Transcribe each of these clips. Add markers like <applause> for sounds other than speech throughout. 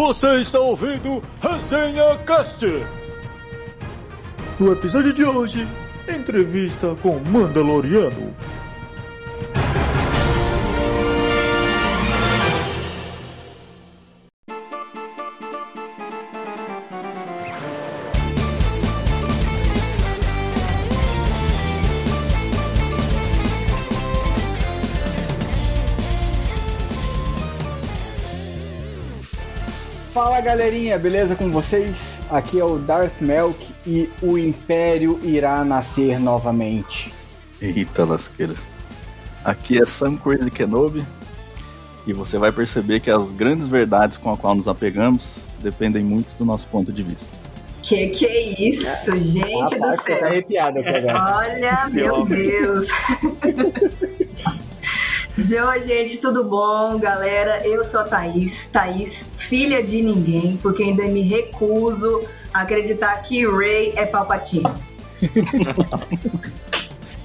Você está ouvindo Resenha Cast. No episódio de hoje, entrevista com Mandaloriano. Fala galerinha, beleza com vocês? Aqui é o Darth Melk e o Império irá nascer novamente. Eita lasqueira. Aqui é Sam Crazy Kenobi e você vai perceber que as grandes verdades com a qual nos apegamos dependem muito do nosso ponto de vista. Que que é isso, gente Rapaz, do tô céu? arrepiado aqui agora. Olha, meu Deus. <laughs> Oi, gente, tudo bom, galera? Eu sou a Thaís, Thaís, filha de ninguém, porque ainda me recuso a acreditar que Ray é Palpatine. <laughs>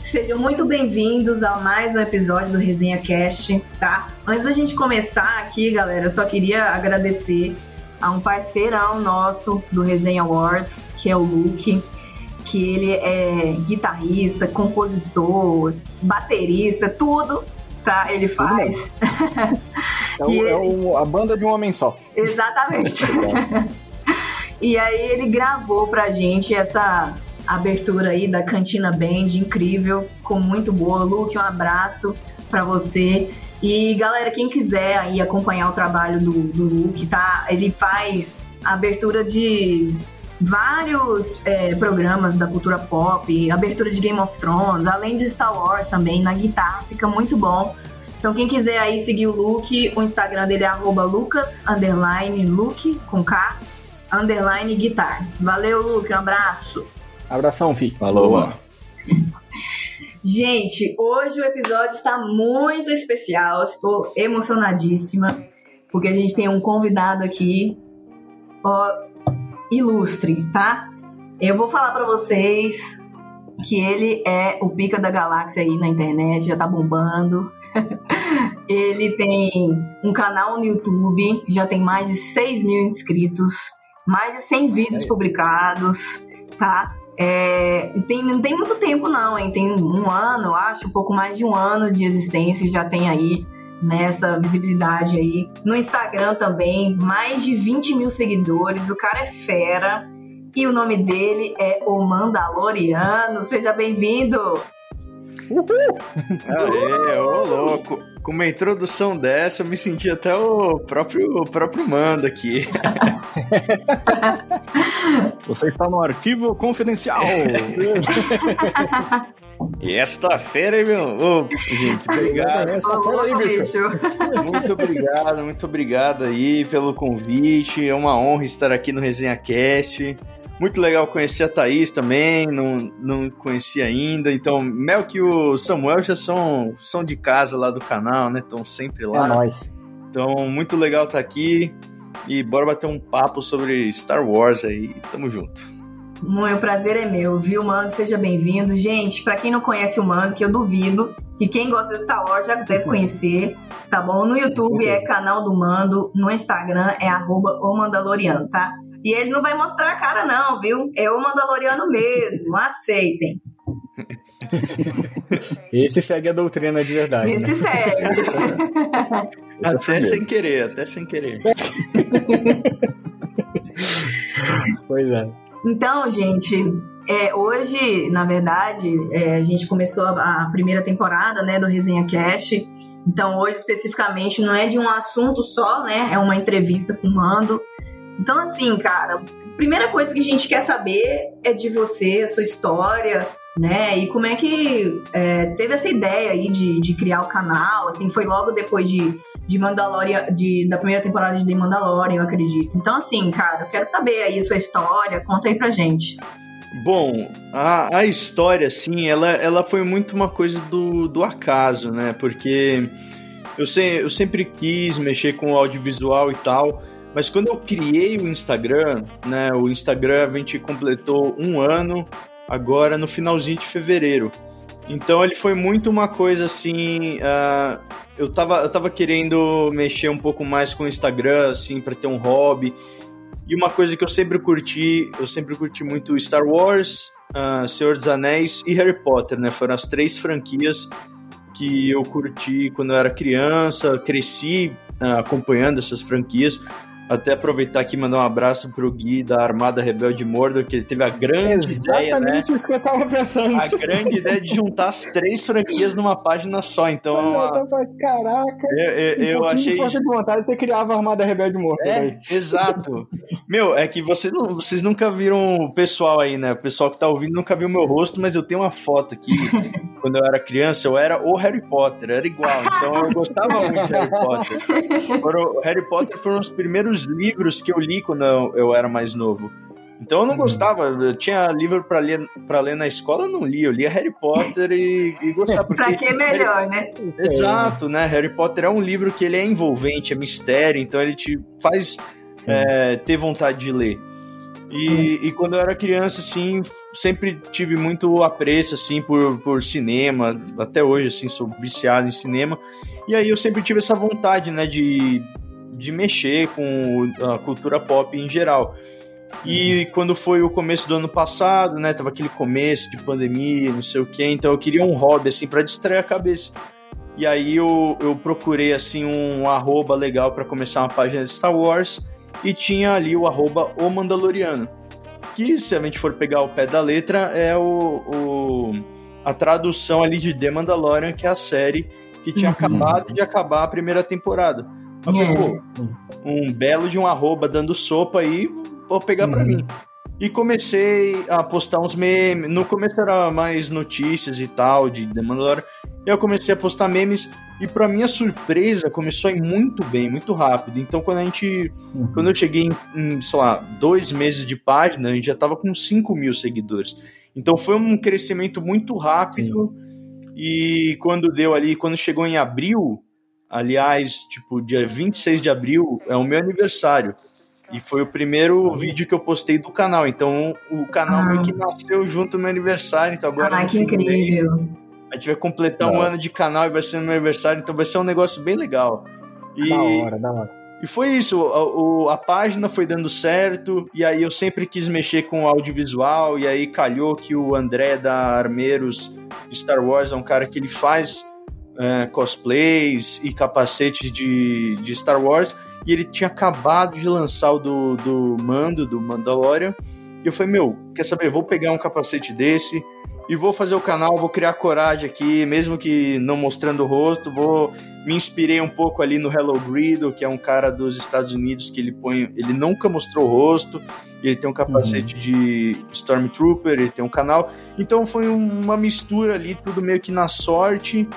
Sejam muito bem-vindos a mais um episódio do Resenha Cast, tá? Antes da gente começar aqui, galera, eu só queria agradecer a um parceirão nosso do Resenha Wars, que é o Luke, que ele é guitarrista, compositor, baterista, tudo tá? Ele faz. <laughs> É, o- é ele- o- a banda de um homem só. Exatamente. <laughs> e aí ele gravou pra gente essa abertura aí da Cantina Band, incrível, com muito boa. Luke, um abraço pra você. E galera, quem quiser aí acompanhar o trabalho do, do Luke, tá? Ele faz abertura de vários é, programas da cultura pop, abertura de Game of Thrones, além de Star Wars também, na guitarra, fica muito bom. Então quem quiser aí seguir o Luke, o Instagram dele é arroba lucas, underline, Luke, com K, underline, guitar. Valeu, Luke, um abraço. Abração, fi. Falou. <laughs> Gente, hoje o episódio está muito especial, estou emocionadíssima, porque a gente tem um convidado aqui, ó, ilustre, tá? Eu vou falar pra vocês que ele é o pica da galáxia aí na internet, já tá bombando. <laughs> ele tem um canal no YouTube, já tem mais de 6 mil inscritos, mais de 100 vídeos publicados, tá? É, tem, não tem muito tempo não, hein? Tem um ano, acho, um pouco mais de um ano de existência, já tem aí nessa visibilidade aí. No Instagram também, mais de 20 mil seguidores, o cara é fera. E o nome dele é o Mandaloriano. Seja bem-vindo! Aê, ô louco. Com uma introdução dessa, eu me senti até o próprio, o próprio mando aqui. <laughs> Você está no arquivo confidencial. <laughs> E esta feira, hein, meu? Ô, gente, obrigado. Essa aí, bicho. Muito obrigado, muito obrigado aí pelo convite. É uma honra estar aqui no Resenha Cast. Muito legal conhecer a Thaís também, não, não conhecia ainda. Então, Mel que o Samuel já são, são de casa lá do canal, né? Estão sempre É lá. nóis. Então, muito legal estar aqui. E bora bater um papo sobre Star Wars aí. Tamo junto. Muito prazer é meu, viu, Mano? Seja bem-vindo. Gente, pra quem não conhece o Mano, que eu duvido, que quem gosta de Star Wars já deve conhecer, tá bom? No YouTube é canal do Mando, no Instagram é arroba o Mandaloriano, tá? E ele não vai mostrar a cara não, viu? É o Mandaloriano mesmo, <laughs> aceitem. <laughs> Esse segue a doutrina de verdade. né? Esse segue. <laughs> Esse é até primeiro. sem querer, até sem querer. Pois é. Então, gente, é, hoje, na verdade, é, a gente começou a, a primeira temporada né, do Resenha Cast. Então, hoje, especificamente, não é de um assunto só, né? É uma entrevista com o Mando. Então, assim, cara, a primeira coisa que a gente quer saber é de você, a sua história, né? E como é que é, teve essa ideia aí de, de criar o canal? Assim, foi logo depois de, de Mandalorian, de, da primeira temporada de The Mandalorian, eu acredito. Então, assim, cara, eu quero saber aí sua história, conta aí pra gente. Bom, a, a história, assim, ela, ela foi muito uma coisa do, do acaso, né? Porque eu, se, eu sempre quis mexer com audiovisual e tal, mas quando eu criei o Instagram, né? O Instagram a gente completou um ano agora no finalzinho de fevereiro. Então ele foi muito uma coisa assim. Uh, eu, tava, eu tava querendo mexer um pouco mais com o Instagram, assim, para ter um hobby. E uma coisa que eu sempre curti, eu sempre curti muito Star Wars, uh, Senhor dos Anéis e Harry Potter, né? Foram as três franquias que eu curti quando eu era criança, cresci uh, acompanhando essas franquias. Até aproveitar aqui e mandar um abraço pro Gui da Armada Rebelde Mordor, que ele teve a grande Exatamente ideia, né? Exatamente isso que eu tava pensando. A grande ideia de juntar as três franquias numa página só. Então, uma- tava, caraca. eu, eu- um eu achei. de força de vontade, você criava a Armada Rebelde Morto. É, exato. Meu, é que vocês, não- vocês nunca viram o pessoal aí, né? O pessoal que tá ouvindo nunca viu meu rosto, mas eu tenho uma foto aqui. <laughs> Quando eu era criança, eu era o Harry Potter, era igual. Então eu gostava muito de Harry Potter. <laughs> Foram- Harry Potter foram os primeiros livros que eu li quando eu, eu era mais novo. Então eu não gostava, eu tinha livro pra ler, pra ler na escola, eu não lia, eu lia Harry Potter e, e gostava. <laughs> Porque Pra que melhor, né? Isso aí. Exato, né? Harry Potter é um livro que ele é envolvente, é mistério, então ele te faz é, ter vontade de ler. E, e quando eu era criança, assim, sempre tive muito apreço, assim, por, por cinema. Até hoje, assim, sou viciado em cinema. E aí eu sempre tive essa vontade, né, de, de mexer com a cultura pop em geral. E quando foi o começo do ano passado, né, tava aquele começo de pandemia, não sei o quê, então eu queria um hobby, assim, pra distrair a cabeça. E aí eu, eu procurei, assim, um arroba legal pra começar uma página de Star Wars e tinha ali o arroba O Mandaloriano. Que, se a gente for pegar o pé da letra, é o, o- a tradução ali de The Mandalorian, que é a série que tinha Uhum. acabado de acabar a primeira temporada. Falei, É. pô, um belo de um arroba dando sopa aí, vou pegar pra Uhum. mim. E comecei a postar uns memes. No começo era mais notícias e tal, de The Mandalorian. E eu comecei a postar memes. E pra minha surpresa, começou a ir muito bem, muito rápido. Então quando a gente. Uhum. Quando eu cheguei em, em, sei lá, dois meses de página, a gente já tava com 5 mil seguidores. Então foi um crescimento muito rápido. E quando deu ali, quando chegou em abril, aliás, tipo, dia 26 de abril, é o meu aniversário. E foi o primeiro vídeo que eu postei do canal. Então o canal Ah. meio que nasceu junto no meu aniversário. Então agora Ah, que incrível. a gente vai completar um ano de canal e vai ser no meu aniversário. Então vai ser um negócio bem legal. E, Da hora, da hora. e foi isso, a, o- a página foi dando certo, e aí eu sempre quis mexer com o audiovisual, e aí calhou que o André da Armeiros Star Wars é um cara que ele faz é, cosplays e capacetes de, de Star Wars, e ele tinha acabado de lançar o do, do Mando, do Mandalorian, e eu falei, meu, quer saber, vou pegar um capacete desse, e vou fazer o canal, vou criar coragem aqui, mesmo que não mostrando o rosto, vou me inspirei um pouco ali no Hello Griddle, que é um cara dos Estados Unidos que ele põe, ele nunca mostrou o rosto, e ele tem um capacete de Stormtrooper, ele tem um canal. Então foi um- uma mistura ali, tudo meio que na sorte.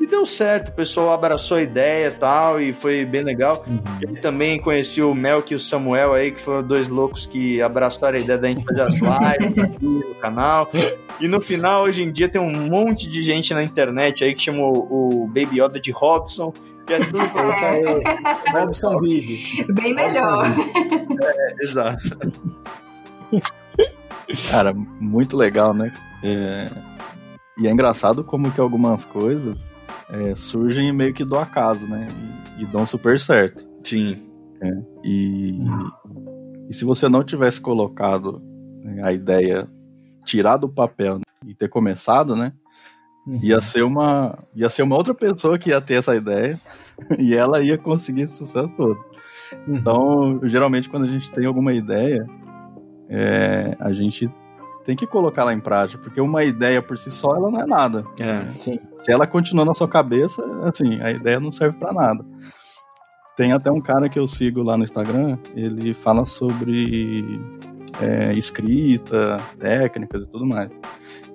E deu certo, o pessoal abraçou a ideia e tal, e foi bem legal. Ele também conheci o Melk e o Samuel aí, que foram dois loucos que abraçaram a ideia da gente fazer as lives <laughs> aqui no canal. E no final, hoje em dia, tem um monte de gente na internet aí que chama o, Baby Yoda de Robson. E é tudo <laughs> É isso aí. Robson vive. Bem melhor. Exato. Cara, muito legal, né? É, E é engraçado como que algumas coisas é, surgem meio que do acaso, né? E, e dão super certo. Sim. E, e se você não tivesse colocado né, a ideia, tirar do papel e ter começado, né? Ia ser uma, ia ser uma outra pessoa que ia ter essa ideia <laughs> e ela ia conseguir esse sucesso todo. Então, geralmente, quando a gente tem alguma ideia, é, a gente tem que colocar ela em prática, porque uma ideia por si só ela não é nada. É. Sim. Se ela continua na sua cabeça, assim, a ideia não serve pra nada. Tem até um cara que eu sigo lá no Instagram, ele fala sobre é, escrita, técnicas e tudo mais.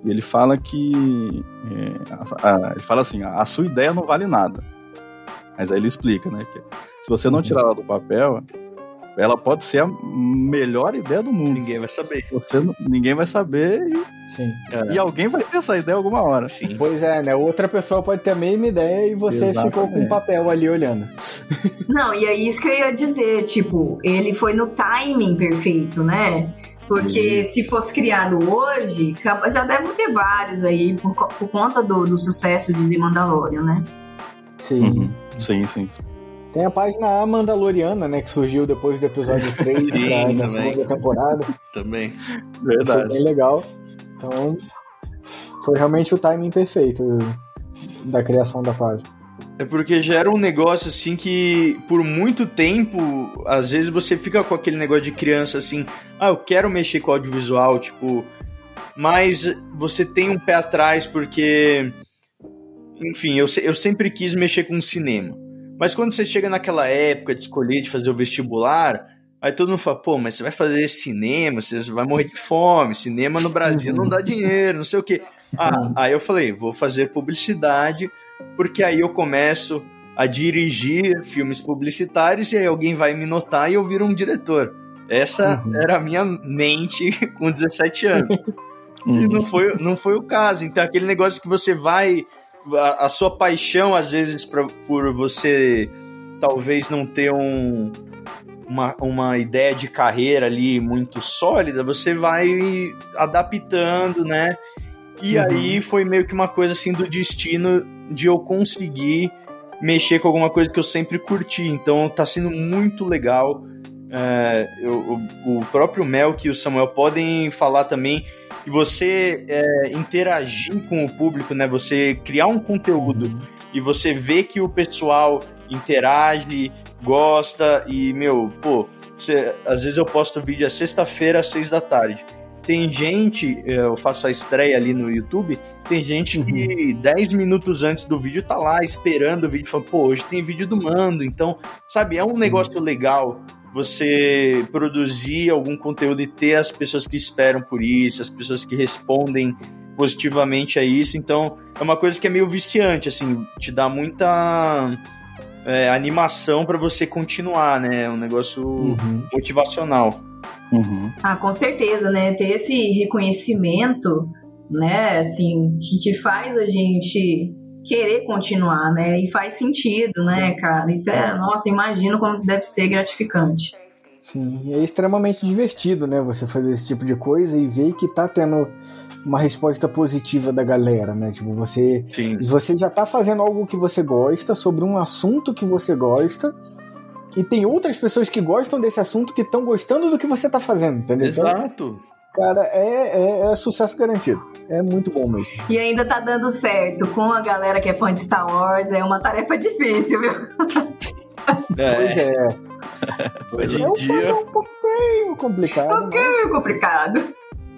E ele fala que. é, a- a- ele fala assim: a sua ideia não vale nada. Mas aí ele explica, né? Que se você não tirar ela do papel, ela pode ser a melhor ideia do mundo. Ninguém vai saber. Você, não- ninguém vai saber e, Sim. e alguém vai ter essa ideia alguma hora. Sim. Pois é, né? Outra pessoa pode ter a mesma ideia e você Exatamente. ficou com o papel ali olhando. <laughs> Não, e é isso que eu ia dizer, tipo, ele foi no timing perfeito, né? Porque se fosse criado hoje, já deve ter vários aí por, por conta do, do, sucesso de The Mandalorian, né? Sim. Uhum. Sim, sim. Tem a página A Mandaloriana, né? Que surgiu depois do episódio <laughs> 3 sim, da, da segunda temporada. Também. Verdade. Foi bem legal. Então, foi realmente o timing perfeito da criação da página. É porque gera um negócio assim que por muito tempo, às vezes você fica com aquele negócio de criança assim, ah, eu quero mexer com audiovisual, tipo, mas você tem um pé atrás porque, enfim, eu, eu sempre quis mexer com cinema. Mas quando você chega naquela época de escolher, de fazer o vestibular, aí todo mundo fala, pô, mas você vai fazer cinema, você vai morrer de fome, cinema no Brasil não dá dinheiro, não sei o quê. Ah, aí eu falei, vou fazer publicidade, porque aí eu começo a dirigir filmes publicitários e aí alguém vai me notar e eu viro um diretor. Essa uhum. era a minha mente <laughs> com 17 anos. Uhum. E não foi, não foi o caso. Então, aquele negócio que você vai a, a sua paixão, às vezes, pra, por você talvez não ter um, uma, uma ideia de carreira ali muito sólida, você vai adaptando, né? E uhum. aí foi meio que uma coisa assim do destino de eu conseguir mexer com alguma coisa que eu sempre curti. Então tá sendo muito legal. É, eu, o próprio Mel e o Samuel podem falar também que você é, interagir com o público, né? Você criar um conteúdo uhum. e você vê que o pessoal interage, gosta e, meu, pô, você, às vezes eu posto vídeo às sexta-feira às seis da tarde. Tem gente, é, eu faço a estreia ali no YouTube, tem gente uhum. que 10 minutos antes do vídeo tá lá esperando o vídeo, falando, pô, hoje tem vídeo do Mando, então, sabe, é um Sim. negócio legal você produzir algum conteúdo e ter as pessoas que esperam por isso, as pessoas que respondem positivamente a isso. Então, é uma coisa que é meio viciante, assim, te dá muita é, animação para você continuar, né? É um negócio uhum. motivacional. Uhum. Ah, com certeza, né? Ter esse reconhecimento, né? Assim, que, que faz a gente querer continuar, né? E faz sentido, né, cara? Isso é, nossa, imagino como deve ser gratificante. Sim, é extremamente divertido, né? Você fazer esse tipo de coisa e ver que tá tendo uma resposta positiva da galera, né? Tipo, você, Sim. você já tá fazendo algo que você gosta, sobre um assunto que você gosta, e tem outras pessoas que gostam desse assunto que estão gostando do que você tá fazendo, entendeu? Então, Exato. Cara, é, é, é, sucesso garantido. É muito bom mesmo. E ainda tá dando certo. Com a galera que é fã de Star Wars, é uma tarefa difícil, viu? É. Pois é. <laughs> Hoje em dia... É um pouquinho complicado. Um pouquinho né? complicado.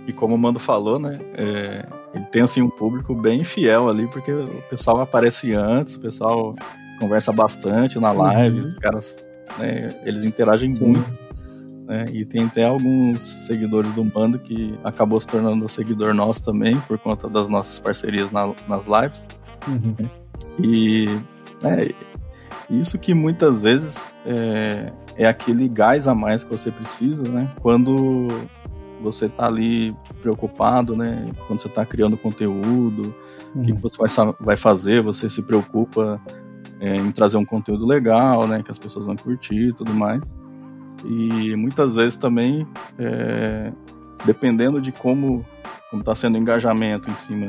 E como o Mando falou, né? É, ele tem assim um público bem fiel ali, porque o pessoal aparece antes, o pessoal conversa bastante na live, uhum. os caras, né, eles interagem Sim. muito. Né? E tem até alguns seguidores do bando que acabou se tornando seguidor nosso também, por conta das nossas parcerias na, nas lives. Uhum. E é, isso que muitas vezes é, é, aquele gás a mais que você precisa, né? Quando você tá ali preocupado, né? Quando você tá criando conteúdo, o uhum. que você vai, vai fazer, você se preocupa é, em trazer um conteúdo legal, né? Que as pessoas vão curtir e tudo mais. E muitas vezes também, é, dependendo de como está sendo o engajamento em cima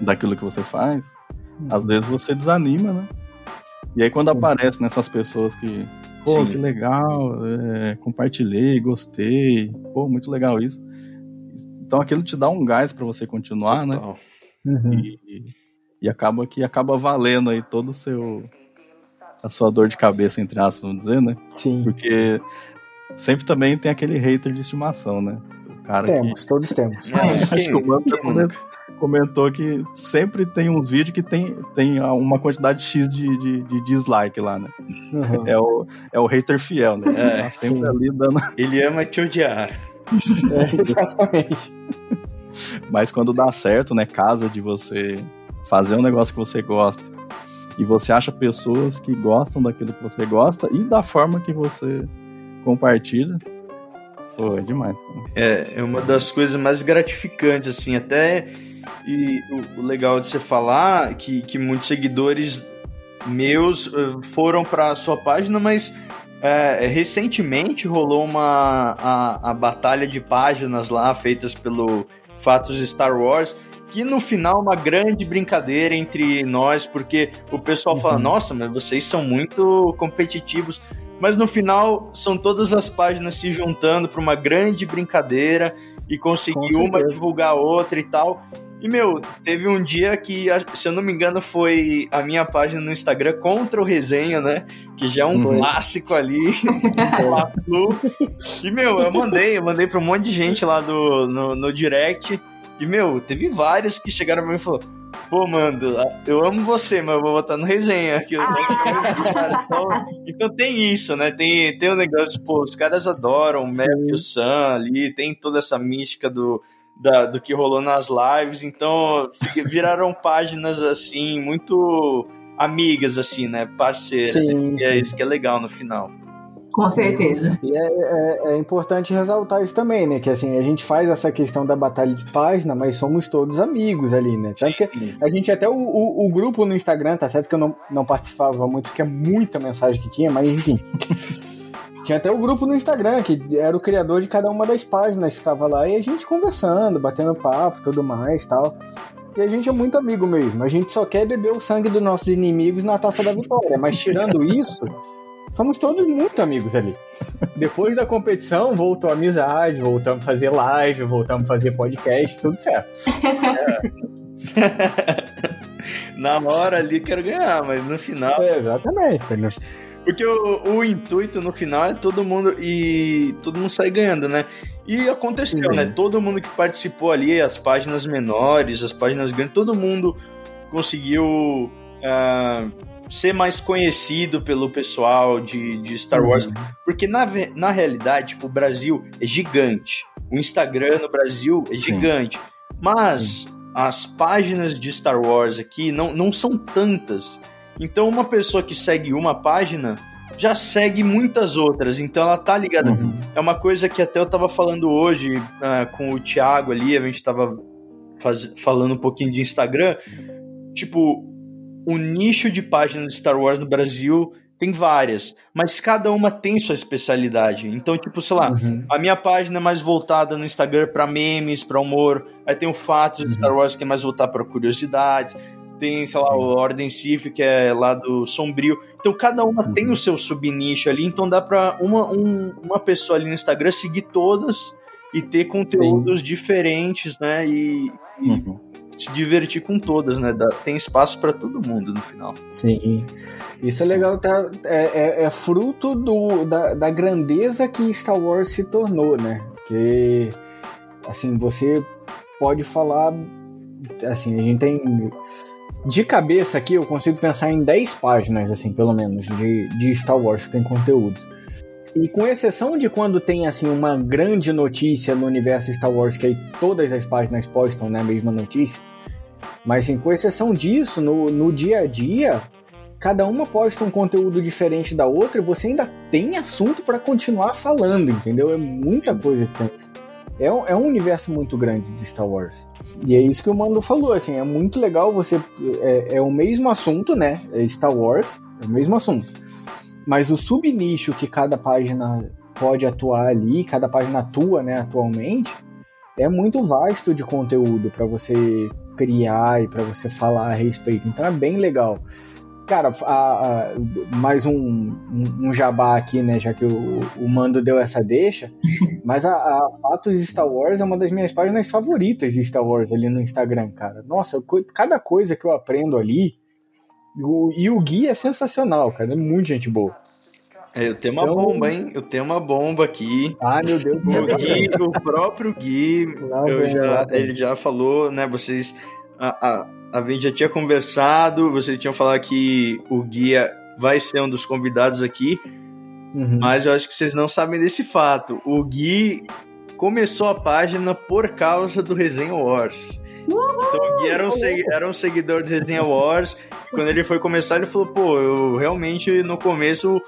daquilo que você faz, uhum. às vezes você desanima, né? E aí quando aparece nessas pessoas que, pô, Sim. que legal, é, compartilhei, gostei, pô, muito legal isso. Então aquilo te dá um gás para você continuar, né? Total. né? Uhum. E, e acaba que acaba valendo aí todo o seu a sua dor de cabeça, entre aspas, vamos dizer, né? Sim. Porque sempre também tem aquele hater de estimação, né? O cara temos, que... todos temos. <laughs> Acho que o Mano comentou que sempre tem uns vídeos que tem, tem uma quantidade X de, de, de dislike lá, né? Uhum. É, o, é o hater fiel, né? É, tá sempre sim. ali dando. <laughs> Ele ama te odiar. É, exatamente. Mas quando dá certo, né? Casa de você fazer um negócio que você gosta e você acha pessoas que gostam daquilo que você gosta e da forma que você compartilha. Pô, é demais. É, é uma das coisas mais gratificantes, assim, até. E o, o legal de você falar que, que muitos seguidores meus uh, foram para sua página, mas é, recentemente rolou uma a, a batalha de páginas lá feitas pelo Fatos Star Wars que no final é uma grande brincadeira entre nós, porque o pessoal uhum. fala, nossa, mas vocês são muito competitivos. Mas no final são todas as páginas se juntando para uma grande brincadeira e conseguir uma divulgar a outra e tal. E, meu, teve um dia que, se eu não me engano, foi a minha página no Instagram contra o Resenha, né? Que já é um foi. clássico ali. <laughs> e, meu, eu mandei, eu mandei para um monte de gente lá do, no, no direct. E, meu, teve vários que chegaram pra mim e falaram: Pô, mano, eu amo você, mas eu vou botar no resenha. Aqui, ah. então, então, tem isso, né? Tem, tem um negócio, pô, os caras adoram o Map e o Sam ali, tem toda essa mística do, da, do que rolou nas lives, então viraram páginas assim, muito amigas, assim, né? Parceiras. Sim, é isso que é legal no final. Com certeza. E é, é, é, importante ressaltar isso também, né? Que assim, a gente faz essa questão da batalha de página, mas somos todos amigos ali, né? Tanto que a gente até o, o, o, grupo no Instagram, tá certo que eu não, não participava muito, porque é muita mensagem que tinha, mas enfim. <laughs> tinha até o grupo no Instagram, que era o criador de cada uma das páginas que estava lá, e a gente conversando, batendo papo, tudo mais tal. E a gente é muito amigo mesmo. A gente só quer beber o sangue dos nossos inimigos na taça da vitória. Mas tirando <laughs> isso, Somos todos muito amigos ali. <laughs> Depois da competição, voltou a amizade, voltamos a fazer live, voltamos a fazer podcast, tudo certo. É. <laughs> Na hora ali quero ganhar, mas no final. É, exatamente. Porque o, o, intuito no final é todo mundo e todo mundo sair ganhando, né? E aconteceu, Sim. né? Todo mundo que participou ali, as páginas menores, as páginas grandes, todo mundo conseguiu uh, ser mais conhecido pelo pessoal de, de Star Wars. Uhum. Porque na, na realidade, tipo, o Brasil é gigante. O Instagram no Brasil é gigante. Sim. Mas Sim. as páginas de Star Wars aqui não, não são tantas. Então, uma pessoa que segue uma página já segue muitas outras, então ela tá ligada. Uhum. É uma coisa que até eu tava falando hoje uh, com o Thiago ali, a gente tava faz... falando um pouquinho de Instagram. Tipo, o nicho de páginas de Star Wars no Brasil tem várias, mas cada uma tem sua especialidade. Então, tipo, sei lá, uhum. a minha página é mais voltada no Instagram para memes, para humor. Aí tem o Fatos uhum. de Star Wars que é mais voltado para curiosidades. Tem, sei lá, Sim. o Ordem Sif, que é lá do Sombrio. Então, cada uma uhum. tem o seu subnicho ali. Então, dá pra uma, um, uma pessoa ali no Instagram seguir todas e ter conteúdos Sim. diferentes, né? E, e uhum se divertir com todas, né? Dá, tem espaço para todo mundo no final. Sim. Isso é legal, tá? É, é, é fruto do, da, da grandeza que Star Wars se tornou, né? Que, assim, você pode falar. Assim, a gente tem. De cabeça aqui, eu consigo pensar em 10 páginas, assim, pelo menos, de, de Star Wars que tem conteúdo. E com exceção de quando tem assim uma grande notícia no universo Star Wars, que aí todas as páginas postam né, a mesma notícia, mas assim, com exceção disso, no, no dia a dia, cada uma posta um conteúdo diferente da outra e você ainda tem assunto para continuar falando, entendeu? É muita coisa que tem. É um, é um universo muito grande de Star Wars. E é isso que o Mando falou, assim, é muito legal você. É, é o mesmo assunto, né? É Star Wars, é o mesmo assunto. Mas o subnicho que cada página pode atuar ali, cada página atua, né, atualmente, é muito vasto de conteúdo para você criar e para você falar a respeito. Então é bem legal. Cara, a, a, mais um, um, um, jabá aqui, né? Já que o, o Mando deu essa deixa. <laughs> Mas a, a Fatos Star Wars é uma das minhas páginas favoritas de Star Wars ali no Instagram, cara. Nossa, cada coisa que eu aprendo ali. O, e o Gui é sensacional, cara. É muito gente boa. É, eu tenho uma então... bomba, hein? Eu tenho uma bomba aqui. Ah, meu Deus do céu. O, Gui, o próprio Gui, já, ele já falou, né? Vocês. A, a, a gente já tinha conversado, vocês tinham falado que o Guia vai ser um dos convidados aqui. Uhum. Mas eu acho que vocês não sabem desse fato. O Gui começou a página por causa do Resenha Wars. Então o Gui era um, era um seguidor do Resenha Wars. Quando ele foi começar, ele falou: pô, eu realmente no começo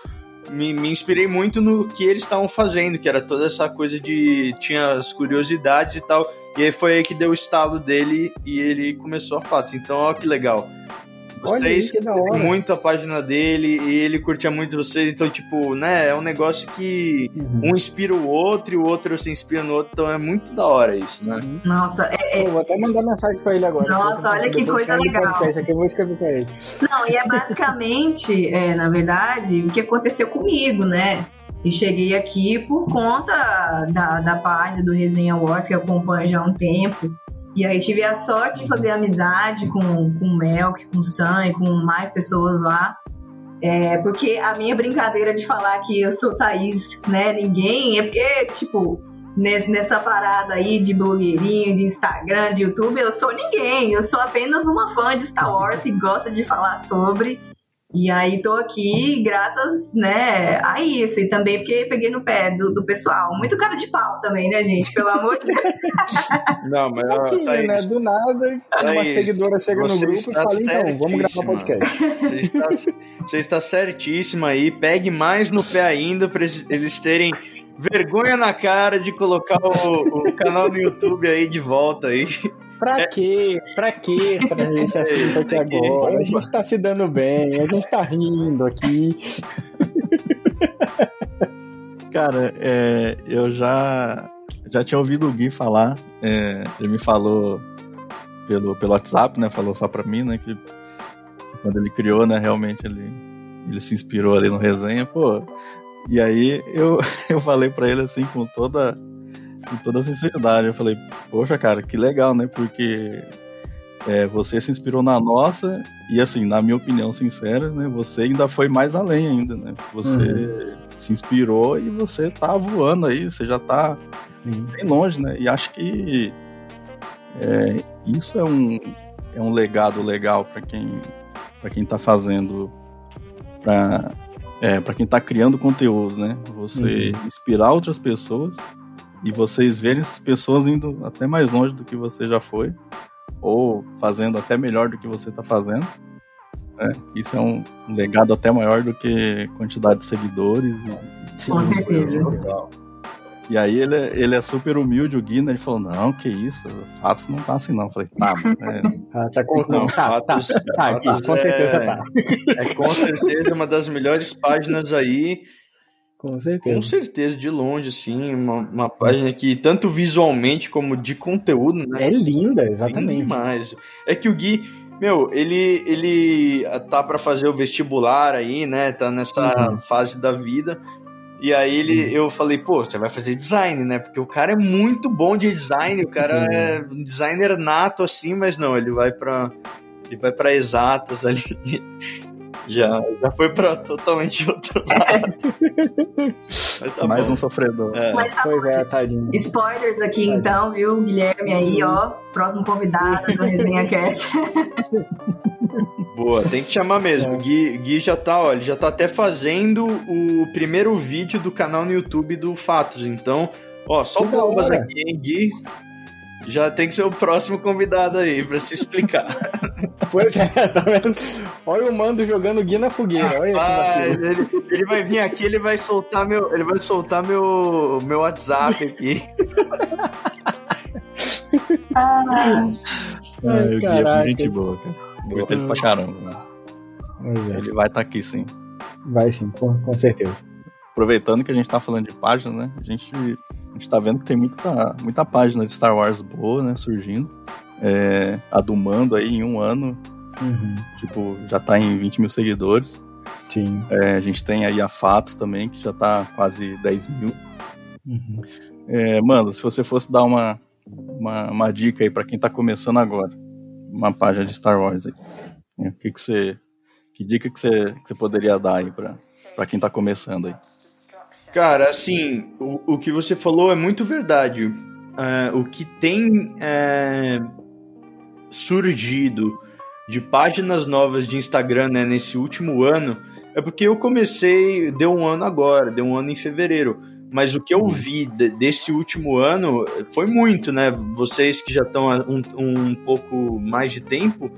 me, me inspirei muito no que eles estavam fazendo, que era toda essa coisa de. tinha as curiosidades e tal. E aí foi aí que deu o estalo dele e ele começou a fatos. Então, olha que legal. Vocês, muito a página dele e ele curtia muito vocês, então, tipo, né, é um negócio que uhum. um inspira o outro e o outro se inspira no outro, então é muito da hora isso, né? Uhum. Nossa, é, é... vou até mandar mensagem pra ele agora. Nossa, olha que coisa legal. Podcast, aqui eu vou escrever pra ele. Não, e é basicamente, <laughs> é, na verdade, o que aconteceu comigo, né? E cheguei aqui por conta da, da página do Resenha Wars, que eu acompanho já há um tempo. E aí tive a sorte de fazer amizade com, com o Melk, com o Sam e com mais pessoas lá. É, porque a minha brincadeira de falar que eu sou Thaís, né, ninguém, é porque, tipo, nessa parada aí de blogueirinho, de Instagram, de YouTube, eu sou ninguém. Eu sou apenas uma fã de Star Wars e gosta de falar sobre. E aí tô aqui graças, né, a isso. E também porque peguei no pé do, do pessoal. Muito cara de pau também, né, gente? Pelo amor de Deus. <laughs> Não, mas... Aqui, tá né, do nada, uma seguidora chega no grupo e fala, então, vamos gravar podcast. Você está, <laughs> você está certíssima aí. Pegue mais no pé ainda para eles terem vergonha na cara de colocar o, o canal no YouTube aí de volta aí. Pra quê? Pra quê trazer esse assunto aqui agora? A gente tá se dando bem, a gente tá rindo aqui. <laughs> Cara, é, eu já, já tinha ouvido o Gui falar, é, ele me falou pelo, pelo WhatsApp, né? Falou só pra mim, né? Que quando ele criou, né? Realmente ele, ele se inspirou ali no resenha, pô. E aí eu, <laughs> eu falei pra ele assim, com toda com toda sinceridade. Eu falei, poxa, cara, que legal, né? Porque é, você se inspirou na nossa e, assim, na minha opinião sincera, né? Você ainda foi mais além ainda, né? Você uhum. se inspirou e você tá voando aí, você já tá uhum. bem longe, né? E acho que é, isso é um, é um legado legal para quem para quem tá fazendo para é, para quem tá criando conteúdo, né? Você uhum. inspirar outras pessoas e vocês verem essas pessoas indo até mais longe do que você já foi, ou fazendo até melhor do que você está fazendo. Né? Isso é um legado até maior do que quantidade de seguidores. E... Com certeza. E aí ele, é, ele é super humilde, o Guinness, ele falou, não, que isso, fatos não tá assim não. Eu falei, tá, é... <laughs> ah, tá contando. Tá, tá, tá, tá, com certeza é, tá. É com certeza uma das melhores páginas aí com certeza. Com certeza, de longe, sim. Uma, uma página que, tanto visualmente como de conteúdo, né? É linda, exatamente. demais. É que o Gui, meu, ele, ele tá para fazer o vestibular aí, né? Tá nessa uhum. fase da vida. E aí ele, eu falei, pô, você vai fazer design, né? Porque o cara é muito bom de design, o cara uhum. é um designer nato assim, mas não, ele vai para ele vai para exatas ali já, já foi pra totalmente outro lado. <laughs> tá Mais bom. um sofredor. É. Mas tá pois é, tadinho. Spoilers aqui tadinho. então, viu? Guilherme aí, ó. Próximo convidado do Resenha Cast. <laughs> Boa, tem que chamar mesmo. É. Gui, Gui já tá, ó, ele já tá até fazendo o primeiro vídeo do canal no YouTube do Fatos. Então, ó, só bombas aqui, hein, Gui? Já tem que ser o próximo convidado aí pra se explicar. <laughs> pois é, tá vendo? Olha o mando jogando Gui na fogueira. Olha Rapaz, ele, ele vai vir aqui, ele vai soltar meu, ele vai soltar meu, meu WhatsApp aqui. <laughs> ah, Ai, o Gui é gente boa, cara. Gostei dele pra caramba. Né? É. Ele vai estar tá aqui, sim. Vai sim, com, com certeza. Aproveitando que a gente tá falando de páginas, né? A gente a gente tá vendo que tem muita, muita página de Star Wars boa, né, surgindo. É, a do Mando aí em um ano, uhum. tipo, já tá em 20 mil seguidores. Sim. É, a gente tem aí a Fatos também, que já tá quase 10 mil. Uhum. É, mano, se você fosse dar uma, uma, uma dica aí para quem tá começando agora, uma página de Star Wars aí, o é, que que você... Que dica que você, que você poderia dar aí pra, pra quem tá começando aí? Cara, assim, o, o que você falou é muito verdade. É, o que tem é, surgido de páginas novas de Instagram né, nesse último ano é porque eu comecei, deu um ano agora, deu um ano em fevereiro. Mas o que eu vi de, desse último ano foi muito, né? Vocês que já estão um, um pouco mais de tempo,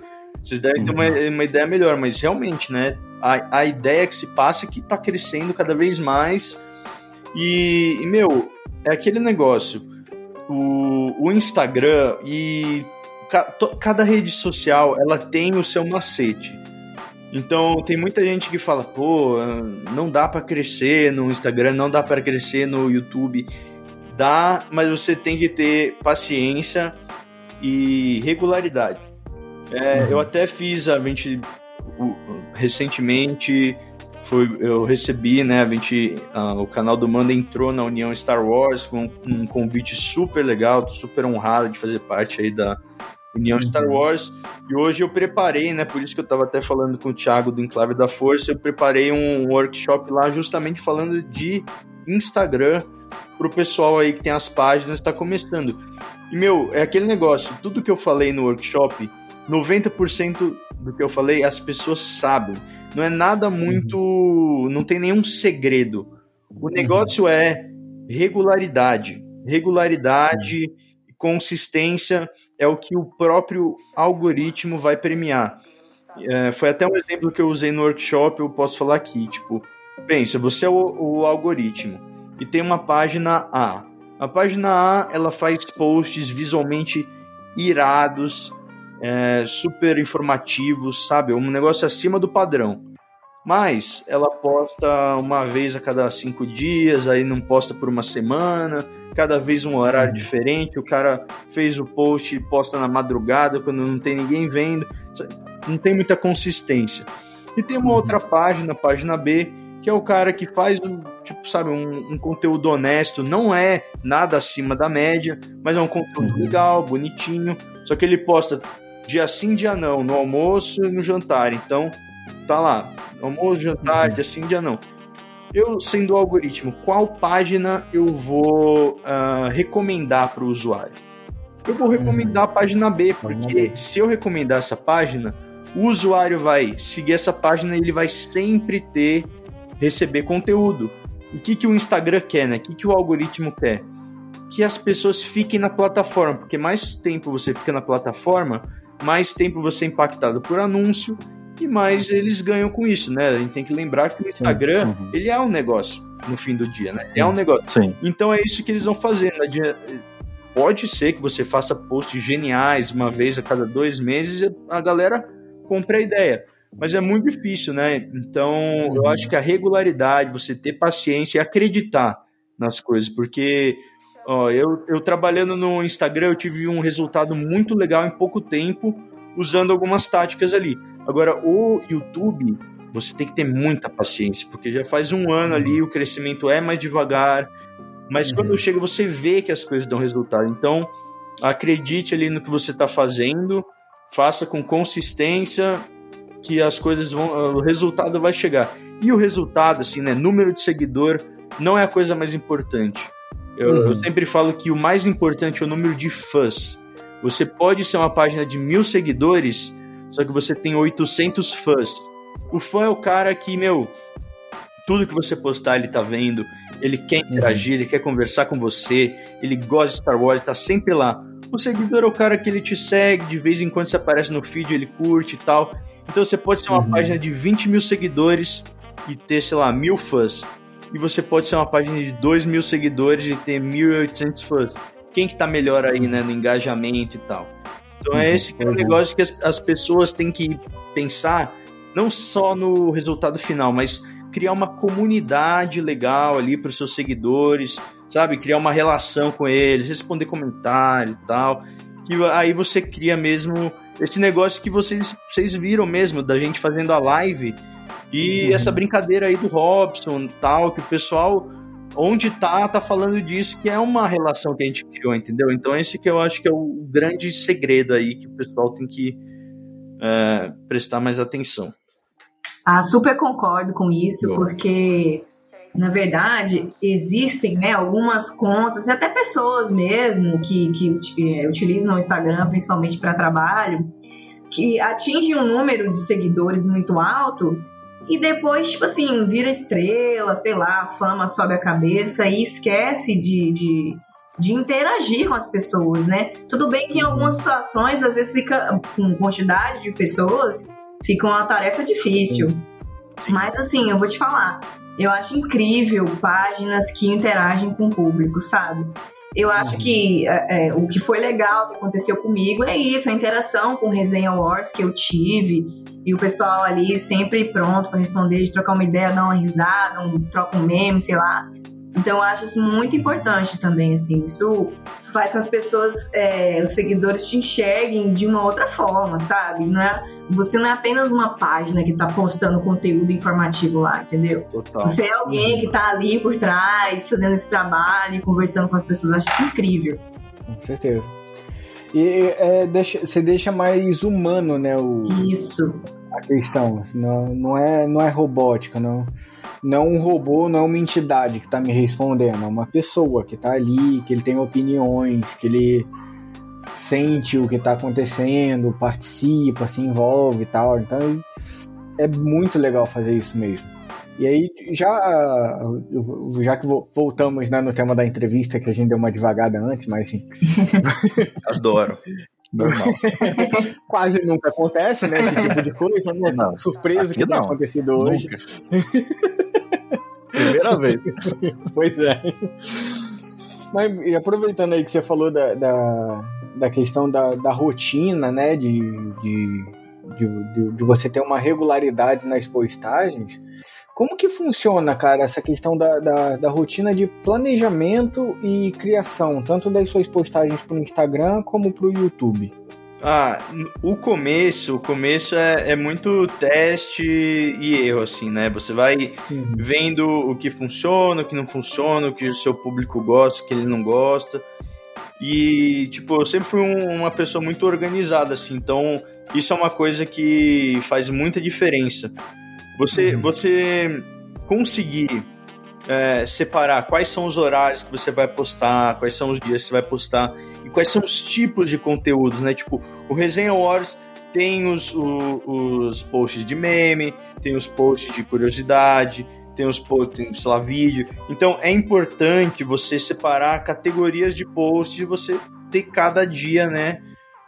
vocês devem ter uma, uhum. uma ideia melhor, mas realmente, né? A, a ideia que se passa é que está crescendo cada vez mais e, e, meu, é aquele negócio. O, o Instagram e ca, to, cada rede social ela tem o seu macete. Então, tem muita gente que fala, pô, não dá para crescer no Instagram, não dá para crescer no YouTube. Dá, mas você tem que ter paciência e regularidade. É, uhum. Eu até fiz a gente recentemente foi, eu recebi, né, a gente, uh, o canal do Manda entrou na União Star Wars, foi um, um convite super legal, super honrado de fazer parte aí da, União uhum. Star Wars. E hoje eu preparei, né? Por isso que eu estava até falando com o Thiago do Enclave da Força, eu preparei um workshop lá justamente falando de Instagram para o pessoal aí que tem as páginas está começando. E meu, é aquele negócio, tudo que eu falei no workshop, 90% do que eu falei as pessoas sabem. Não é nada muito, uhum. não tem nenhum segredo. O uhum. negócio uhum. é regularidade, regularidade, consistência é o que o próprio algoritmo vai premiar. É, foi até um exemplo que eu usei no workshop, eu posso falar aqui, tipo, pensa, você é o, o algoritmo e tem uma página A. A página A, ela faz posts visualmente irados, é, super informativos, sabe? Um negócio acima do padrão. Mas ela posta uma vez a cada cinco dias, aí não posta por uma semana, cada vez um horário uhum. diferente. O cara fez o post e posta na madrugada quando não tem ninguém vendo. Não tem muita consistência. E tem uma uhum. outra página, página B, que é o cara que faz um, tipo, sabe, um, um, conteúdo honesto, não é nada acima da média, mas é um conteúdo uhum. legal, bonitinho. Só que ele posta dia sim, dia não, no almoço e no jantar. Então, tá lá, almoço, jantar, dia sim, dia não eu sendo o algoritmo, qual página eu vou uh, recomendar para o usuário? Eu vou recomendar a página B, porque se eu recomendar essa página, o usuário vai seguir essa página e ele vai sempre ter receber conteúdo. o que, que o Instagram quer, né? O que, que o algoritmo quer? Que as pessoas fiquem na plataforma, porque mais tempo você fica na plataforma, mais tempo você é impactado por anúncio e mais eles ganham com isso, né? A gente tem que lembrar que o Instagram, uhum. ele é um negócio no fim do dia, né? Ele é um negócio. Sim. Então é isso que eles vão fazer. Né? Pode ser que você faça posts geniais uma vez a cada dois meses e a galera compre a ideia. Mas é muito difícil, né? Então, uhum. eu acho que a regularidade, você ter paciência e acreditar nas coisas, porque ó, eu, eu trabalhando no Instagram, eu tive um resultado muito legal em pouco tempo, usando algumas táticas ali. Agora, o YouTube, você tem que ter muita paciência, porque já faz um ano ali, o crescimento é mais devagar, mas uhum. quando chega você vê que as coisas dão resultado. Então, acredite ali no que você está fazendo, faça com consistência, que as coisas vão, o resultado vai chegar. E o resultado, assim, né, número de seguidor não é a coisa mais importante. Eu, uhum. eu sempre falo que o mais importante é o número de fãs. Você pode ser uma página de mil seguidores, só que você tem 800 fãs. O fã é o cara que, meu, tudo que você postar ele tá vendo, ele quer interagir, ele quer conversar com você, ele gosta de Star Wars, ele tá sempre lá. O seguidor é o cara que ele te segue, de vez em quando você aparece no feed, ele curte e tal. Então você pode ser uma uhum. página de 20 mil seguidores e ter, sei lá, mil fãs. E você pode ser uma página de 2 mil seguidores e ter 1.800 fãs quem que tá melhor aí, né, no engajamento e tal. Então é uhum, esse que é o negócio que as, as pessoas têm que pensar, não só no resultado final, mas criar uma comunidade legal ali para os seus seguidores, sabe? Criar uma relação com eles, responder comentário e tal. Que aí você cria mesmo esse negócio que vocês, vocês viram mesmo, da gente fazendo a live e uhum. essa brincadeira aí do Robson e tal, que o pessoal onde tá, tá falando disso, que é uma relação que a gente criou, entendeu? Então esse que eu acho que é o grande segredo aí que o pessoal tem que é, prestar mais atenção. Ah, super concordo com isso, porque na verdade existem né, algumas contas e até pessoas mesmo que, que, que utilizam o Instagram principalmente para trabalho que atingem um número de seguidores muito alto e depois, tipo assim, vira estrela, sei lá, a fama sobe a cabeça e esquece de, de, de interagir com as pessoas, né? Tudo bem que em algumas situações, às vezes fica com quantidade de pessoas, fica uma tarefa difícil. Mas assim, eu vou te falar, eu acho incrível páginas que interagem com o público, sabe? Eu acho que é, é, o que foi legal que aconteceu comigo é isso, a interação com o Resenha Wars que eu tive e o pessoal ali sempre pronto para responder, de trocar uma ideia, dar uma risada, um, troca um meme, sei lá. Então eu acho isso muito importante também, assim. Isso, isso faz com que as pessoas, é, os seguidores te enxerguem de uma outra forma, sabe? Não é, você não é apenas uma página que tá postando conteúdo informativo lá, entendeu? Total. Você é alguém que tá ali por trás, fazendo esse trabalho, conversando com as pessoas. Eu acho isso incrível. Com certeza. E é, deixa, você deixa mais humano, né? O, isso. A questão. Não, não, é, não é robótica, não não um robô, não uma entidade que está me respondendo, é uma pessoa que está ali, que ele tem opiniões, que ele sente o que está acontecendo, participa, se envolve e tal. Então é muito legal fazer isso mesmo. E aí, já, já que voltamos né, no tema da entrevista, que a gente deu uma devagada antes, mas assim. <laughs> Adoro. Normal. <laughs> Quase nunca acontece, né? Esse tipo de coisa, né? Não, Surpresa que não. tem acontecido hoje. <laughs> Primeira vez. <laughs> pois é. Mas aproveitando aí que você falou da, da, da questão da, da rotina, né? De, de, de, de, você ter uma regularidade nas postagens. Como que funciona, cara, essa questão da, da, da rotina de planejamento e criação, tanto das suas postagens para o Instagram como para o YouTube? Ah, o começo, o começo é, é, muito teste e erro, assim, né? Você vai uhum. vendo o que funciona, o que não funciona, o que o seu público gosta, o que ele não gosta. E, tipo, eu sempre fui um, uma pessoa muito organizada, assim, então isso é uma coisa que faz muita diferença. Você, uhum. você conseguir é, separar quais são os horários que você vai postar, quais são os dias que você vai postar e quais são os tipos de conteúdos, né? Tipo, o Resenha Wars tem os, os, os posts de meme, tem os posts de curiosidade, tem os posts, sei lá, vídeo. Então é importante você separar categorias de posts e você ter cada dia, né?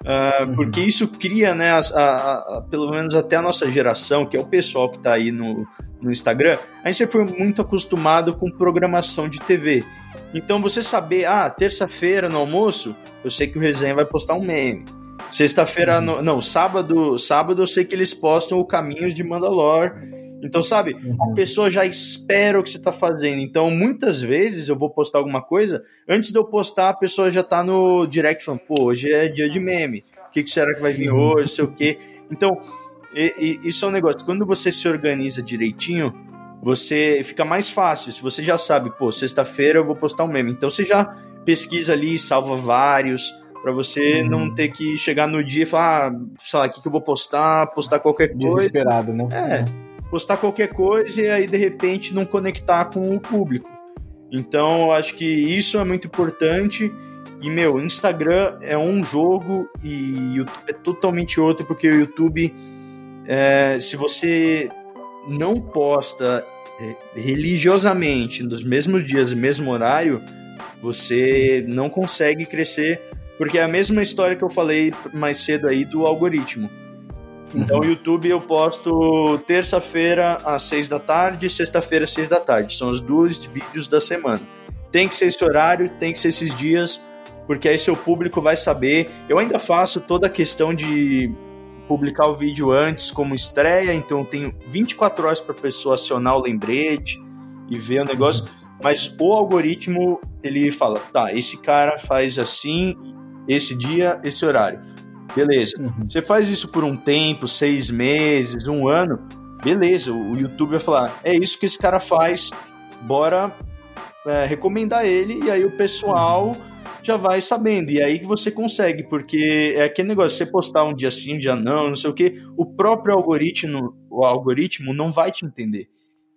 Uh, uhum. Porque isso cria, né, a, a, a, pelo menos até a nossa geração, que é o pessoal que está aí no, no Instagram, a gente foi muito acostumado com programação de TV. Então você saber, ah, terça-feira no almoço, eu sei que o Resenha vai postar um meme. Sexta-feira, uhum. não, sábado, sábado eu sei que eles postam o Caminhos de Mandalor então, sabe, uhum. a pessoa já espera o que você está fazendo. Então, muitas vezes eu vou postar alguma coisa, antes de eu postar, a pessoa já está no direct falando, pô, hoje é dia de meme. O que, que será que vai vir uhum. hoje? Sei o quê. Então, e, e, isso é um negócio. Quando você se organiza direitinho, você fica mais fácil. Se você já sabe, pô, sexta-feira eu vou postar um meme. Então, você já pesquisa ali, salva vários para você uhum. não ter que chegar no dia e falar, ah, sei lá, o que, que eu vou postar, postar qualquer coisa. Desesperado, né? É. Uhum postar qualquer coisa e aí de repente não conectar com o público. Então, eu acho que isso é muito importante. E, meu, Instagram é um jogo e YouTube é totalmente outro, porque o YouTube, é, se você não posta é, religiosamente nos mesmos dias, mesmo horário, você não consegue crescer, porque é a mesma história que eu falei mais cedo aí do algoritmo. Então, o YouTube eu posto terça-feira às seis da tarde, sexta-feira às seis da tarde. São os dois vídeos da semana. Tem que ser esse horário, tem que ser esses dias, porque aí seu público vai saber. Eu ainda faço toda a questão de publicar o vídeo antes como estreia, então tenho 24 horas para a pessoa acionar o lembrete e ver o negócio. Mas o algoritmo, ele fala, tá, esse cara faz assim, esse dia, esse horário Beleza. Uhum. Você faz isso por um tempo, seis meses, um ano, beleza. O YouTube vai falar: é isso que esse cara faz, bora é, recomendar ele, e aí o pessoal já vai sabendo. E aí que você consegue, porque é aquele negócio: você postar um dia sim, um dia não, não sei o que, o próprio algoritmo, o algoritmo não vai te entender.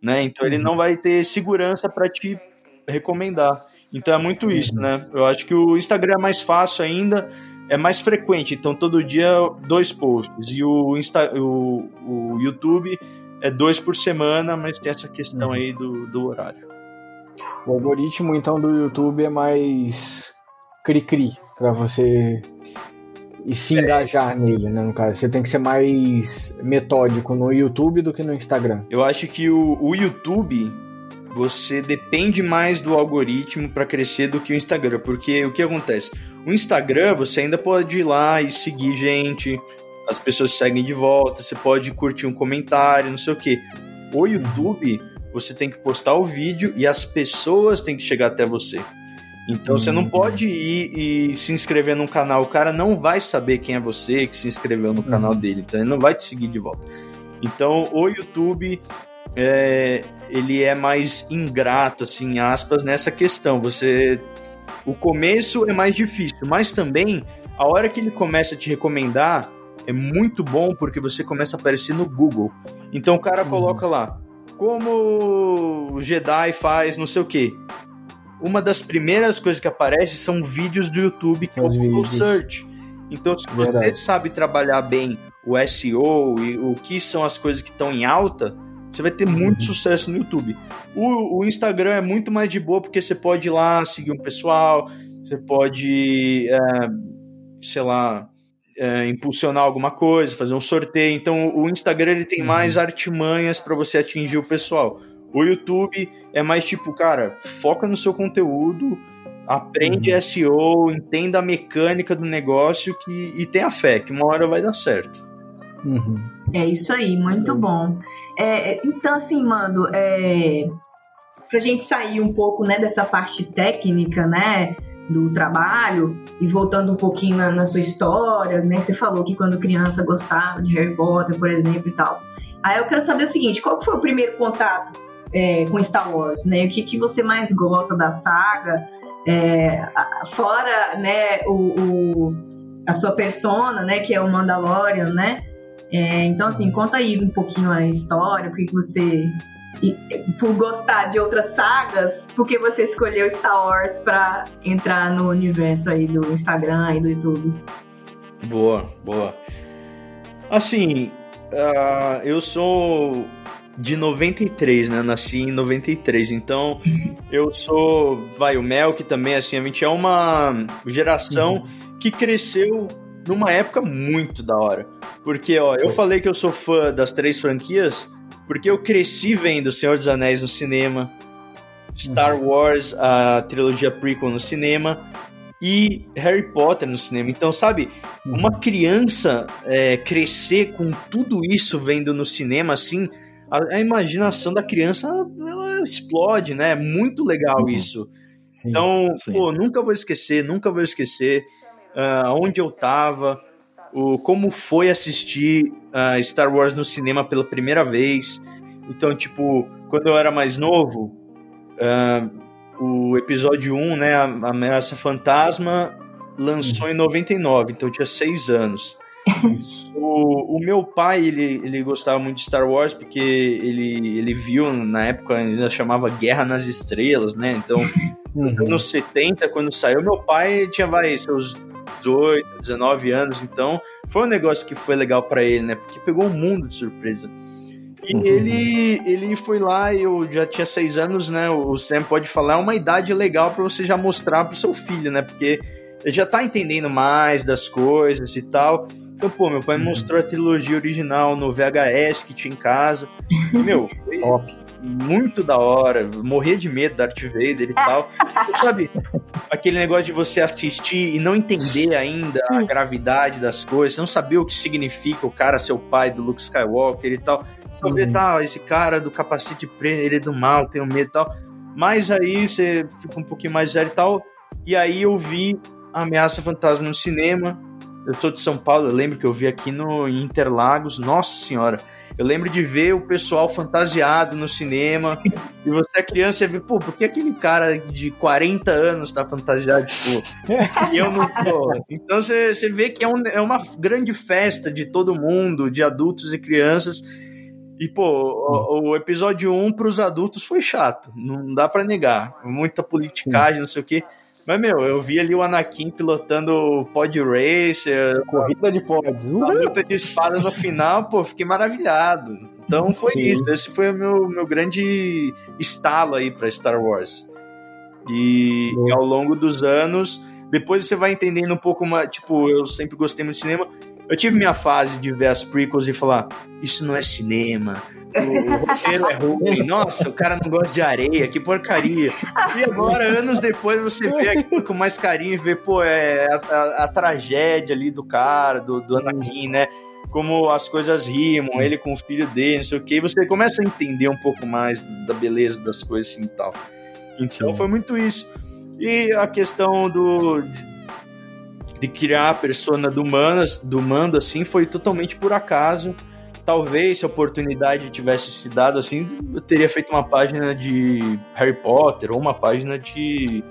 Né? Então ele uhum. não vai ter segurança para te recomendar. Então é muito isso, uhum. né? Eu acho que o Instagram é mais fácil ainda é mais frequente, então todo dia dois posts. E o, Insta, o, o YouTube é dois por semana, mas tem essa questão uhum. aí do, do horário. O algoritmo então do YouTube é mais cri-cri para você e se é. engajar nele, né? No caso, você tem que ser mais metódico no YouTube do que no Instagram. Eu acho que o, o YouTube você depende mais do algoritmo para crescer do que o Instagram, porque o que acontece? O Instagram você ainda pode ir lá e seguir gente, as pessoas seguem de volta, você pode curtir um comentário, não sei o que. O YouTube, você tem que postar o vídeo e as pessoas têm que chegar até você. Então uhum. você não uhum. pode ir e se inscrever num canal, o cara não vai saber quem é você que se inscreveu no uhum. canal dele, então ele não vai te seguir de volta. Então o YouTube é, ele é mais ingrato, assim, aspas, nessa questão. Você. O começo é mais difícil, mas também a hora que ele começa a te recomendar é muito bom porque você começa a aparecer no Google. Então o cara uhum. coloca lá como o Jedi faz não sei o que. Uma das primeiras coisas que aparece são vídeos do YouTube que é o Google Search. Então, se Verdade. você sabe trabalhar bem o SEO e o que são as coisas que estão em alta, você vai ter muito uhum. sucesso no YouTube. O, o, Instagram é muito mais de boa porque você pode ir lá seguir um pessoal, você pode, é, sei lá, é, impulsionar alguma coisa, fazer um sorteio. Então o Instagram ele tem uhum. mais artimanhas para você atingir o pessoal. O YouTube é mais tipo, cara, foca no seu conteúdo, aprende uhum. SEO, entenda a mecânica do negócio que, e tenha fé que uma hora vai dar certo. Uhum. É isso aí, muito bom. É, é, então, assim, Mando, é, pra gente sair um pouco né, dessa parte técnica, né? Do trabalho e voltando um pouquinho na, na, sua história, né? Você falou que quando criança gostava de Harry Potter, por exemplo, e tal. Aí eu quero saber o seguinte: qual foi o primeiro contato é, com Star Wars, né? O que, que você mais gosta da saga? É, fora, né, o, o, a sua persona, né, que é o Mandalorian, né? É, então, assim, conta aí um pouquinho a história, porque você. E, por gostar de outras sagas, por que você escolheu Star Wars para entrar no universo aí do Instagram e do YouTube? Boa, boa. Assim, uh, eu sou de 93, né? Nasci em 93, então <laughs> eu sou, vai, o Mel que também, assim, a gente é uma geração uhum. que cresceu numa época muito da hora. Porque, ó, eu falei que eu sou fã das três franquias porque eu cresci vendo Senhor dos Anéis no cinema, Star uhum. Wars, a trilogia prequel no cinema e Harry Potter no cinema. Então, sabe, uhum. uma criança é, crescer com tudo isso vendo no cinema, assim, a, a, imaginação da criança ela explode, né? É muito legal uhum. isso. Sim, então, sim. pô, nunca vou esquecer, nunca vou esquecer uh, onde eu tava, o, como foi assistir uh, Star Wars no cinema pela primeira vez. Então, tipo, quando eu era mais novo, uh, o episódio 1, né, a Ameaça Fantasma, lançou em 99, então eu tinha seis anos. <laughs> o, o, meu pai, ele, ele gostava muito de Star Wars porque ele, ele viu, na época, ainda chamava Guerra nas Estrelas, né? Então, uhum. anos 70, quando saiu, meu pai tinha, vai, seus 18, 19 anos, então foi um negócio que foi legal para ele, né? Porque pegou o mundo de surpresa. E uhum. ele, ele foi lá, eu já tinha seis anos, né? O Sam pode falar, é uma idade legal para você já mostrar pro seu filho, né? Porque ele já tá entendendo mais das coisas e tal. Então, pô, meu pai uhum. mostrou a trilogia original no VHS que tinha em casa. E, meu, foi Top. Muito da hora. Morria de medo da Darth Vader e tal. <laughs> sabe, aquele negócio de você assistir e não entender ainda a gravidade das coisas, não saber o que significa o cara ser o pai do Luke Skywalker e tal. Só ver, uhum. tá, esse cara do capacete preto, ele é do mal, tem medo e tal. Mas aí você fica um pouquinho mais sério e tal. E aí eu vi Ameaça Fantasma no cinema eu sou de São Paulo, eu lembro que eu vi aqui no Interlagos, nossa senhora. Eu lembro de ver o pessoal fantasiado no cinema. e você é criança e vê, pô, por que aquele cara de 40 anos tá fantasiado? Tipo, e eu não tô. Então você, você vê que é, um, é uma grande festa de todo mundo, de adultos e crianças. E, pô, o, o episódio 1 pros adultos foi chato, não dá para negar. Muita politicagem, não sei o quê. Mas, meu, eu vi ali o Anakin pilotando o Pod Racer. Corrida de pods. Uh! A luta de espadas no final, pô, fiquei maravilhado. Então foi Sim. isso. Esse foi o meu, meu grande estalo aí pra Star Wars. E, e ao longo dos anos, depois você vai entendendo um pouco mais. Tipo, eu sempre gostei muito de cinema. Eu tive minha fase de ver as prequels e falar: Isso não é cinema, o roteiro é ruim, nossa, o cara não gosta de areia, que porcaria. E agora, anos depois, você vê aquilo com mais carinho e vê, pô, é a, a, a tragédia ali do cara, do, do Anakin, né? Como as coisas rimam, ele com o filho dele, não sei o que, você começa a entender um pouco mais da beleza das coisas assim e tal. Então foi muito isso. E a questão do. De, de criar a persona do, Manas, do Mando, assim, foi totalmente por acaso talvez se a oportunidade tivesse se dado assim, eu teria feito uma página de Harry Potter ou uma página de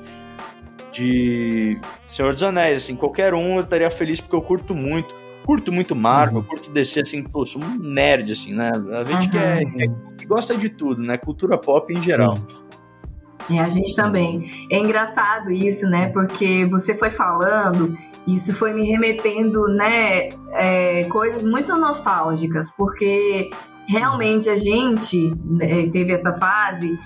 de Senhor dos Anéis, assim, qualquer um eu estaria feliz porque eu curto muito. Curto muito Marvel, uhum. curto descer assim, pô, sou um nerd, assim, né? A gente uhum. que, é, que, gosta de tudo, né? Cultura pop em geral. Sim. E a gente também. É engraçado isso, né? Porque você foi falando isso foi me remetendo, né, é, coisas muito nostálgicas, porque realmente a gente né, teve essa fase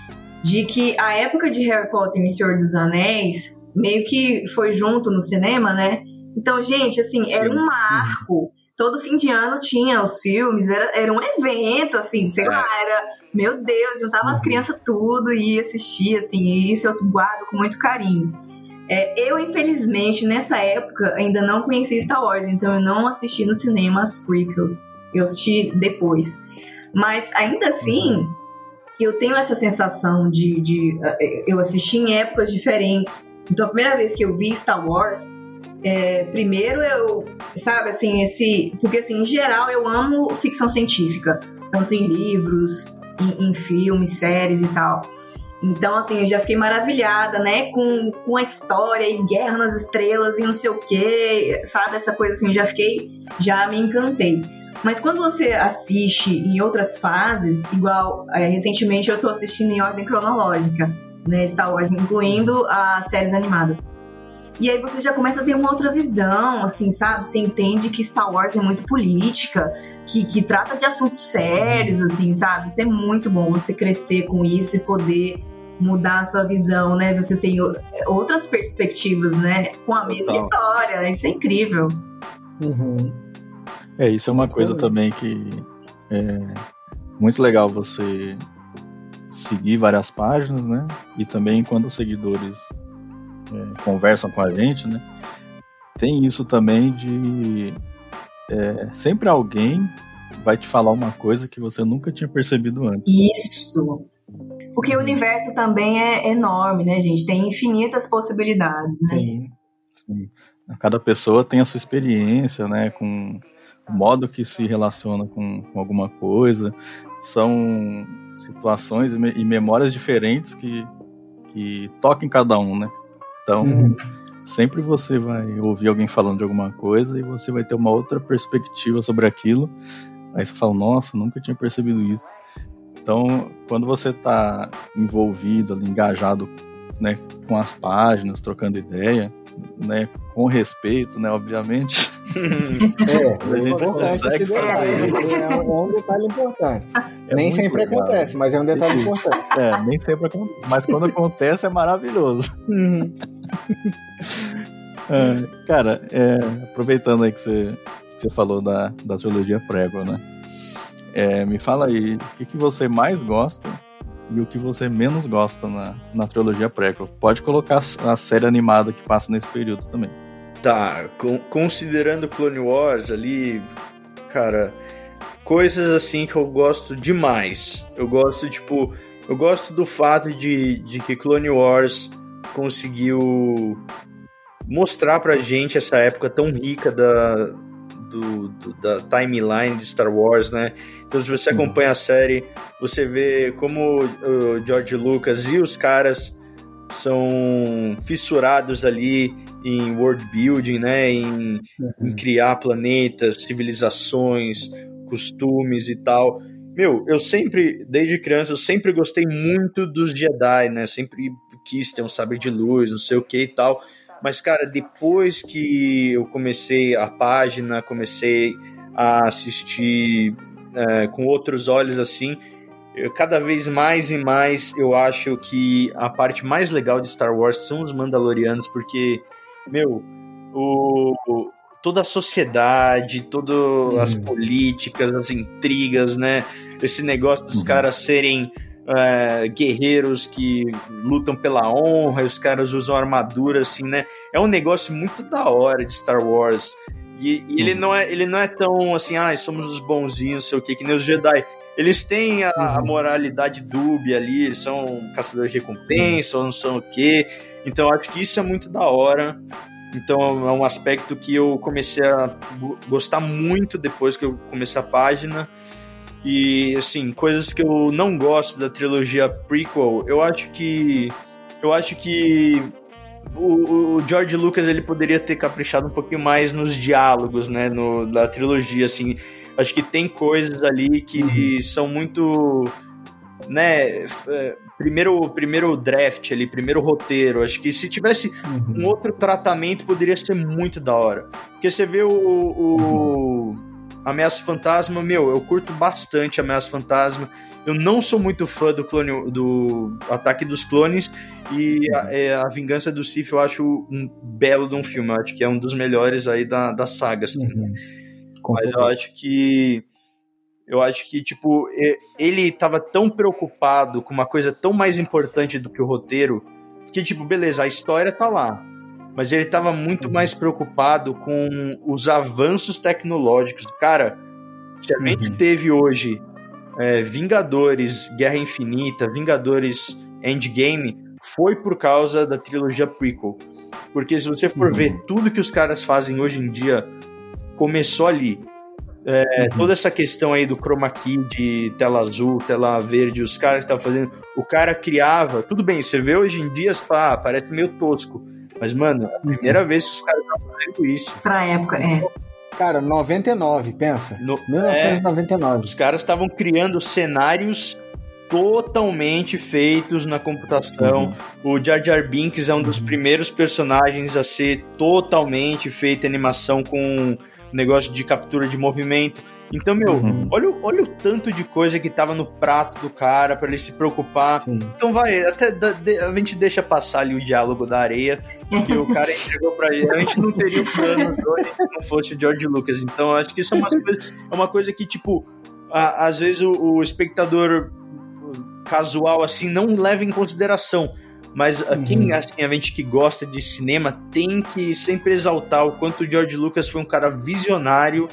de que a época de Harry Potter e Senhor dos Anéis meio que foi junto no cinema, né? Então, gente, assim, era um marco. Todo fim de ano tinha os filmes, era, era um evento, assim, sei lá, é. era, meu Deus, juntava as uhum. crianças tudo e ia assistir, assim, e isso eu guardo com muito carinho. É, eu, infelizmente, nessa época, ainda não conheci Star Wars, então eu não assisti no cinema as prequels. Eu assisti depois. Mas, ainda assim, eu tenho essa sensação de, de. Eh, eu assisti em épocas diferentes. Então, a primeira vez que eu vi Star Wars, é, primeiro eu. Sabe, assim, esse. Porque, assim, em geral, eu amo ficção científica. Tanto em livros, em, em filmes, séries e tal. Então, assim, eu já fiquei maravilhada, né, com, com a história e Guerra nas Estrelas e não sei o quê, sabe? Essa coisa assim, eu já fiquei, já me encantei. Mas quando você assiste em outras fases, igual é, recentemente eu tô assistindo em ordem cronológica, né, Star Wars, incluindo as séries animadas. E aí você já começa a ter uma outra visão, assim, sabe? Você entende que Star Wars é muito política, que, que trata de assuntos sérios, assim, sabe? Isso é muito bom, você crescer com isso e poder mudar a sua visão, né? Você tem outras perspectivas, né? Com a mesma Total. história. Isso é incrível. Uhum. É, isso é uma coisa também que é muito legal você seguir várias páginas, né? E também quando os seguidores é, conversam com a gente, né? Tem isso também de é, sempre alguém vai te falar uma coisa que você nunca tinha percebido antes. Isso. Porque o universo também é enorme, né, gente? Tem infinitas possibilidades, né? Sim. Sim. Cada pessoa tem a sua experiência, né? Com o modo que se relaciona com, com alguma coisa. São situações e memórias diferentes que, que tocam em cada um, né? Então, uhum. sempre você vai ouvir alguém falando de alguma coisa e você vai ter uma outra perspectiva sobre aquilo. Aí você fala, nossa, nunca tinha percebido isso. Então, quando você está envolvido, ali, engajado né, com as páginas, trocando ideia, né, com respeito, né, obviamente. <laughs> é, é importante esse detalhe. É um, detalhe importante. É nem sempre legal. acontece, mas é um detalhe importante. É, nem sempre acontece. Mas quando acontece é maravilhoso. Uhum. <laughs> é, cara, é, aproveitando aí que você, que você falou da, da trilogia Prego, né? É, me fala aí, o que, que você mais gosta e o que você menos gosta na, na trilogia prequel. Pode colocar a série animada que passa nesse período também. Tá, considerando Clone Wars ali, cara, coisas assim que eu gosto demais. Eu gosto, tipo, eu gosto do fato de, de que Clone Wars conseguiu mostrar pra gente essa época tão rica da, do, do, da timeline de Star Wars, né? Então, se você acompanha a série, você vê como o George Lucas e os caras são fissurados ali em world building, né? Em, uhum. em criar planetas, civilizações, costumes e tal. Meu, eu sempre, desde criança, eu sempre gostei muito dos Jedi, né? Sempre quis ter um sabre de luz, não sei o que e tal. Mas, cara, depois que eu comecei a página, comecei a assistir é, com outros olhos assim, eu, cada vez mais e mais eu acho que a parte mais legal de Star Wars são os Mandalorianos, porque, meu, o, toda a sociedade, todas uhum. as políticas, as intrigas, né? Esse negócio dos uhum. caras serem é, guerreiros que lutam pela honra, os caras usam armadura, assim, né? É um negócio muito da hora de Star Wars. E, e ele, uhum. não é, ele não é tão assim, ah, somos os bonzinhos, sei o que, que nem os Jedi. Eles têm a, a uhum. moralidade dúbia ali, eles são caçadores de recompensa, ou não são o quê. Então acho que isso é muito da hora. Então é um aspecto que eu comecei a gostar muito depois que eu comecei a página. E assim, coisas que eu não gosto da trilogia prequel, eu acho que eu acho que o, o, George Lucas ele poderia ter caprichado um pouquinho mais nos diálogos, né, no, da trilogia, assim. Acho que tem coisas ali que uhum. são muito, né, é, primeiro primeiro draft ali, primeiro roteiro. Acho que se tivesse uhum. um outro tratamento poderia ser muito da hora. Porque você vê o, o uhum. Ameaça Fantasma, meu, eu curto bastante Ameaça Fantasma. Eu não sou muito fã do clone do Ataque dos Clones e a, é, a Vingança do Sith eu acho um belo de um filme. Eu acho que é um dos melhores aí da, da saga. Assim, uhum. Mas certeza. eu acho que eu acho que, tipo, ele estava tão preocupado com uma coisa tão mais importante do que o roteiro, que, tipo, beleza, a história tá lá mas ele estava muito uhum. mais preocupado com os avanços tecnológicos. Cara, se a gente uhum. teve hoje é, Vingadores Guerra Infinita, Vingadores Endgame, foi por causa da trilogia prequel. Porque se você for uhum. ver tudo que os caras fazem hoje em dia, começou ali. É, uhum. Toda essa questão aí do chroma key de tela azul, tela verde, os caras estavam fazendo. O cara criava. Tudo bem, você vê hoje em dia, você fala, ah, parece meio tosco. Mas, mano, a primeira vez que os caras estavam fazendo isso. Pra época, é. Cara, 99, pensa. No, 1999. É, os caras estavam criando cenários totalmente feitos na computação. Uhum. O Jar Jar Binks é um dos primeiros personagens a ser totalmente feito animação com negócio de captura de movimento. Então, meu, uhum. olha, olha o tanto de coisa que tava no prato do cara para ele se preocupar. Uhum. Então vai, até a gente deixa passar ali o diálogo da areia, que o cara entregou pra ele. A gente não teria o plano se não fosse o George Lucas. Então, acho que isso é uma <laughs> coisa, é uma coisa que, tipo, a, às vezes o, o espectador casual assim não leva em consideração. Mas uhum. quem assim, a gente que gosta de cinema tem que sempre exaltar o quanto o George Lucas foi um cara visionário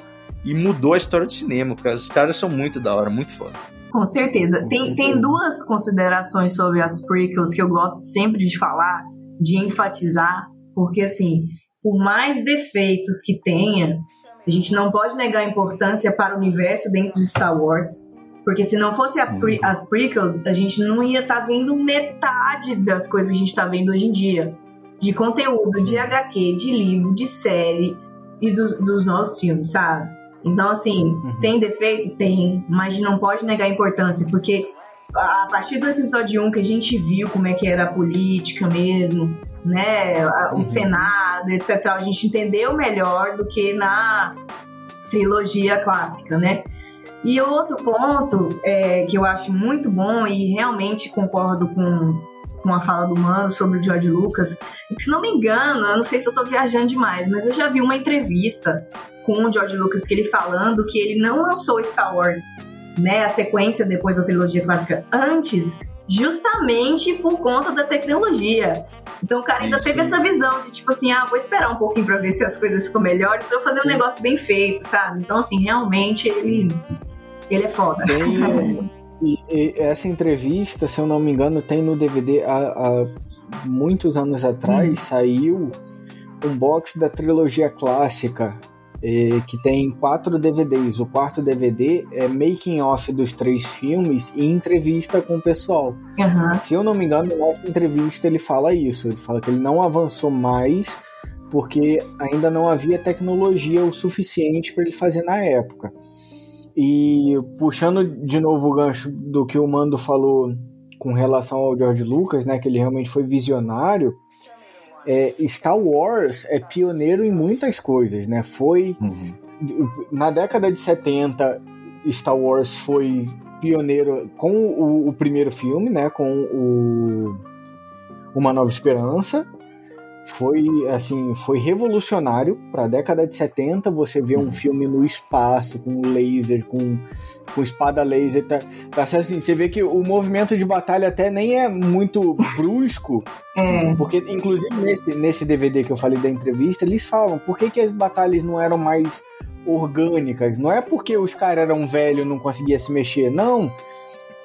e mudou a história do cinema. Os caras são muito da hora, muito foda. Com certeza. Com tem, certeza. tem duas considerações sobre as prequels que eu gosto sempre de falar, de enfatizar, porque assim, por mais defeitos que tenha, a gente não pode negar a importância para o universo dentro de Star Wars. Porque se não fosse pre, as prequels, a gente não ia estar tá vendo metade das coisas que a gente está vendo hoje em dia. De conteúdo, de HQ, de livro, de série e do, dos nossos filmes, sabe? Então, assim, uhum. tem defeito? Tem, mas não pode negar a importância, porque a partir do episódio 1 que a gente viu como é que era a política mesmo, né, o uhum. Senado, etc., a gente entendeu melhor do que na trilogia clássica, né? E outro ponto é, que eu acho muito bom e realmente concordo com, com a fala do Mano sobre o George Lucas, é se não me engano, eu não sei se eu tô viajando demais, mas eu já vi uma entrevista com o George Lucas que ele falando que ele não lançou Star Wars, né, a sequência depois da trilogia clássica antes, justamente por conta da tecnologia. Então o cara ainda teve essa visão de tipo assim, ah, vou esperar um pouquinho para ver se as coisas ficam melhores, então fazer um negócio bem feito, sabe? Então assim, realmente ele ele é foda. Tem, <laughs> e, e essa entrevista, se eu não me engano, tem no DVD há, há muitos anos atrás, hum. saiu um box da trilogia clássica que tem quatro DVDs. O quarto DVD é making off dos três filmes e entrevista com o pessoal. Uhum. Se eu não me engano, nessa entrevista ele fala isso. Ele fala que ele não avançou mais porque ainda não havia tecnologia o suficiente para ele fazer na época. E puxando de novo o gancho do que o Mando falou com relação ao George Lucas, né, que ele realmente foi visionário é, Star Wars é pioneiro em muitas coisas, né? Foi uhum. na década de 70, Star Wars foi pioneiro com o, o, primeiro filme, né? Com o Uma Nova Esperança. Foi assim, foi revolucionário para a década de 70 você vê um uhum. filme no espaço com laser, com, com espada laser, tá, tá assim, você vê que o movimento de batalha até nem é muito brusco, é. porque inclusive nesse, nesse DVD que eu falei da entrevista, eles falam por que, que as batalhas não eram mais orgânicas, não é porque os caras eram velhos e não conseguiam se mexer, não,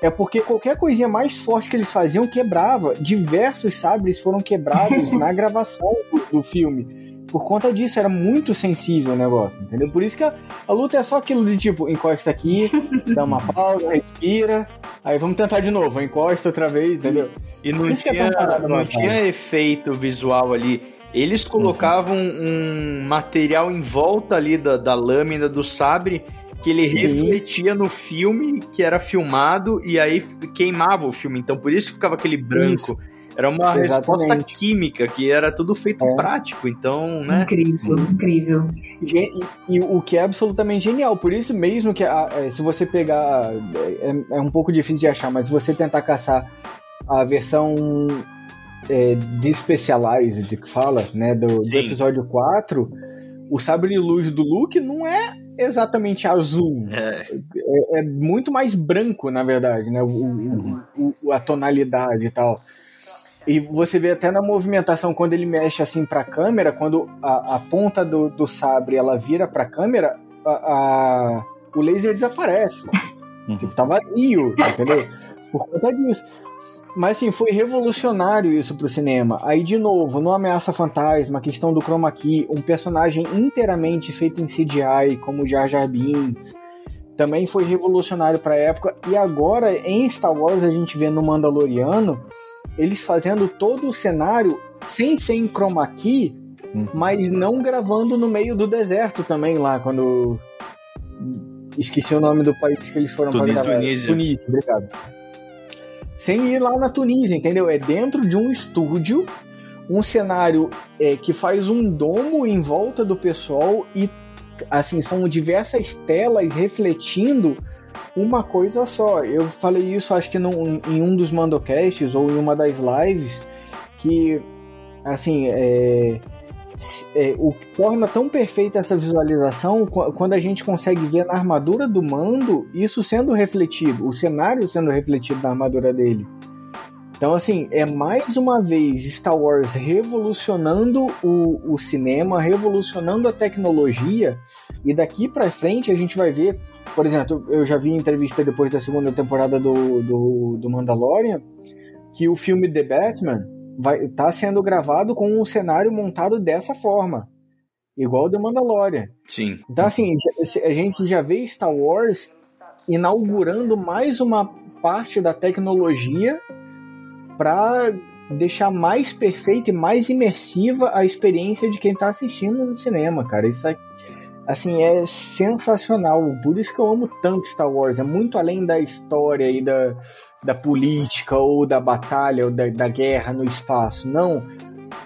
é porque qualquer coisinha mais forte que eles faziam quebrava. Diversos sabres foram quebrados <laughs> na gravação do, do, filme. Por conta disso, era muito sensível o negócio, entendeu? Por isso que a, a luta é só aquilo de tipo, encosta aqui, <laughs> dá uma pausa, respira, aí vamos tentar de novo, encosta outra vez, entendeu? E não, é tinha, é não tinha efeito visual ali. Eles colocavam uhum. um material em volta ali da, da lâmina do sabre que ele Sim. refletia no filme que era filmado e aí queimava o filme. Então por isso ficava aquele branco. Isso. Era uma Exatamente. resposta química, que era tudo feito é. prático, então, né? Incrível, incrível. E, e, o que é absolutamente genial, por isso mesmo que a, é, se você pegar, é, é, um pouco difícil de achar, mas se você tentar caçar a versão é, de Specialized, que fala, né, do, do episódio 4, o sabre de luz do Luke não é exatamente azul. É. É, é, muito mais branco, na verdade, né? O, o, o, a tonalidade e tal. E você vê até na movimentação, quando ele mexe assim pra câmera, quando a, a ponta do, do sabre ela vira pra câmera, a, a o laser desaparece. Uhum. Tipo, tá vazio, entendeu? Por conta disso. Mas assim, foi revolucionário isso pro cinema. Aí, de novo, no Ameaça Fantasma, a questão do chroma key, um personagem inteiramente feito em CGI, como Jar Jar Binks, também foi revolucionário pra época. E agora, em Star Wars, a gente vê no Mandaloriano, eles fazendo todo o cenário sem ser em chroma key, hum. mas não gravando no meio do deserto também lá, quando... Esqueci o nome do país que eles foram Tunísia, pra gravar. Tunísia. Tunísia, obrigado sem ir lá na Tunísia, entendeu? É dentro de um estúdio, um cenário é, que faz um domo em volta do pessoal e assim são diversas telas refletindo uma coisa só. Eu falei isso acho que num, em um dos mandocasts ou em uma das lives que assim é, é, o que torna tão perfeita essa visualização quando a gente consegue ver na armadura do mando isso sendo refletido, o cenário sendo refletido na armadura dele. Então, assim, é mais uma vez Star Wars revolucionando o, o cinema, revolucionando a tecnologia, e daqui para frente a gente vai ver, por exemplo, eu já vi entrevista depois da segunda temporada do, do, do Mandalorian, que o filme The Batman vai tá sendo gravado com um cenário montado dessa forma. Igual o The Mandalorian. Sim. Então, assim, a gente já vê Star Wars inaugurando mais uma parte da tecnologia para deixar mais perfeita e mais imersiva a experiência de quem está assistindo no cinema, cara. Isso é, assim, é sensacional. Por isso que eu amo tanto Star Wars. É muito além da história e da, da política ou da batalha ou da, da guerra no espaço. Não.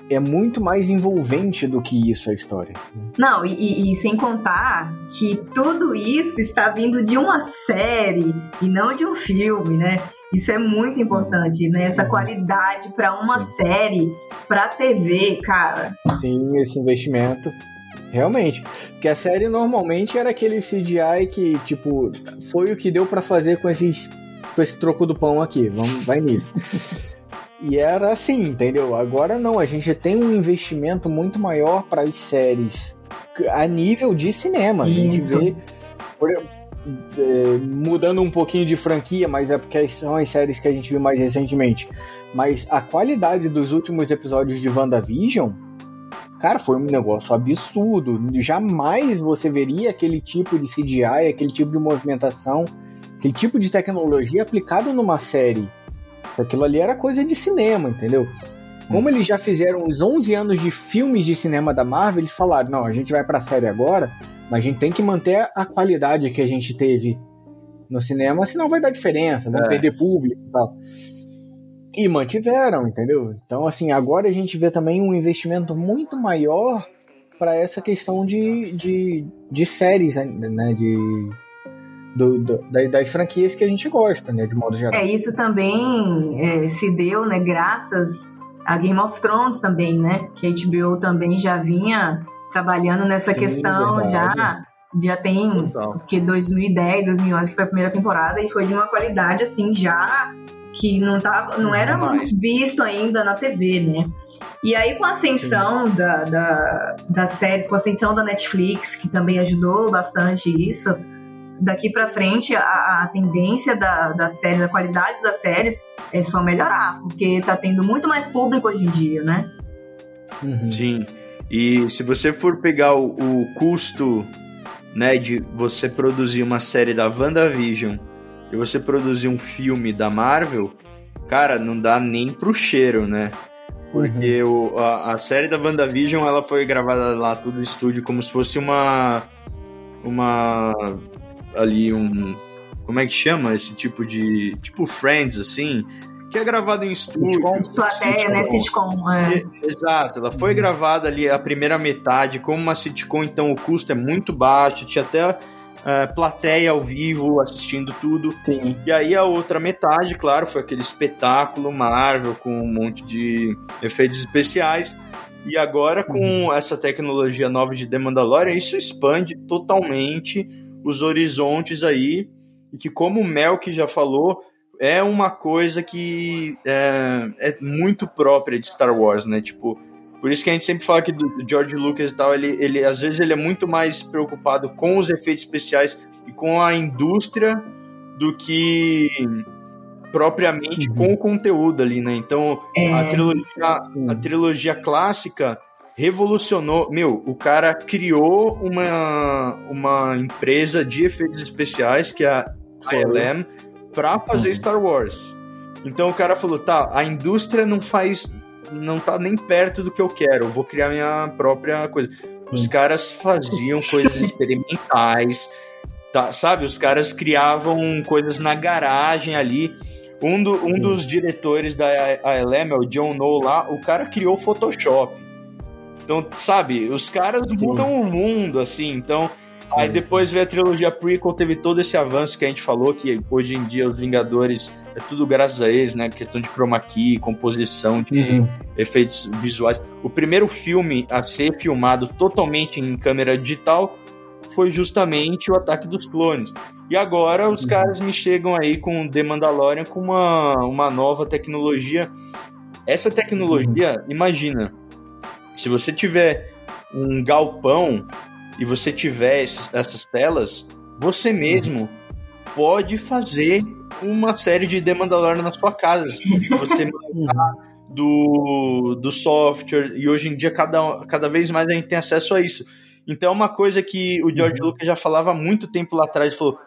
É muito mais envolvente do que isso a história. Não, e, e, sem contar que tudo isso está vindo de uma série e não de um filme, né? Isso é muito importante, né? Essa qualidade para uma Sim. série, para TV, cara. Sim, esse investimento Realmente. Porque a série normalmente era aquele CGI que, tipo, foi o que deu para fazer com, esses, com esse troco do pão aqui. Vamos, vai nisso. <laughs> e era assim, entendeu? Agora não, a gente tem um investimento muito maior para as séries a nível de cinema. Isso. A gente vê. Por, é, mudando um pouquinho de franquia, mas é porque são as séries que a gente viu mais recentemente. Mas a qualidade dos últimos episódios de WandaVision Cara, foi um negócio absurdo. Jamais você veria aquele tipo de CGI, aquele tipo de movimentação, aquele tipo de tecnologia aplicado numa série. Aquilo ali era coisa de cinema, entendeu? Como eles já fizeram uns 11 anos de filmes de cinema da Marvel, eles falaram: não, a gente vai pra série agora, mas a gente tem que manter a qualidade que a gente teve no cinema, senão vai dar diferença, vão é. perder público e tal. E mantiveram, entendeu? Então, assim, agora a gente vê também um investimento muito maior para essa questão de, de, de séries, né? De, do, do, das franquias que a gente gosta, né? De modo geral. É, isso também é, se deu, né? Graças A Game of Thrones também, né? Que a HBO também já vinha trabalhando nessa Sim, questão verdade. já já tem que 2010, 2011 que foi a primeira temporada e foi de uma qualidade assim já que não tava, não era mais visto ainda na TV, né? E aí com a ascensão da, da, das séries, com a ascensão da Netflix, que também ajudou bastante isso, daqui para frente a, a, tendência da, das séries, a qualidade das séries é só melhorar, porque tá tendo muito mais público hoje em dia, né? Uhum. Sim. E se você for pegar o, o custo né, de você produzir uma série da WandaVision e você produzir um filme da Marvel, cara, não dá nem pro cheiro, né? Porque uhum. o, a, a, série da WandaVision, ela foi gravada lá tudo no estúdio como se fosse uma uma ali um como é que chama esse tipo de tipo Friends assim, que é gravado em estúdio. Sitcom, plateia, né? Sitcom. É. Exato, ela foi gravada ali a primeira metade como uma sitcom, então o custo é muito baixo, tinha até uh, plateia ao vivo assistindo tudo. Sim. E aí a outra metade, claro, foi aquele espetáculo Marvel com um monte de efeitos especiais. E agora com uhum. essa tecnologia nova de The Mandalorian, isso expande totalmente os horizontes aí. E que como o Melk já falou, é uma coisa que é, é, muito própria de Star Wars, né? Tipo, por isso que a gente sempre fala que do George Lucas e tal, ele, ele às vezes ele é muito mais preocupado com os efeitos especiais e com a indústria do que propriamente uhum. com o conteúdo ali, né? Então, é... a, trilogia, a trilogia clássica revolucionou. Meu, o cara criou uma, uma empresa de efeitos especiais, que é a ILM, para fazer uhum. Star Wars. Então o cara falou: tá, a indústria não faz. Não tá nem perto do que eu quero, eu vou criar minha própria coisa. Os caras faziam coisas <laughs> experimentais, tá, sabe? Os caras criavam coisas na garagem ali. Um, do, um dos diretores da ALM, é o John No lá, o cara criou o Photoshop. Então, sabe, os caras Sim. mudam o mundo, assim. Então, Aí depois veio a trilogia prequel, teve todo esse avanço que a gente falou, que hoje em dia os Vingadores é tudo graças a eles, né? Questão de chroma key, composição, de uhum. efeitos visuais. O primeiro filme a ser filmado totalmente em câmera digital foi justamente o Ataque dos Clones. E agora os uhum. caras me chegam aí com The Mandalorian com uma, uma nova tecnologia. Essa tecnologia, uhum. imagina, se você tiver um galpão e você tiver esses, essas telas, você mesmo pode fazer uma série de The Mandalorian na sua casa. Você do, do software, e hoje em dia cada, cada vez mais a gente tem acesso a isso. Então é uma coisa que o George uhum. Lucas já falava há muito tempo lá atrás, falou,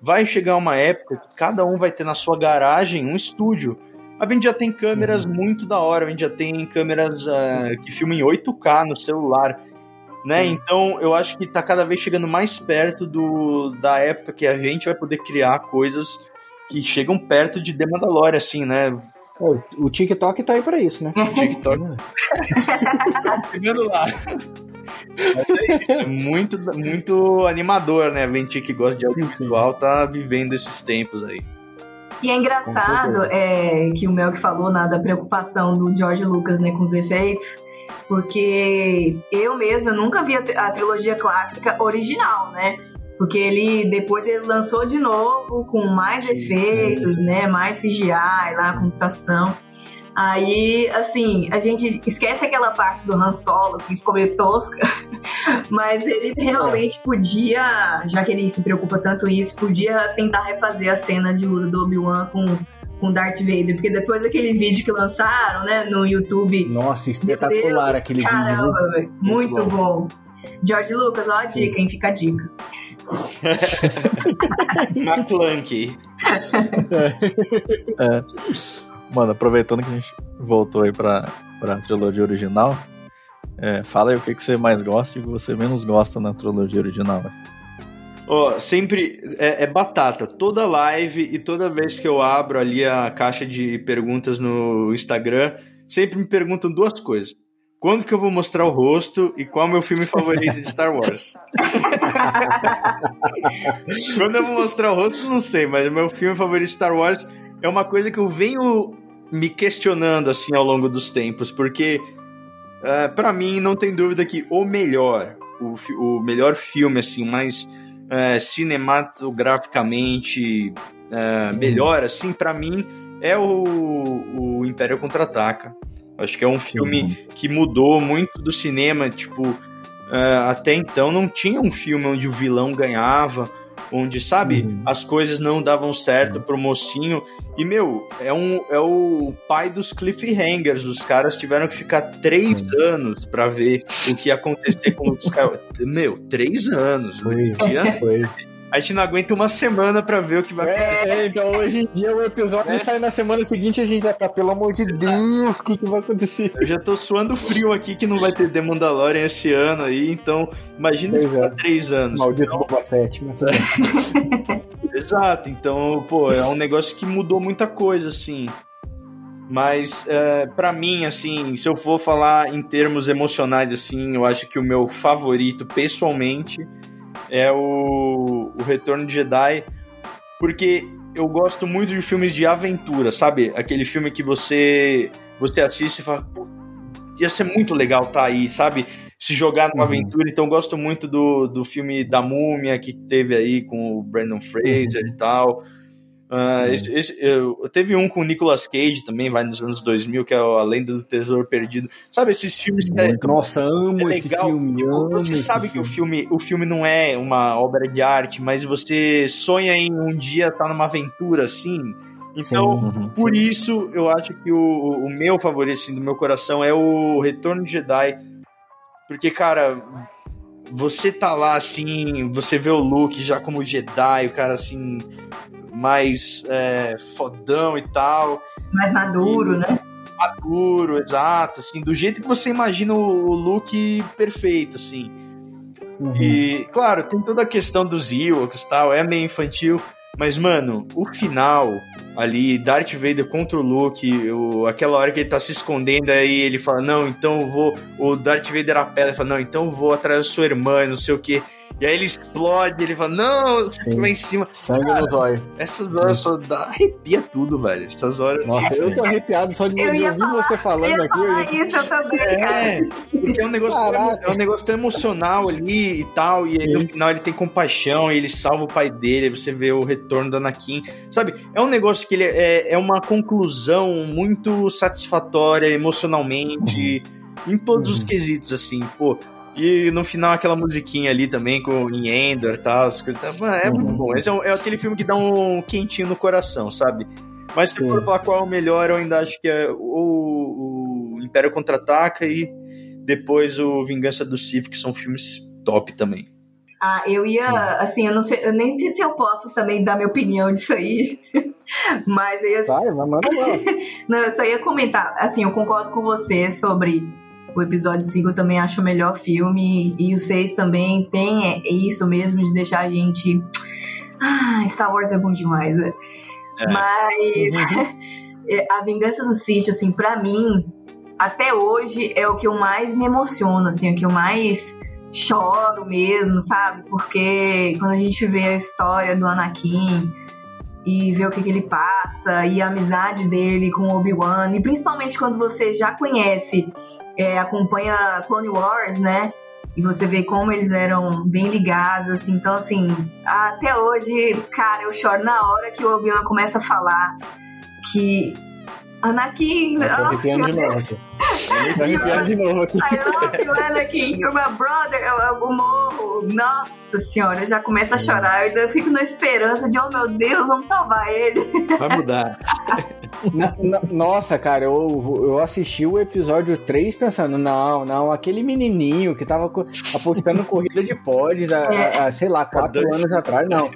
vai chegar uma época que cada um vai ter na sua garagem um estúdio. A gente já tem câmeras uhum. muito da hora, a gente já tem câmeras uh, que filmam em 8K no celular né? Sim. Então eu acho que tá cada vez chegando mais perto do, da época que a gente vai poder criar coisas que chegam perto de The Mandalorian, assim, né? O, o TikTok tá aí pra isso, né? O TikTok. Chegando lá. Mas é isso, é muito, muito animador, né? A gente que gosta de audiovisual tá vivendo esses tempos aí. E é engraçado é, que o Mel que falou né, da preocupação do George Lucas né, com os efeitos porque eu mesma nunca vi a, trilogia clássica original, né? Porque ele depois ele lançou de novo com mais sim, efeitos, sim. né? Mais CGI lá, computação. Aí, assim, a gente esquece aquela parte do Han Solo, assim, ficou meio tosca. <laughs> Mas ele realmente podia, já que ele se preocupa tanto isso, podia tentar refazer a cena de luta do Obi-Wan com com Darth Vader, porque depois daquele vídeo que lançaram, né, no YouTube. Nossa, espetacular Deus, aquele caramba, vídeo. Muito, muito bom. bom. George Lucas, ó a Sim. dica, hein? Fica a dica. <laughs> McClunky. é. Mano, aproveitando que a gente voltou aí pra, pra trilogia original, é, fala aí o que, que você mais gosta e o que você menos gosta na trilogia original. Ó, oh, sempre é, é, batata. Toda live e toda vez que eu abro ali a caixa de perguntas no Instagram, sempre me perguntam duas coisas. Quando que eu vou mostrar o rosto e qual é o meu filme favorito de Star Wars? <laughs> Quando eu vou mostrar o rosto, não sei, mas o meu filme favorito de Star Wars é uma coisa que eu venho me questionando assim ao longo dos tempos, porque uh, para mim não tem dúvida que o melhor, o, o melhor filme assim, mais uh, cinematograficamente uh, melhor assim, para mim é o, o Império Contra-Ataca. Acho que é um filme que mudou muito do cinema, tipo, uh, até então não tinha um filme onde o vilão ganhava, onde, sabe, uhum. as coisas não davam certo pro mocinho. E, meu, é, um, é o pai dos cliffhangers. Os caras tiveram que ficar três anos para ver o que ia acontecer com o <laughs> Luke Skywalker. Meu, três anos. Foi, foi a gente não aguenta uma semana pra ver o que vai acontecer. É, então hoje em dia o episódio é. sai na semana seguinte e a gente já tá, pelo amor de Deus, o que, que vai acontecer? Eu já tô suando frio aqui que não vai ter The Mandalorian esse ano aí, então imagina esperar é. três anos. Maldito então... Boba Fett, mas <laughs> Exato, então, pô, é um negócio que mudou muita coisa, assim. Mas, é, para mim, assim, se eu for falar em termos emocionais, assim, eu acho que o meu favorito, pessoalmente, é o, o Retorno de Jedi, porque eu gosto muito de filmes de aventura, sabe? Aquele filme que você você assiste e fala, ia ser muito legal estar tá aí, sabe? Se jogar numa uhum. aventura. Então, eu gosto muito do, do filme da Múmia que teve aí com o Brandon Fraser uhum. e tal. Uh, esse, esse, eu, teve um com o Nicolas Cage também, vai nos anos 2000, que é A Lenda do Tesouro Perdido. Sabe, esses filmes que é, Nossa, amo é esse filme. Tipo, você sabe que o filme, o filme não é uma obra de arte, mas você sonha em um dia estar tá numa aventura assim. Então, sim, uhum, por sim. isso, eu acho que o, o meu favorito assim, do meu coração é o Retorno de Jedi. Porque, cara, você tá lá assim, você vê o Luke já como Jedi, o cara assim mais é, fodão e tal. Mais maduro, e, né? Maduro, exato, assim, do jeito que você imagina o look perfeito, assim. Uhum. E, claro, tem toda a questão dos Ewoks e tal, é meio infantil, mas, mano, o final ali, Darth Vader contra o Luke, o, aquela hora que ele tá se escondendo, aí ele fala, não, então eu vou. O Darth Vader apela, ele fala, não, então eu vou atrás da sua irmã, não sei o que. E aí ele explode, ele fala, não, Sim. lá em cima. Sangue Cara, no zóio. Essas horas só dá, arrepia tudo, velho. Essas horas. Nossa, assim, eu tô arrepiado só de ouvir você falando eu aqui. Eu isso eu também, é, porque é um negócio, tão, é um negócio tão emocional ali e tal. E aí, no final ele tem compaixão, e ele salva o pai dele, você vê o retorno da Anakin. Sabe? É um negócio que ele é, é uma conclusão muito satisfatória emocionalmente. Uhum. Em todos uhum. os quesitos, assim, pô, e no final aquela musiquinha ali também com o Endor e tal, as coisas. É muito uhum. bom. Esse é, um, é, aquele filme que dá um quentinho no coração, sabe? Mas se Sim. for falar qual é o melhor, eu ainda acho que é o, o Império Contra-Ataca e depois o Vingança do Sith, que são filmes top também. Ah, eu ia, Sim. assim, eu não sei, eu nem sei se eu posso também dar minha opinião disso aí. <laughs> mas eu ia... Vai, vai, manda <laughs> não, eu só ia comentar, assim, eu concordo com você sobre o episódio 5 eu também acho o melhor filme. E o 6 também tem isso mesmo de deixar a gente. Ah, Star Wars é bom demais, né? É. Mas <laughs> é, a Vingança do Sith, assim, para mim, até hoje é o que eu mais me emociono, assim, é o que eu mais choro mesmo, sabe? Porque quando a gente vê a história do Anakin e vê o que, que ele passa e a amizade dele com Obi-Wan, e principalmente quando você já conhece é, acompanha Clone Wars, né? E você vê como eles eram bem ligados, assim. Então, assim, até hoje, cara, eu choro na hora que o Obi-Wan começa a falar que Anakin. Eu tô arrepiando de novo. Eu tô arrepiando de novo aqui. I love you, Anakin. You're my brother. Eu, eu morro. Nossa senhora, eu já começo a chorar. Eu ainda fico na esperança de, oh meu Deus, vamos salvar ele. Vai mudar. na, na, nossa, cara, eu, eu assisti o episódio 3 pensando, não, não, aquele menininho que tava apostando corrida de pods há, é. há, sei lá, quatro anos atrás, não.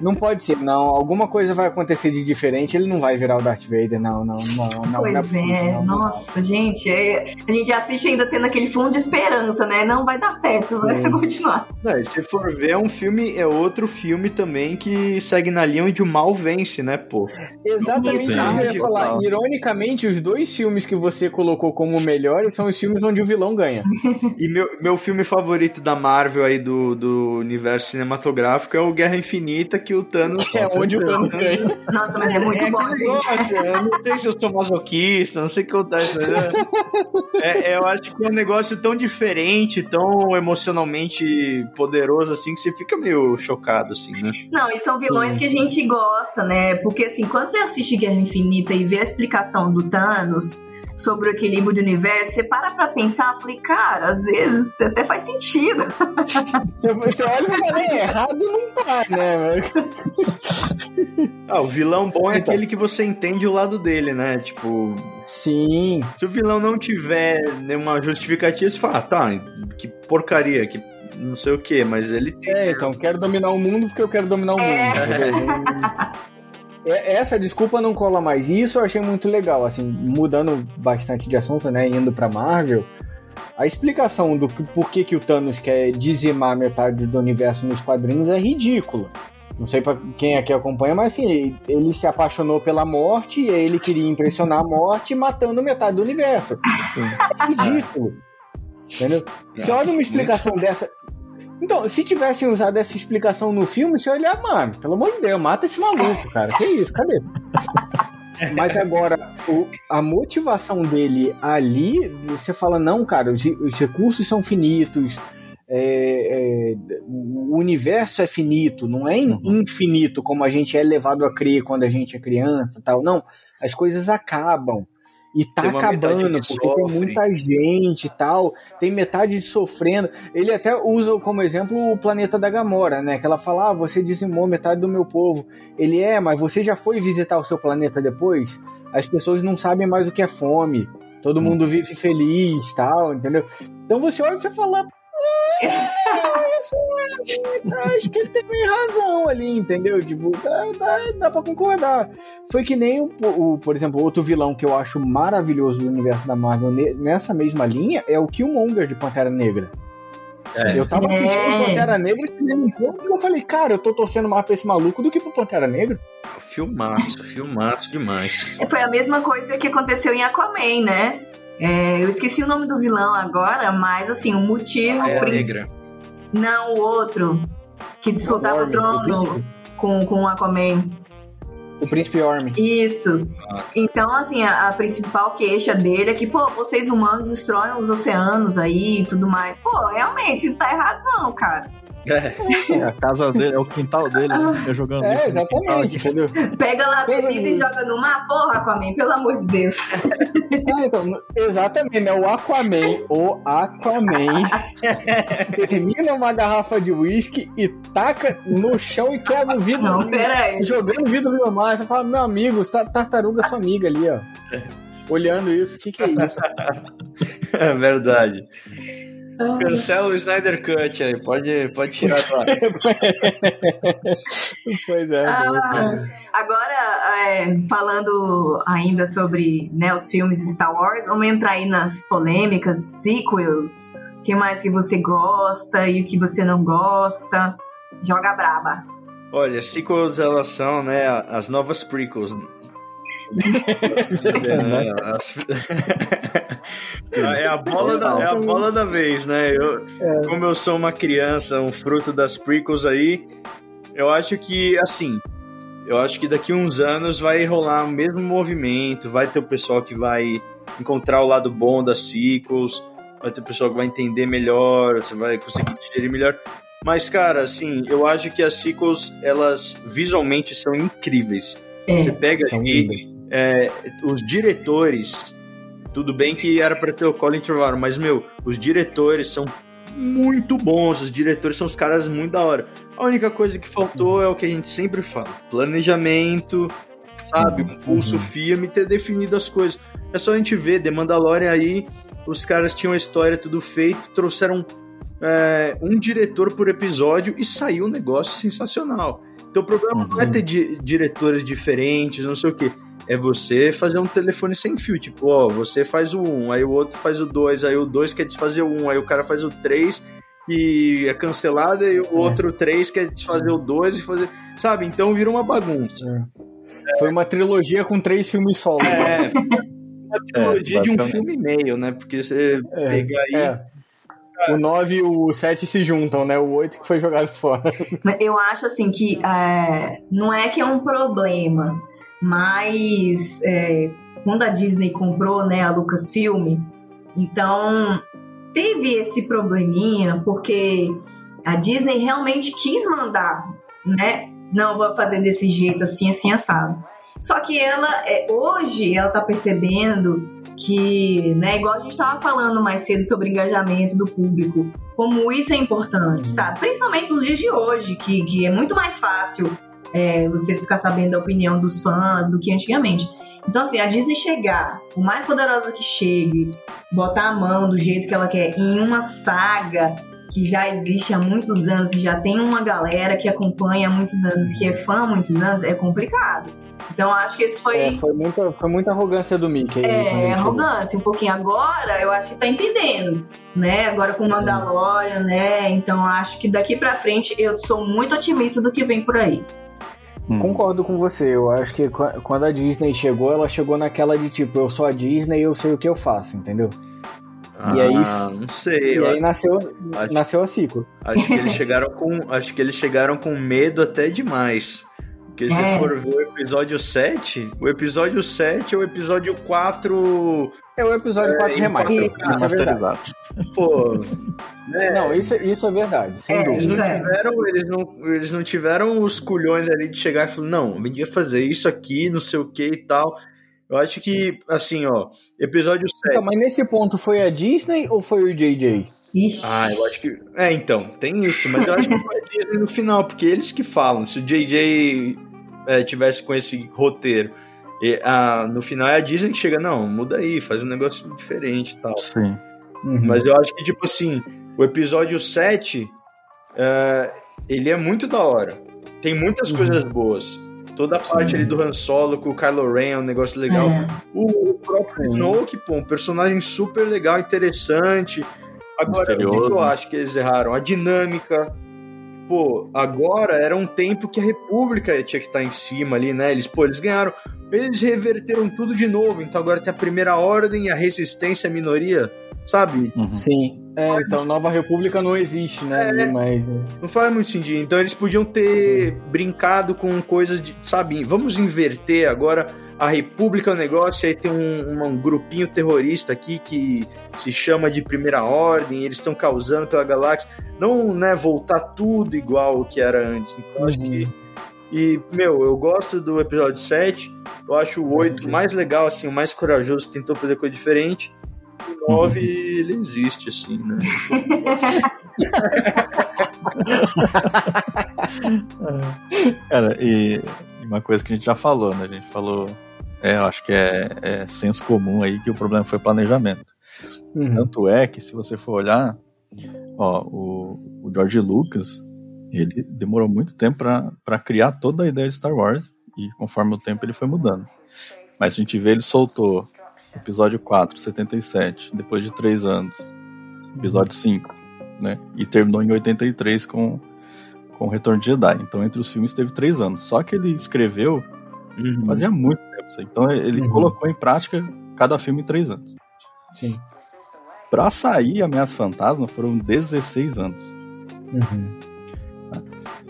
Não pode ser, não. Alguma coisa vai acontecer de diferente, ele não vai virar o Darth Vader, não, não, não. não pois não é, é possível, não, nossa, gente, é, porque a gente assiste ainda tendo aquele fundo de esperança, né? Não vai dar certo, Sim. vai continuar. Não, se for ver, é um filme, é outro filme também que segue na linha onde o mal vence, né, pô? Exatamente isso que eu ia falar. Ironicamente, os dois filmes que você colocou como melhores são os filmes onde o vilão ganha. e meu, meu filme favorito da Marvel aí do, do universo cinematográfico é o Guerra Infinita, que o Thanos. É onde o Thanos ganha. Nossa, mas é muito é bom, gente. eu não sei se eu sou masoquista, não sei o que acontece. Né? É, eu acho que é um negócio tão diferente, tão emocionalmente poderoso, assim, que você fica meio chocado, assim, né? Não, e são vilões Sim. que a gente gosta, né? Porque, assim, quando você assiste Guerra Infinita e vê a explicação do Thanos sobre o equilíbrio do universo, você para pra pensar, falei, cara, às vezes até faz sentido. <laughs> Você olha e fala, é, errado não tá, né? ah, o vilão bom é então. aquele que você entende o lado dele, né? Tipo. Sim. Se o vilão não tiver nenhuma justificativa, você fala, ah, tá, que porcaria, que não sei o que, mas ele tem. É, então, quero dominar o mundo porque eu quero dominar o é. mundo. É, <laughs> essa desculpa não cola mais. Isso eu achei muito legal, assim, mudando bastante de assunto, né, indo para Marvel. A explicação do que, por que, que o Thanos quer dizimar metade do universo nos quadrinhos é ridícula. Não sei para quem aqui acompanha, mas assim, ele se apaixonou pela morte e ele queria impressionar a morte matando metade do universo. É ridículo. Entendeu? Você olha uma explicação dessa. Então, se tivessem usado essa explicação no filme, você olhar, mano, pelo amor de Deus, mata esse maluco, cara. Que isso, cadê? <laughs> Mas agora, o, a motivação dele ali, você fala, não, cara, os, os recursos são finitos, é, é, o universo é finito, não é uhum. infinito como a gente é levado a crer quando a gente é criança tal. Não, as coisas acabam. E tá acabando, porque sofre. tem muita gente e tal, tem metade sofrendo. Ele até usa como exemplo o planeta da Gamora, né? Que ela fala: ah, você dizimou metade do meu povo. Ele é, mas você já foi visitar o seu planeta depois? As pessoas não sabem mais o que é fome. Todo hum. mundo vive feliz tal, entendeu? Então você olha e você fala, acho que ele tem meio razão ali, entendeu? Tipo, dá, dá, dá pra concordar. Foi que nem, o, o, por exemplo, outro vilão que eu acho maravilhoso do universo da Marvel nessa mesma linha é o Killmonger de Pantera Negra. É. Eu tava assistindo é. Pantera Negra e eu falei, cara, eu tô torcendo mais pra esse maluco do que pro Pantera Negra. Filmaço, filmaço demais. Foi a mesma coisa que aconteceu em Aquaman, né? É, eu esqueci o nome do vilão agora, mas assim, o motivo. É principal. Não, o outro. Que disputava o trono com, com o Aquaman. O Príncipe Orm. Isso. Ah. Então, assim, a, a, principal queixa dele é que, pô, vocês humanos destroem os oceanos aí e tudo mais. Pô, realmente, não tá errado não, cara. É. a casa dele, é o quintal dele, né? Fica jogando. É, exatamente, entendeu? Pega lá a bebida e joga no mar, porra, Aquaman, pelo amor de Deus. É, então, exatamente, né? O Aquaman, o Aquaman <laughs> termina uma garrafa de uísque e taca no chão e quebra o vidro. Não, pera aí. Jogando o vidro no mar. Você fala, meu amigo, tartaruga sua amiga ali, ó. <laughs> Olhando isso, o que, que é isso? É verdade. Cancela o Snyder Cut aí, pode, pode tirar lá. <laughs> pois é. Ah, agora, é, falando ainda sobre né, os filmes Star Wars, vamos entrar aí nas polêmicas, sequels. O que mais que você gosta e o que você não gosta? Joga braba. Olha, sequels elas são né, as novas prequels. <laughs> é, a bola da, é a bola da vez, né? Eu, é. Como eu sou uma criança, um fruto das prequels aí, eu acho que, assim, eu acho que daqui uns anos vai rolar o mesmo movimento, vai ter o pessoal que vai encontrar o lado bom das sequels, vai ter o pessoal que vai entender melhor, você vai conseguir digerir melhor. Mas, cara, assim, eu acho que as sequels, elas visualmente são incríveis. É, você pega aqui é, os diretores, tudo bem que era para ter o Colin Trevorrow, mas, meu, os diretores são muito bons, os diretores são os caras muito da hora. A única coisa que faltou é o que a gente sempre fala: planejamento, sabe? Um pulso uhum. firme ter definido as coisas. É só a gente ver, The Mandalorian aí, os caras tinham a história tudo feito, trouxeram é, um diretor por episódio e saiu um negócio sensacional. Então o problema uhum. não é ter di diretores diferentes, não sei o quê é você fazer um telefone sem fio. Tipo, ó, você faz o 1, aí o outro faz o 2, aí o 2 quer desfazer o 1, aí o cara faz o 3 e é cancelado, e o é. outro 3 quer desfazer o 2 e fazer. Sabe? Então vira uma bagunça. É. Foi uma trilogia com três filmes solo. É, uma trilogia de um filme e meio, né? Porque você é, pegar aí. O 9 e o 7 se juntam, né? O 8 que foi jogado fora. Eu acho assim que é, não é que é um problema, mas é, quando a Disney comprou né, a Lucasfilm, então teve esse probleminha, porque a Disney realmente quis mandar, né? Não, vou fazer desse jeito, assim, assim, assado. Só que ela, é, hoje, ela tá percebendo que, né, igual a gente estava falando mais cedo sobre engajamento do público, como isso é importante, sabe? Principalmente nos dias de hoje, que, que é muito mais fácil é, você ficar sabendo da opinião dos fãs do que antigamente. Então, assim, a Disney chegar, o mais poderosa que chegue, botar a mão do jeito que ela quer em uma saga que já existe há muitos anos, que já tem uma galera que acompanha há muitos anos, que é fã há muitos anos, é complicado. Então acho que esse foi. É, foi, muita, foi muita arrogância do Mickey. É, arrogância, chegou. um pouquinho. Agora eu acho que tá entendendo, né? Agora com o Mandalorian, né? Então acho que daqui pra frente eu sou muito otimista do que vem por aí. Hum. Concordo com você. Eu acho que quando a Disney chegou, ela chegou naquela de tipo, eu sou a Disney e eu sei o que eu faço, entendeu? Ah, e aí, não sei. E aí nasceu, acho, nasceu a ciclo. Acho que eles chegaram com, acho que eles chegaram com medo até demais. Porque se é. for ver o episódio 7, o episódio 7 é o episódio 4. É o episódio é, 4 remaster. Isso é verdade. Pô. Né? Não, isso, isso é verdade, sem é, dúvida. Eles não, é. tiveram, eles, não, eles não tiveram os culhões ali de chegar e falar: não, gente fazer isso aqui, não sei o que e tal. Eu acho que, assim, ó, episódio 7. Então, mas nesse ponto foi a Disney ou foi o JJ? Ixi. Ah, eu acho que. É, então, tem isso, mas eu acho que foi a Disney no final, porque eles que falam. Se o JJ é, tivesse com esse roteiro. E, a, no final é a Disney que chega, não, muda aí, faz um negócio diferente e tal. Sim. Uhum. Mas eu acho que, tipo assim, o episódio 7, é, ele é muito da hora. Tem muitas uhum. coisas boas. Toda a parte Sim. ali do Han Solo com o Kylo Ren é um negócio legal. É. O, o, próprio Snoke, pô, um personagem super legal, interessante. Agora, o que eu acho que eles erraram? A dinâmica, pô, agora era um tempo que a República tinha que estar tá em cima ali, né? Eles, pô, eles ganharam. Eles reverteram tudo de novo, então agora tem a primeira ordem a resistência à minoria, sabe? Uhum. Sim. É, então Nova República não existe, né? É, Mas... Né? Não faz muito sentido. Então eles podiam ter brincado com coisas de, sabe, vamos inverter agora a República é um negócio, aí tem um, um grupinho terrorista aqui que se chama de Primeira Ordem, eles estão causando pela galáxia. Não, né, voltar tudo igual o que era antes. Então, uhum. acho que. Uhum. E, meu, eu gosto do episódio 7, eu acho o 8 uhum. mais legal, assim, o mais corajoso, que tentou fazer coisa diferente. O 9, uhum. ele existe, assim, né? <laughs> Cara, e uma coisa que a gente já falou, né? A gente falou é, eu acho que é, é, senso comum aí que o problema foi planejamento. Uhum. Tanto é que, se você for olhar, ó, o, o George Lucas, ele demorou muito tempo para criar toda a ideia de Star Wars, e conforme o tempo ele foi mudando. Mas a gente vê, ele soltou episódio 4, 77, depois de 3 anos, episódio 5, né? E terminou em 83 com, com o Retorno de Jedi. Então, entre os filmes, teve 3 anos. Só que ele escreveu uhum. fazia muito então ele uhum. colocou em prática cada filme em três anos. Sim. Pra sair Ameaça Fantasma foram 16 anos. Uhum.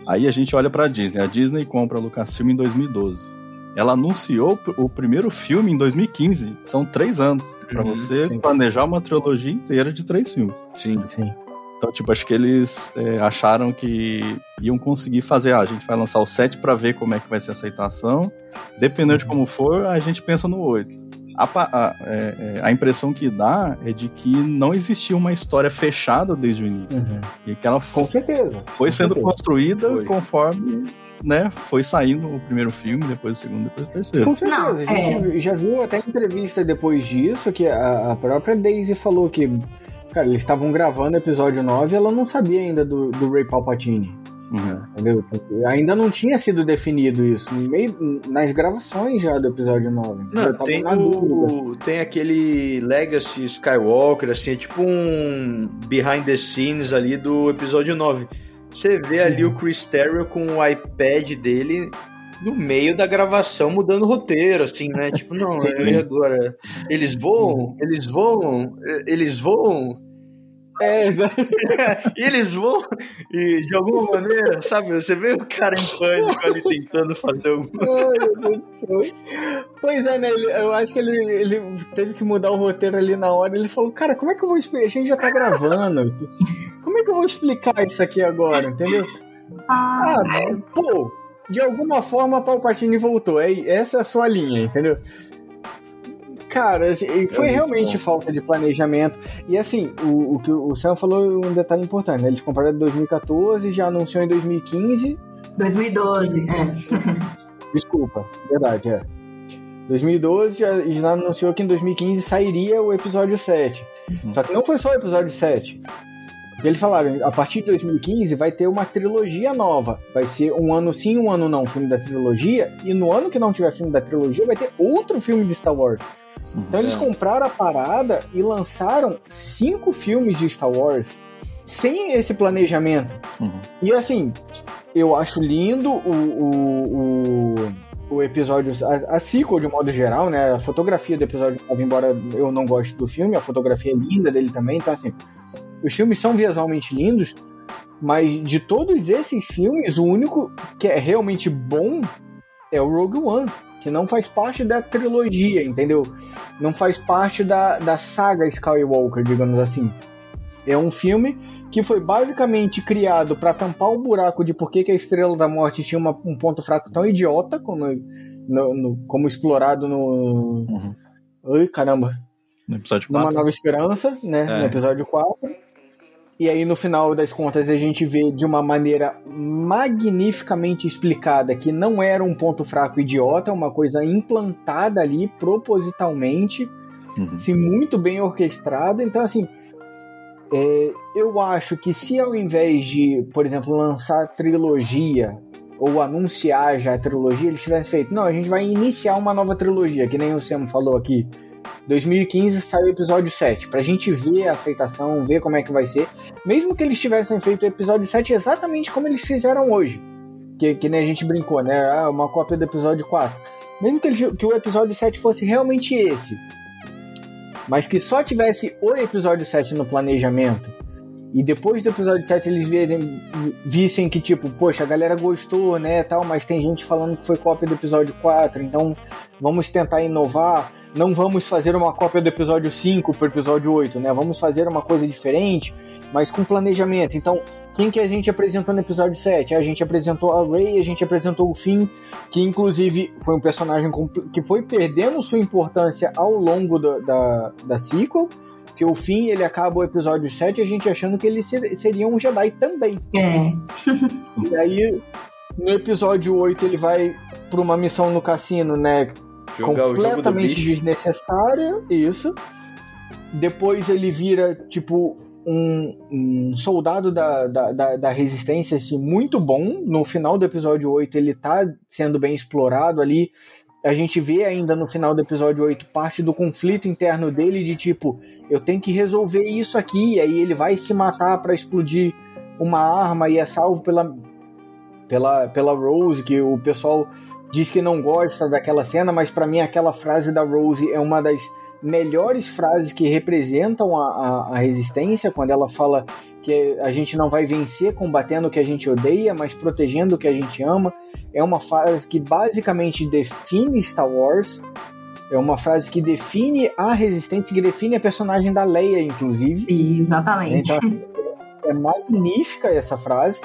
Aí a gente olha pra Disney. A Disney compra a Lucasfilm em 2012. Ela anunciou o primeiro filme em 2015. São três anos. para uhum, você sim. planejar uma trilogia inteira de três filmes. Sim, sim. Então, tipo, acho que eles é, acharam que iam conseguir fazer. Ah, a gente vai lançar o 7 para ver como é que vai ser a aceitação. Dependendo de como for, a gente pensa no 8. A, a, é, é, a, impressão que dá é de que não existia uma história fechada desde o início. Uhum. E que ela com certeza, foi com sendo certeza. construída foi. conforme né, foi saindo o primeiro filme, depois o segundo, depois o terceiro. Com certeza. Não, a gente é. já viu até entrevista depois disso que a, a própria Daisy falou que Cara, eles estavam gravando o episódio 9 e ela não sabia ainda do, do Ray Palpatine. Uhum. Entendeu? Ainda não tinha sido definido isso. No meio, nas gravações já do episódio 9. Não, tem, o, tem aquele Legacy Skywalker, assim, é tipo um behind the scenes ali do episódio 9. Você vê ali uhum. o Chris Terrio com o iPad dele no meio da gravação mudando o roteiro, assim, né? Tipo, não, <laughs> e agora? Eles voam? Eles voam? Eles voam? É, <laughs> exato. e eles vão, e de alguma maneira, sabe, você vê o cara em pânico ali tentando fazer alguma coisa. Pois é, né? Eu acho que ele, ele teve que mudar o roteiro ali na hora. Ele falou, cara, como é que eu vou explicar? A gente já tá gravando. Como é que eu vou explicar isso aqui agora, entendeu? Ah, ah pô, de alguma forma a Palpatine voltou. É, essa é a sua linha, entendeu? Cara, assim, foi realmente bom. falta de planejamento. E assim, o, o que o Sam falou um detalhe importante, né? Eles compraram em 2014, já anunciou em 2015. 2012, que... é. <laughs> Desculpa, verdade, é. 2012 já, já anunciou que em 2015 sairia o episódio 7. Uhum. Só que não foi só o episódio 7. Eles falaram, a partir de 2015 vai ter uma trilogia nova. Vai ser um ano sim, um ano não, filme da trilogia. E no ano que não tiver filme da trilogia, vai ter outro filme de Star Wars. Então eles é. compraram a parada e lançaram cinco filmes de Star Wars sem esse planejamento. Uhum. E assim, eu acho lindo o, o, o, o episódio, a, a, sequel de modo geral, né? A fotografia do episódio embora eu não goste do filme, a fotografia é linda dele também, então assim, os filmes são visualmente lindos, mas de todos esses filmes, o único que é realmente bom é o Rogue One que não faz parte da trilogia, entendeu? Não faz parte da, da saga Skywalker, digamos assim. É um filme que foi basicamente criado para tampar o buraco de por que, a Estrela da Morte tinha uma, um ponto fraco tão idiota como, no, no, como explorado no. Uhum. Ai, caramba. No episódio 4. Numa Nova Esperança, né? É. No episódio 4. E aí, no final das contas, a gente vê de uma maneira magnificamente explicada que não era um ponto fraco idiota, uma coisa implantada ali propositalmente, uhum. assim, muito bem orquestrada. Então, assim, é, eu acho que se ao invés de, por exemplo, lançar trilogia ou anunciar já a trilogia, eles tivessem feito, não, a gente vai iniciar uma nova trilogia, que nem o Sam falou aqui 2015 saiu o episódio 7, pra gente ver a aceitação, ver como é que vai ser. Mesmo que eles tivessem feito o episódio 7 exatamente como eles fizeram hoje. Que, que nem a gente brincou, né? Ah, uma cópia do episódio 4. Mesmo que, que o episódio 7 fosse realmente esse. Mas que só tivesse o episódio 7 no planejamento e depois do episódio 7 eles verem, vissem que, tipo, poxa, a galera gostou, né, tal, mas tem gente falando que foi cópia do episódio 4, então vamos tentar inovar, não vamos fazer uma cópia do episódio 5 pro episódio 8, né, vamos fazer uma coisa diferente, mas com planejamento. Então, quem que a gente apresentou no episódio 7? A gente apresentou a Rey, a gente apresentou o Finn, que inclusive foi um personagem que foi perdendo sua importância ao longo da, da, da sequel, porque o fim, ele acaba o episódio 7 a gente achando que ele seria um Jedi também. É. <laughs> e aí, no episódio 8, ele vai pra uma missão no cassino, né? Jogar completamente desnecessária. Isso. Depois ele vira, tipo, um, um, soldado da, da, da, da, resistência assim, muito bom. No final do episódio 8, ele tá sendo bem explorado ali a gente vê ainda no final do episódio 8 parte do conflito interno dele de tipo, eu tenho que resolver isso aqui, e aí ele vai se matar para explodir uma arma e é salvo pela pela pela Rose, que o pessoal diz que não gosta daquela cena, mas para mim aquela frase da Rose é uma das melhores frases que representam a, a, a, resistência, quando ela fala que a gente não vai vencer combatendo o que a gente odeia, mas protegendo o que a gente ama. É uma frase que basicamente define Star Wars. É uma frase que define a resistência, que define a personagem da Leia, inclusive. Exatamente. Então, é magnífica essa frase,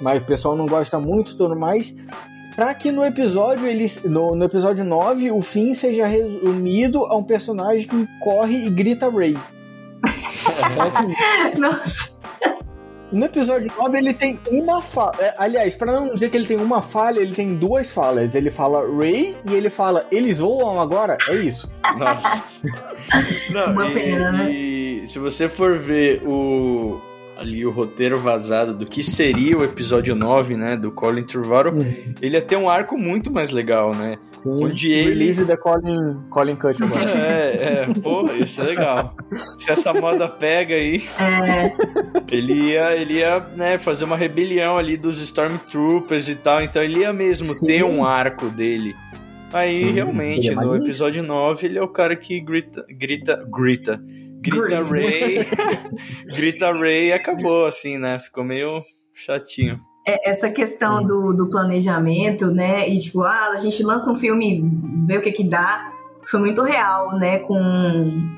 mas o pessoal não gosta muito tudo mais para que no episódio ele, no, no, episódio 9 o fim seja resumido a um personagem que corre e grita Ray. <laughs> Nossa. No episódio 9 ele tem uma falha. É, aliás, para não dizer que ele tem uma falha, ele tem duas falhas. Ele fala Ray e ele fala eles voam agora. É isso. Nossa. <laughs> não, e, né? e se você for ver o ali o roteiro vazado do que seria o episódio 9, né, do Colin Trevorrow, uhum. ele ia ter um arco muito mais legal, né? Sim, onde ele... Release da Colin, Colin Cut agora. <laughs> É, é, porra, isso é legal. Se essa moda pega aí, é. ele ia, ele ia né, fazer uma rebelião ali dos Stormtroopers e tal, então ele ia mesmo Sim. ter um arco dele. Aí, Sim, realmente, no episódio 9, ele é o cara que grita, grita, grita, grita Ray, <laughs> grita Ray e acabou, assim, né? Ficou meio chatinho. É, essa questão do, do planejamento, né? E tipo, ah, a gente lança um filme, vê o que que dá. Foi muito real, né? Com.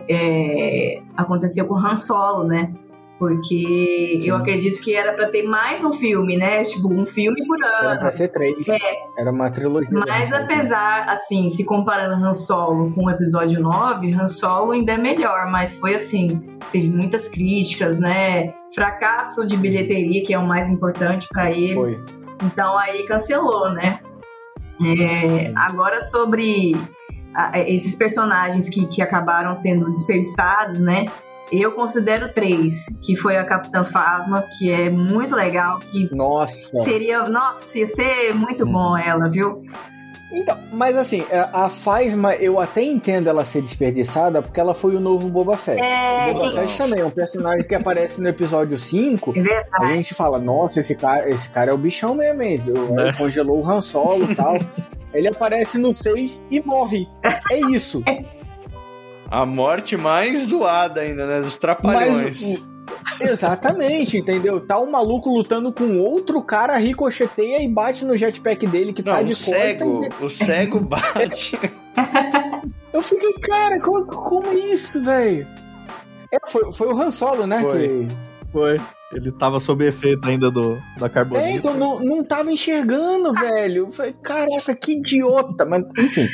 É, aconteceu com Han Solo, né? Porque Sim. eu acredito que era para ter mais um filme, né? Tipo, um filme por ano. Era pra ser três. É. Era uma trilogia. Mas apesar, assim, se comparando Han Solo com o episódio 9, Han Solo ainda é melhor, mas foi assim, teve muitas críticas, né? Fracasso de bilheteria, que é o mais importante para eles. Foi. Então aí cancelou, né? É, agora sobre esses personagens que, que acabaram sendo desperdiçados, né? Eu considero três, que foi a Capitã Fasma, que é muito legal. Que nossa! Seria. Nossa, ia ser muito hum. bom ela, viu? Então, mas assim, a Fasma eu até entendo ela ser desperdiçada porque ela foi o novo Boba Fett. É, o Boba Fett também é um personagem que aparece no episódio 5. É a gente fala, nossa, esse cara, esse cara é o bichão mesmo, hein? É. congelou o Han Solo e tal. <laughs> Ele aparece no 6 e morre. É isso. A morte mais zoada ainda, né? Dos trapalhões. Mas, Exatamente, entendeu? Tá um maluco lutando com outro cara, ricocheteia e bate no jetpack dele que tá Não, tá de cego, O cego <laughs> bate. Eu fiquei, cara, como, como isso, velho? É, foi, foi o Han Solo, né? Foi. Que... Foi. Ele tava sob efeito ainda do, da carbonita. É, então não, não tava enxergando, velho. Falei, caraca, que idiota. Mas, enfim.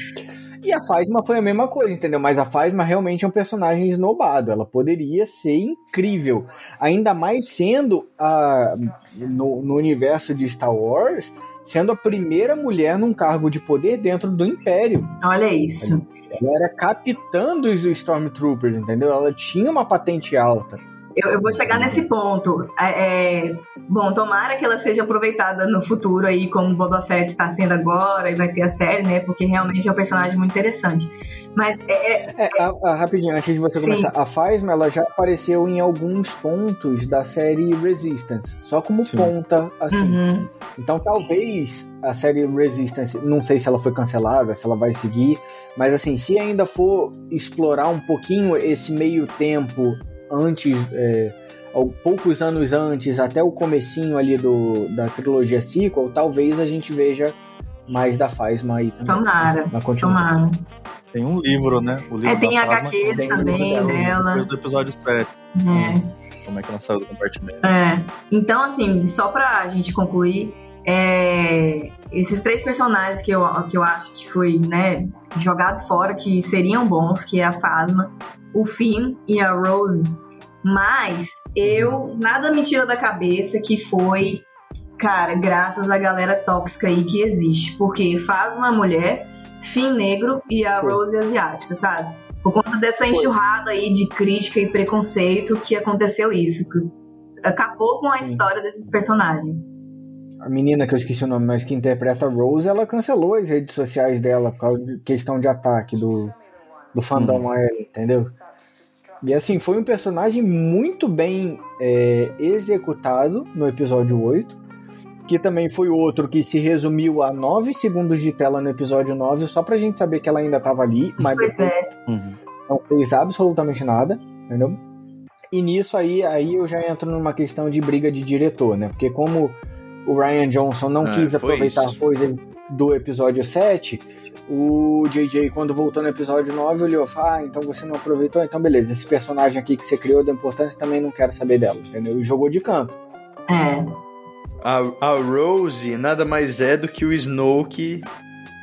E a Phasma foi a mesma coisa, entendeu? Mas a Phasma realmente é um personagem esnobado. Ela poderia ser incrível. Ainda mais sendo a, no, no universo de Star Wars, sendo a primeira mulher num cargo de poder dentro do Império. Olha isso. Ela era capitã dos Stormtroopers, entendeu? Ela tinha uma patente alta. Eu, eu vou chegar nesse ponto. É, é, bom, tomara que ela seja aproveitada no futuro aí, como Boba Fett está sendo agora, e vai ter a série, né? Porque realmente é um personagem muito interessante. Mas é. é, é a, a, rapidinho, antes de você sim. começar, a Phasma ela já apareceu em alguns pontos da série Resistance, só como sim. ponta, assim. Uhum. Então talvez a série Resistance, não sei se ela foi cancelada, se ela vai seguir, mas assim, se ainda for explorar um pouquinho esse meio tempo antes, é, poucos anos antes, até o comecinho ali do, da trilogia sequel, talvez a gente veja mais da Phasma aí também. Tomara, tomara. Tem um livro, né? O livro é, tem HQ também dela. Depois do episódio 7. É. Como é que ela saiu do compartimento. É. Então, assim, só pra gente concluir, é, esses três personagens que eu, que eu acho que foi né, jogado fora, que seriam bons, que é a Phasma, o Finn e a Rose. Mas eu nada me tira da cabeça que foi, cara, graças à galera tóxica aí que existe. Porque faz uma mulher, Finn negro e a Rose asiática, sabe? Por conta dessa enxurrada aí de crítica e preconceito que aconteceu isso. Acabou com a Sim. história desses personagens. A menina que eu esqueci o nome, mas que interpreta a Rose, ela cancelou as redes sociais dela por causa de questão de ataque do, do fandom hum. a ela, entendeu? E assim, foi um personagem muito bem é, executado no episódio 8. Que também foi outro que se resumiu a 9 segundos de tela no episódio 9, só pra gente saber que ela ainda tava ali, mas pois é. Uhum. não fez absolutamente nada, entendeu? E nisso aí, aí eu já entro numa questão de briga de diretor, né? Porque como o Ryan Johnson não ah, quis aproveitar isso. coisas do episódio 7, o JJ, quando voltou no episódio 9, olhou e falou: Ah, então você não aproveitou? Então beleza, esse personagem aqui que você criou da importância também não quero saber dela, entendeu? E jogou de canto. É. A, a Rose nada mais é do que o Snoke.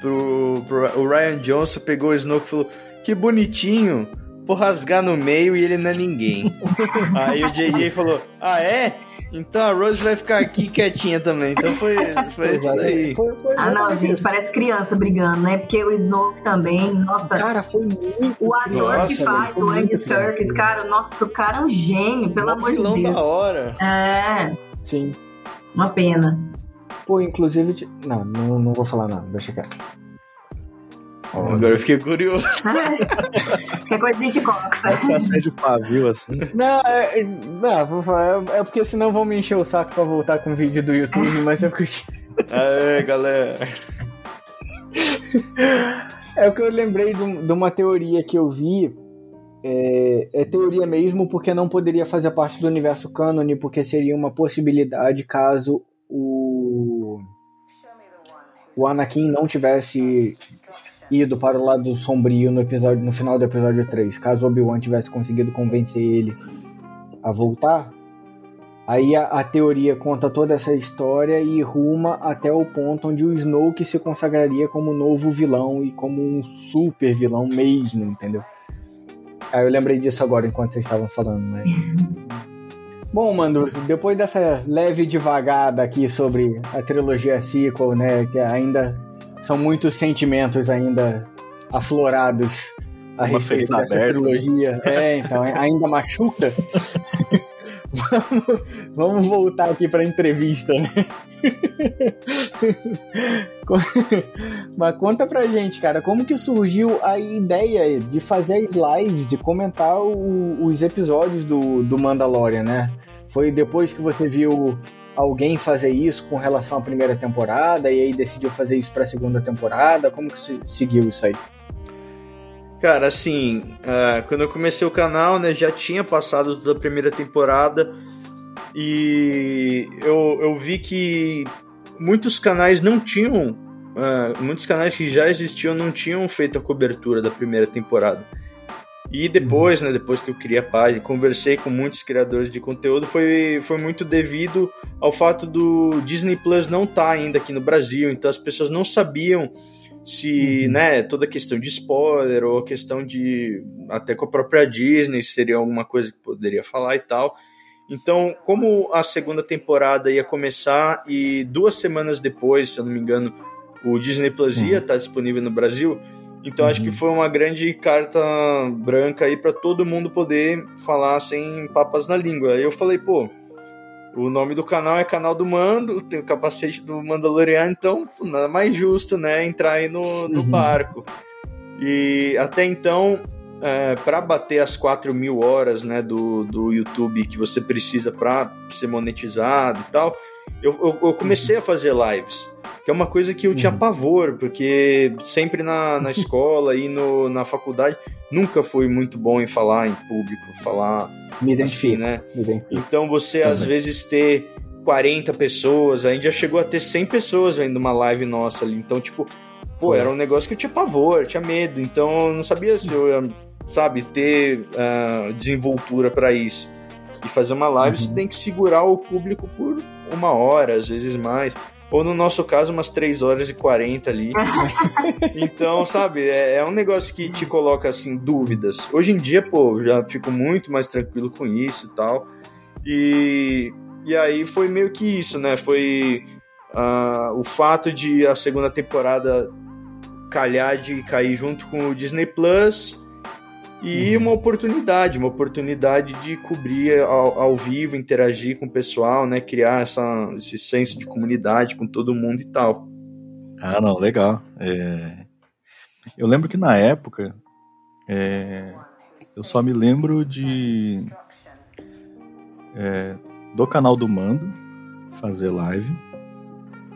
Pro, pro, o Ryan Johnson pegou o Snoke e falou: Que bonitinho, vou rasgar no meio e ele não é ninguém. <laughs> Aí o JJ falou: Ah, é? Então a Rose vai ficar aqui <laughs> quietinha também. Então foi, foi isso daí. Foi, foi ah, não, gente, isso. parece criança brigando, né? Porque o Snoke também, nossa. Cara, foi muito. O ator nossa, que faz o Andy Serkis, cara, nossa, o cara é um gênio, pelo um amor de Deus. da hora. É. Sim. Uma pena. Pô, inclusive. Não, não, não vou falar nada, deixa quieto. Agora eu fiquei curioso. <laughs> Qualquer coisa a gente coloca. Você acende o pavio assim. Não, é, não, vou falar, é, é porque senão vão me encher o saco pra voltar com o vídeo do YouTube, mas é porque. Aê, galera! <laughs> É o que eu lembrei de, de uma teoria que eu vi. É, é, teoria mesmo, porque não poderia fazer parte do universo cânone, porque seria uma possibilidade caso o. O Anakin não tivesse ido para o lado sombrio no episódio no final do episódio 3. Caso Obi-Wan tivesse conseguido convencer ele a voltar, aí a, a, teoria conta toda essa história e ruma até o ponto onde o Snoke se consagraria como novo vilão e como um super vilão mesmo, entendeu? Aí eu lembrei disso agora enquanto vocês estavam falando, né? <laughs> Bom, Mando, depois dessa leve devagada aqui sobre a trilogia sequel, né, que ainda são muitos sentimentos ainda aflorados a Uma respeito dessa aberta. trilogia. É, então, <laughs> ainda machuca. <laughs> vamos, vamos voltar aqui para a entrevista, né? <laughs> Mas conta pra gente, cara, como que surgiu a ideia de fazer as lives, de comentar o, os episódios do, do Mandalorian, né? Foi depois que você viu alguém fazer isso com relação à primeira temporada e aí decidiu fazer isso para a segunda temporada? Como que seguiu isso aí? Cara, assim, uh, quando eu comecei o canal, né, já tinha passado toda a primeira temporada e eu, eu vi que muitos canais não tinham, uh, muitos canais que já existiam não tinham feito a cobertura da primeira temporada. E depois, né, depois que eu criei a página, conversei com muitos criadores de conteúdo, foi, foi muito devido ao fato do Disney Plus não estar tá ainda aqui no Brasil, então as pessoas não sabiam se, uhum. né, toda a questão de spoiler ou a questão de até com a própria Disney seria alguma coisa que poderia falar e tal. Então, como a segunda temporada ia começar e duas semanas depois, se eu não me engano, o Disney Plus ia estar uhum. tá disponível no Brasil, então acho que uhum. foi uma grande carta branca aí para todo mundo poder falar sem papas na língua. Aí eu falei, pô, o nome do canal é Canal do Mando, tem o capacete do Mandaloriano, então nada mais justo, né, entrar aí no, no uhum. barco. E até então, é, para bater as 4 mil horas né, do, do YouTube que você precisa para ser monetizado e tal, eu, eu, eu comecei a fazer lives que é uma coisa que eu tinha uhum. pavor, porque sempre na, na <laughs> escola e no, na faculdade nunca fui muito bom em falar em público, falar Me assim, né? Me então você Também. às vezes ter 40 pessoas, a gente já chegou a ter 100 pessoas vendo uma live nossa ali, então tipo, pô, era um negócio que eu tinha pavor, tinha medo, então eu não sabia se eu ia, sabe, ter uh, desenvoltura para isso. E fazer uma live uhum. você tem que segurar o público por uma hora, às vezes mais ou no nosso caso, umas 3 horas e 40 ali. <laughs> então, sabe, é, é, um negócio que te coloca, assim, dúvidas. Hoje em dia, pô, já fico muito mais tranquilo com isso e tal. E, e aí foi meio que isso, né? Foi uh, o fato de a segunda temporada calhar de cair junto com o Disney Plus e uhum. uma oportunidade, uma oportunidade de cobrir ao, ao, vivo, interagir com o pessoal, né? Criar essa, esse senso de comunidade com todo mundo e tal. Ah, não, legal. É... Eu lembro que na época é... eu só me lembro de é... do canal do Mando fazer live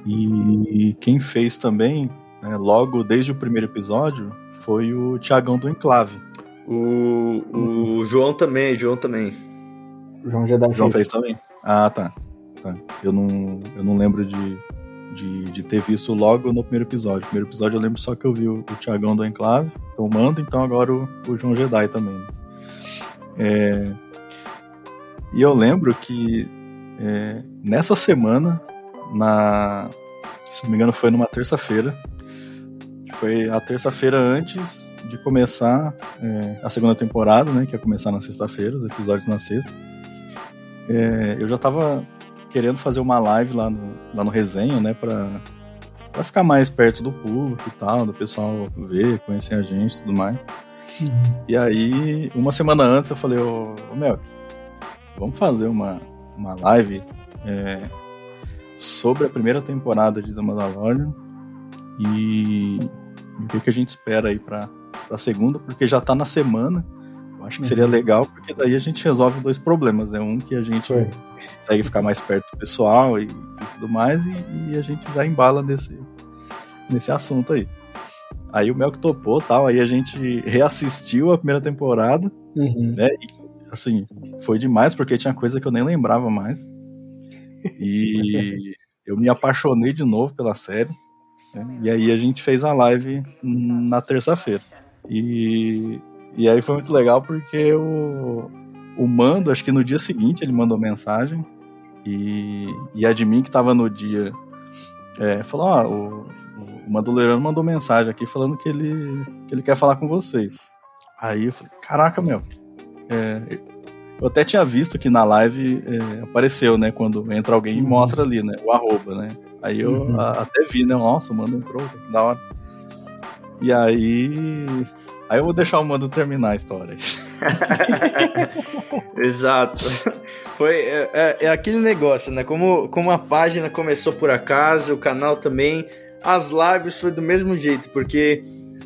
e quem fez também, né, logo desde o primeiro episódio, foi o Tiagão do Enclave. O, o João também, João também. João Jedi João fez também. Ah, tá. tá. Eu, não, eu não lembro de, de, de, ter visto logo no primeiro episódio. No primeiro episódio eu lembro só que eu vi o, o Tiagão do Enclave, o Mando, então agora o, o João Jedi também. É, e eu lembro que é, nessa semana, na, se não me engano, foi numa terça-feira. Foi a terça-feira antes de começar é, a segunda temporada, né? Que ia começar na sexta-feira, os episódios na sexta. É, eu já tava querendo fazer uma live lá no, lá no resenha, né? Pra, pra ficar mais perto do público e tal, do pessoal ver, conhecer a gente e tudo mais. E aí, uma semana antes, eu falei, ô, ô Melk, vamos fazer uma, uma live é, sobre a primeira temporada de The Mandalorian e o que, que a gente espera aí pra, pra segunda, porque já tá na semana. Eu acho que seria uhum. legal, porque daí a gente resolve dois problemas, né? Um que a gente Foi. consegue ficar mais perto do pessoal e, e tudo mais, e, e, a gente já embala nesse, nesse assunto aí. Aí o Mel que topou tal, aí a gente reassistiu a primeira temporada, uhum. né? E, assim, foi demais, porque tinha coisa que eu nem lembrava mais. E <laughs> eu me apaixonei de novo pela série. Né? E aí a gente fez a live na terça-feira. E, e aí foi muito legal porque o, o Mando, acho que no dia seguinte ele mandou mensagem. E, e a de mim que tava no dia é, falou: Ó, o, o Mandoleirano mandou mensagem aqui falando que ele, que ele quer falar com vocês. Aí eu falei: Caraca, meu. É, eu até tinha visto que na live é, apareceu, né? Quando entra alguém e uhum. mostra ali, né? O arroba, né? Aí eu uhum. a, até vi, né? Nossa, o mano entrou, da hora. E aí. Aí eu vou deixar o mando terminar a história. <laughs> Exato. Foi é, é, é, aquele negócio, né? Como, como a página começou por acaso, o canal também, as lives foi do mesmo jeito, porque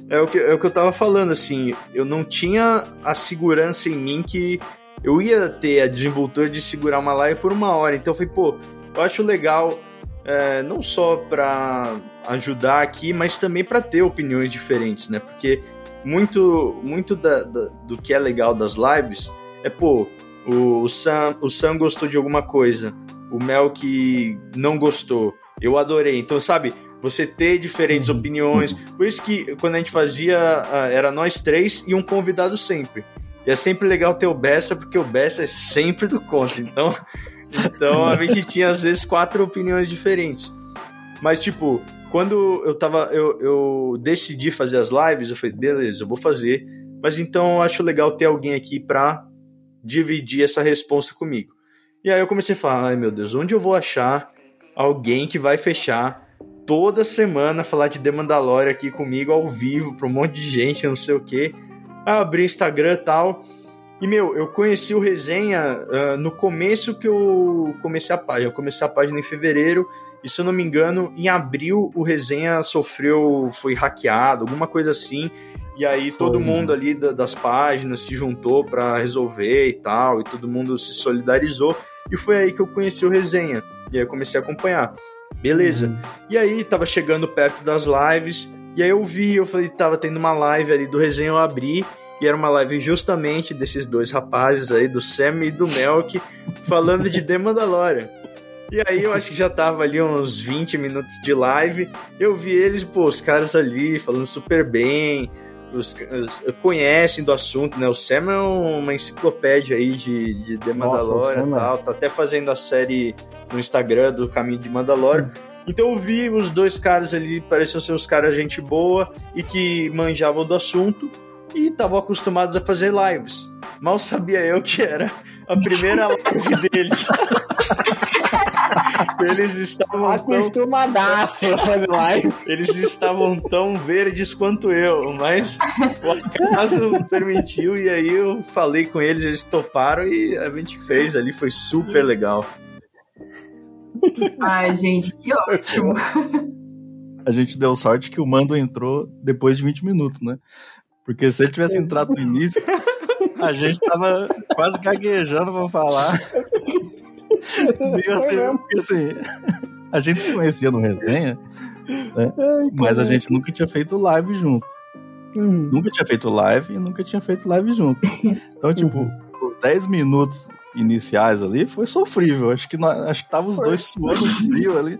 é o que, é o que eu tava falando, assim, eu não tinha a segurança em mim que eu ia ter a desenvoltura de segurar uma live por uma hora. Então eu falei, pô, eu acho legal é, não só para ajudar aqui, mas também para ter opiniões diferentes, né? Porque muito, muito da, da, do que é legal das lives é, pô, o, o, Sam, o Sam gostou de alguma coisa, o Mel que não gostou, eu adorei. Então, sabe, você ter diferentes uhum. opiniões. Por isso que quando a gente fazia, era nós três e um convidado sempre. E é sempre legal ter o Bessa, porque o Bessa é sempre do contra. Então, então a gente tinha às vezes quatro opiniões diferentes. Mas, tipo, quando eu tava. Eu, eu decidi fazer as lives, eu falei, beleza, eu vou fazer. Mas então eu acho legal ter alguém aqui pra dividir essa resposta comigo. E aí eu comecei a falar, ai meu Deus, onde eu vou achar alguém que vai fechar toda semana falar de The Mandalorian aqui comigo ao vivo pra um monte de gente, não sei o quê abri Instagram e tal. E, meu, eu conheci o Resenha uh, no começo que eu comecei a página. Eu comecei a página em fevereiro, e se eu não me engano, em abril o Resenha sofreu, foi hackeado, alguma coisa assim. E aí foi. todo mundo ali da, das páginas se juntou para resolver e tal, e todo mundo se solidarizou. E foi aí que eu conheci o Resenha. E aí eu comecei a acompanhar. Beleza. Uhum. E aí tava chegando perto das lives. E aí eu vi, eu falei, tava tendo uma live ali do resenha, eu abri, e era uma live justamente desses dois rapazes aí, do Sam e do Melk, falando de The Mandalorian. E aí eu acho que já tava ali uns 20 minutos de live, eu vi eles, pô, os caras ali falando super bem, os, os, conhecem do assunto, né? O Sam é uma enciclopédia aí de, de The Mandalorian e é tal, tá até fazendo a série no Instagram do Caminho de Mandalorian. Sim. Então eu vi os dois caras ali, pareciam ser os caras gente boa e que manjavam do assunto e estavam acostumados a fazer lives. Mal sabia eu que era a primeira live <laughs> deles. Eles estavam acostumadaço tão... a fazer live. Eles estavam tão verdes quanto eu, mas o acaso permitiu e aí eu falei com eles, eles toparam e a gente fez ali, foi super legal. Ai, gente, que ótimo. A gente deu sorte que o Mando entrou depois de 20 minutos, né? Porque se ele tivesse entrado no início, a gente tava quase gaguejando pra falar. Meio assim, porque assim, a gente se conhecia no resenha, né? mas a gente nunca tinha feito live junto. Uhum. Nunca tinha feito live e nunca tinha feito live junto. Então, tipo, uhum. os 10 minutos iniciais ali foi sofrível. Acho que, nós, acho que tava os dois suando frio ali.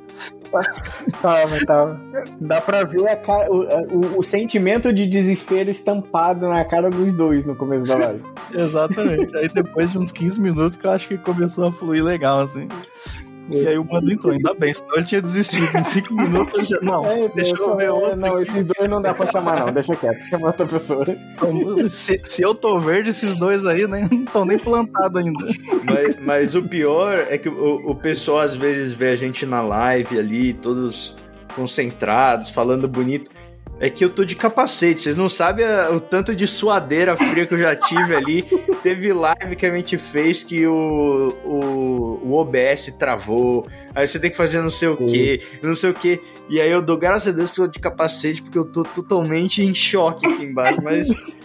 Tava, tava. Dá pra ver cara, o, o, o, sentimento de desespero estampado na cara dos dois no começo da live. <laughs> Exatamente. Aí depois de uns 15 minutos que eu acho que começou a fluir legal, assim. E aí o mano entrou, ainda bem, senão ele tinha desistido em cinco minutos. Já... <laughs> Não, é, deixa eu ver outro. Não, esses dois não dá pra chamar, não. Deixa quieto, chama outra pessoa. Se, se eu tô verde, esses dois aí nem, não estão nem plantados ainda. Mas, mas, o pior é que o, o pessoal às vezes vê a gente na live ali, todos concentrados, falando bonito. É que eu tô de capacete, vocês não sabem o tanto de suadeira fria que eu já tive ali. <laughs> Teve live que a gente fez que o, o, o OBS travou, aí você tem que fazer não sei o que, não sei o que. E aí eu dou graças a Deus que eu tô de capacete, porque eu tô totalmente em choque aqui embaixo, mas. <laughs>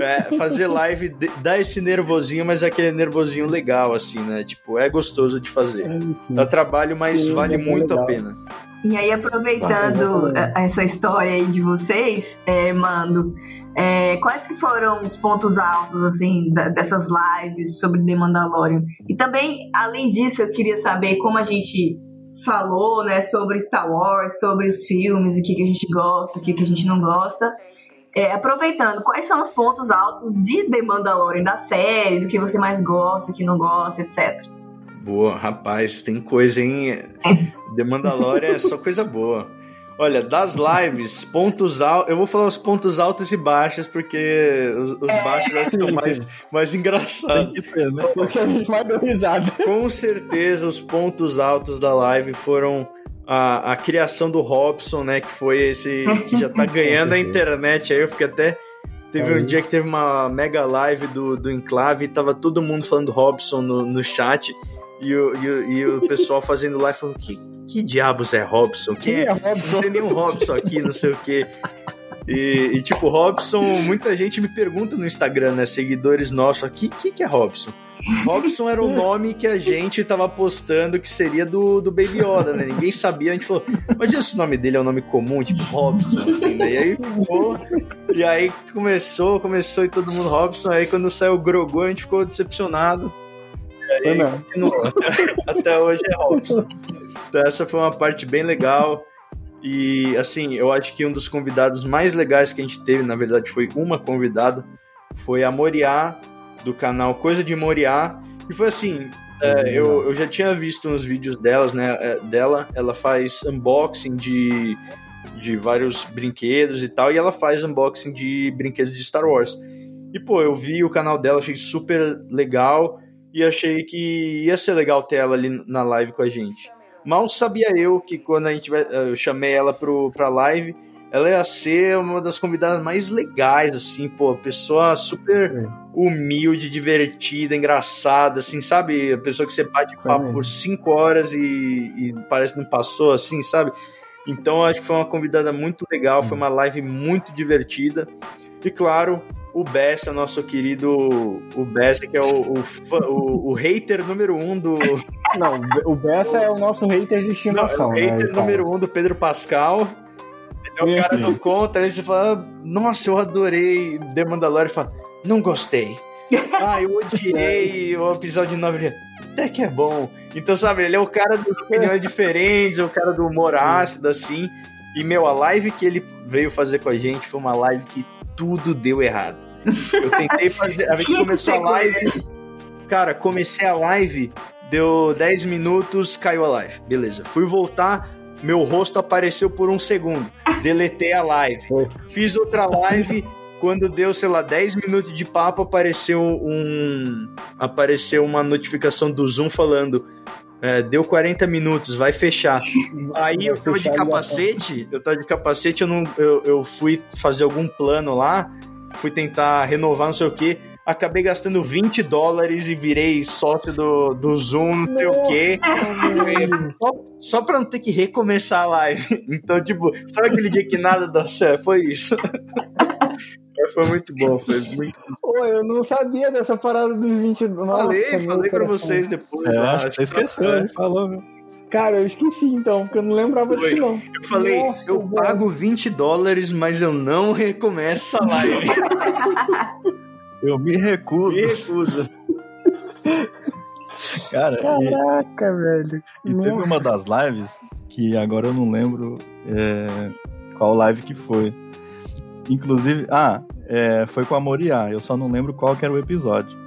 É, fazer live dá esse nervosinho, mas é aquele nervosinho legal, assim, né? Tipo, é gostoso de fazer. É, Dá trabalho, mas sim, vale é muito legal. a pena. E aí, aproveitando essa história aí de vocês, é, Mando, é, quais que foram os pontos altos, assim, dessas lives sobre The Mandalorian? E também, além disso, eu queria saber como a gente falou, né, sobre Star Wars, sobre os filmes, o que, que a gente gosta, o que, que a gente não gosta. É, aproveitando, quais são os pontos altos de The Mandalorian, da série, do que você mais gosta, que não gosta, etc. Boa, rapaz, tem coisa, hein? <laughs> The Mandalorian é só coisa boa. Olha, das lives, pontos altos. Eu vou falar os pontos altos e baixos, porque os, os é. baixos são mais, <laughs> mais engraçados. Né? Porque a gente vai dar risada. Com certeza, os pontos altos da live foram a, a criação do Robson, né? Que foi esse. que já tá <laughs> ganhando a internet. Aí eu fiquei até. Teve um dia que teve uma mega live do, do Enclave e tava todo mundo falando Robson no, no chat. E o, e o, e o pessoal fazendo live falando: que, que diabos é Robson? Quem, é, é Robson? Não tem nenhum Robson aqui, não sei o quê. E, e, tipo, Robson, muita gente me pergunta no Instagram, né? Seguidores nossos aqui, o que, que é Robson? Robson era o nome que a gente tava postando que seria do, do Baby Yoda, né? Ninguém sabia, a gente falou, imagina se o nome dele é um nome comum, tipo Robson, assim, né? E aí ficou, e aí começou, começou e todo mundo Robson, aí quando saiu o Grogu a gente ficou decepcionado. Aí, até hoje é Robson. Então essa foi uma parte bem legal. E assim, eu acho que um dos convidados mais legais que a gente teve, na verdade, foi uma convidada, foi a Moriá, do canal Coisa de Moriá. E foi assim, é, eu, eu já tinha visto uns vídeos delas, né, é, dela, ela faz unboxing de, de vários brinquedos e tal, e ela faz unboxing de brinquedos de Star Wars. E pô, eu vi o canal dela, achei super legal e achei que ia ser legal ter ela ali na live com a gente. Mal sabia eu que quando a gente eu chamei ela pro, pra live, ela ia ser uma das convidadas mais legais, assim, pô, pessoa super é. humilde, divertida, engraçada, assim, sabe? A pessoa que você bate papo por cinco horas e, e, parece que não passou, assim, sabe? Então acho que foi uma convidada muito legal, foi uma live muito divertida. E claro, o Bessa, nosso querido o Bessa, que é o, o, o, o, hater número um do. Não, o Bessa é o nosso hater de estimação. Não, é o hater né, número um do Pedro Pascal. É o cara não conta, aí você fala, nossa, eu adorei The Mandalorian. Fala, não gostei. <laughs> ah, eu odiei o episódio 9. Até que é bom. Então, sabe, ele é o cara das opiniões diferentes, é o cara do humor ácido, assim. E, meu, a live que ele veio fazer com a gente foi uma live que tudo deu errado. Eu tentei <laughs> fazer. A gente começou a live. Cara, comecei a live, deu 10 minutos, caiu a live. Beleza. Fui voltar, meu rosto apareceu por um segundo. Deletei a live. Fiz outra live. Quando deu, sei lá, 10 minutos de papo, apareceu um. Apareceu uma notificação do Zoom falando. É, deu 40 minutos, vai fechar. Aí eu tava de capacete, eu tava de capacete, eu, não, eu, eu fui fazer algum plano lá, fui tentar renovar não sei o que acabei gastando 20 dólares e virei sócio do, do Zoom, não sei o quê. Só, só pra não ter que recomeçar a live. <laughs> Então, tipo, sabe aquele dia que nada dá certo? Foi isso. <laughs> Foi muito bom, foi muito Pô, eu não sabia dessa parada dos 20 Nossa, Falei, falei pra vocês depois. É, acho que você esqueceu, ele falou, meu. Cara, eu esqueci então, porque eu não lembrava Foi. disso não. Eu falei, Nossa, eu velho. pago 20 dólares, mas eu não recomeço a live. <laughs> Eu me recuso. Me recuso. <laughs> Cara, Caraca, e, velho. E Nossa. teve uma das lives que agora eu não lembro é, qual live que foi. Inclusive, ah, é, foi com a Moriá, eu só não lembro qual que era o episódio.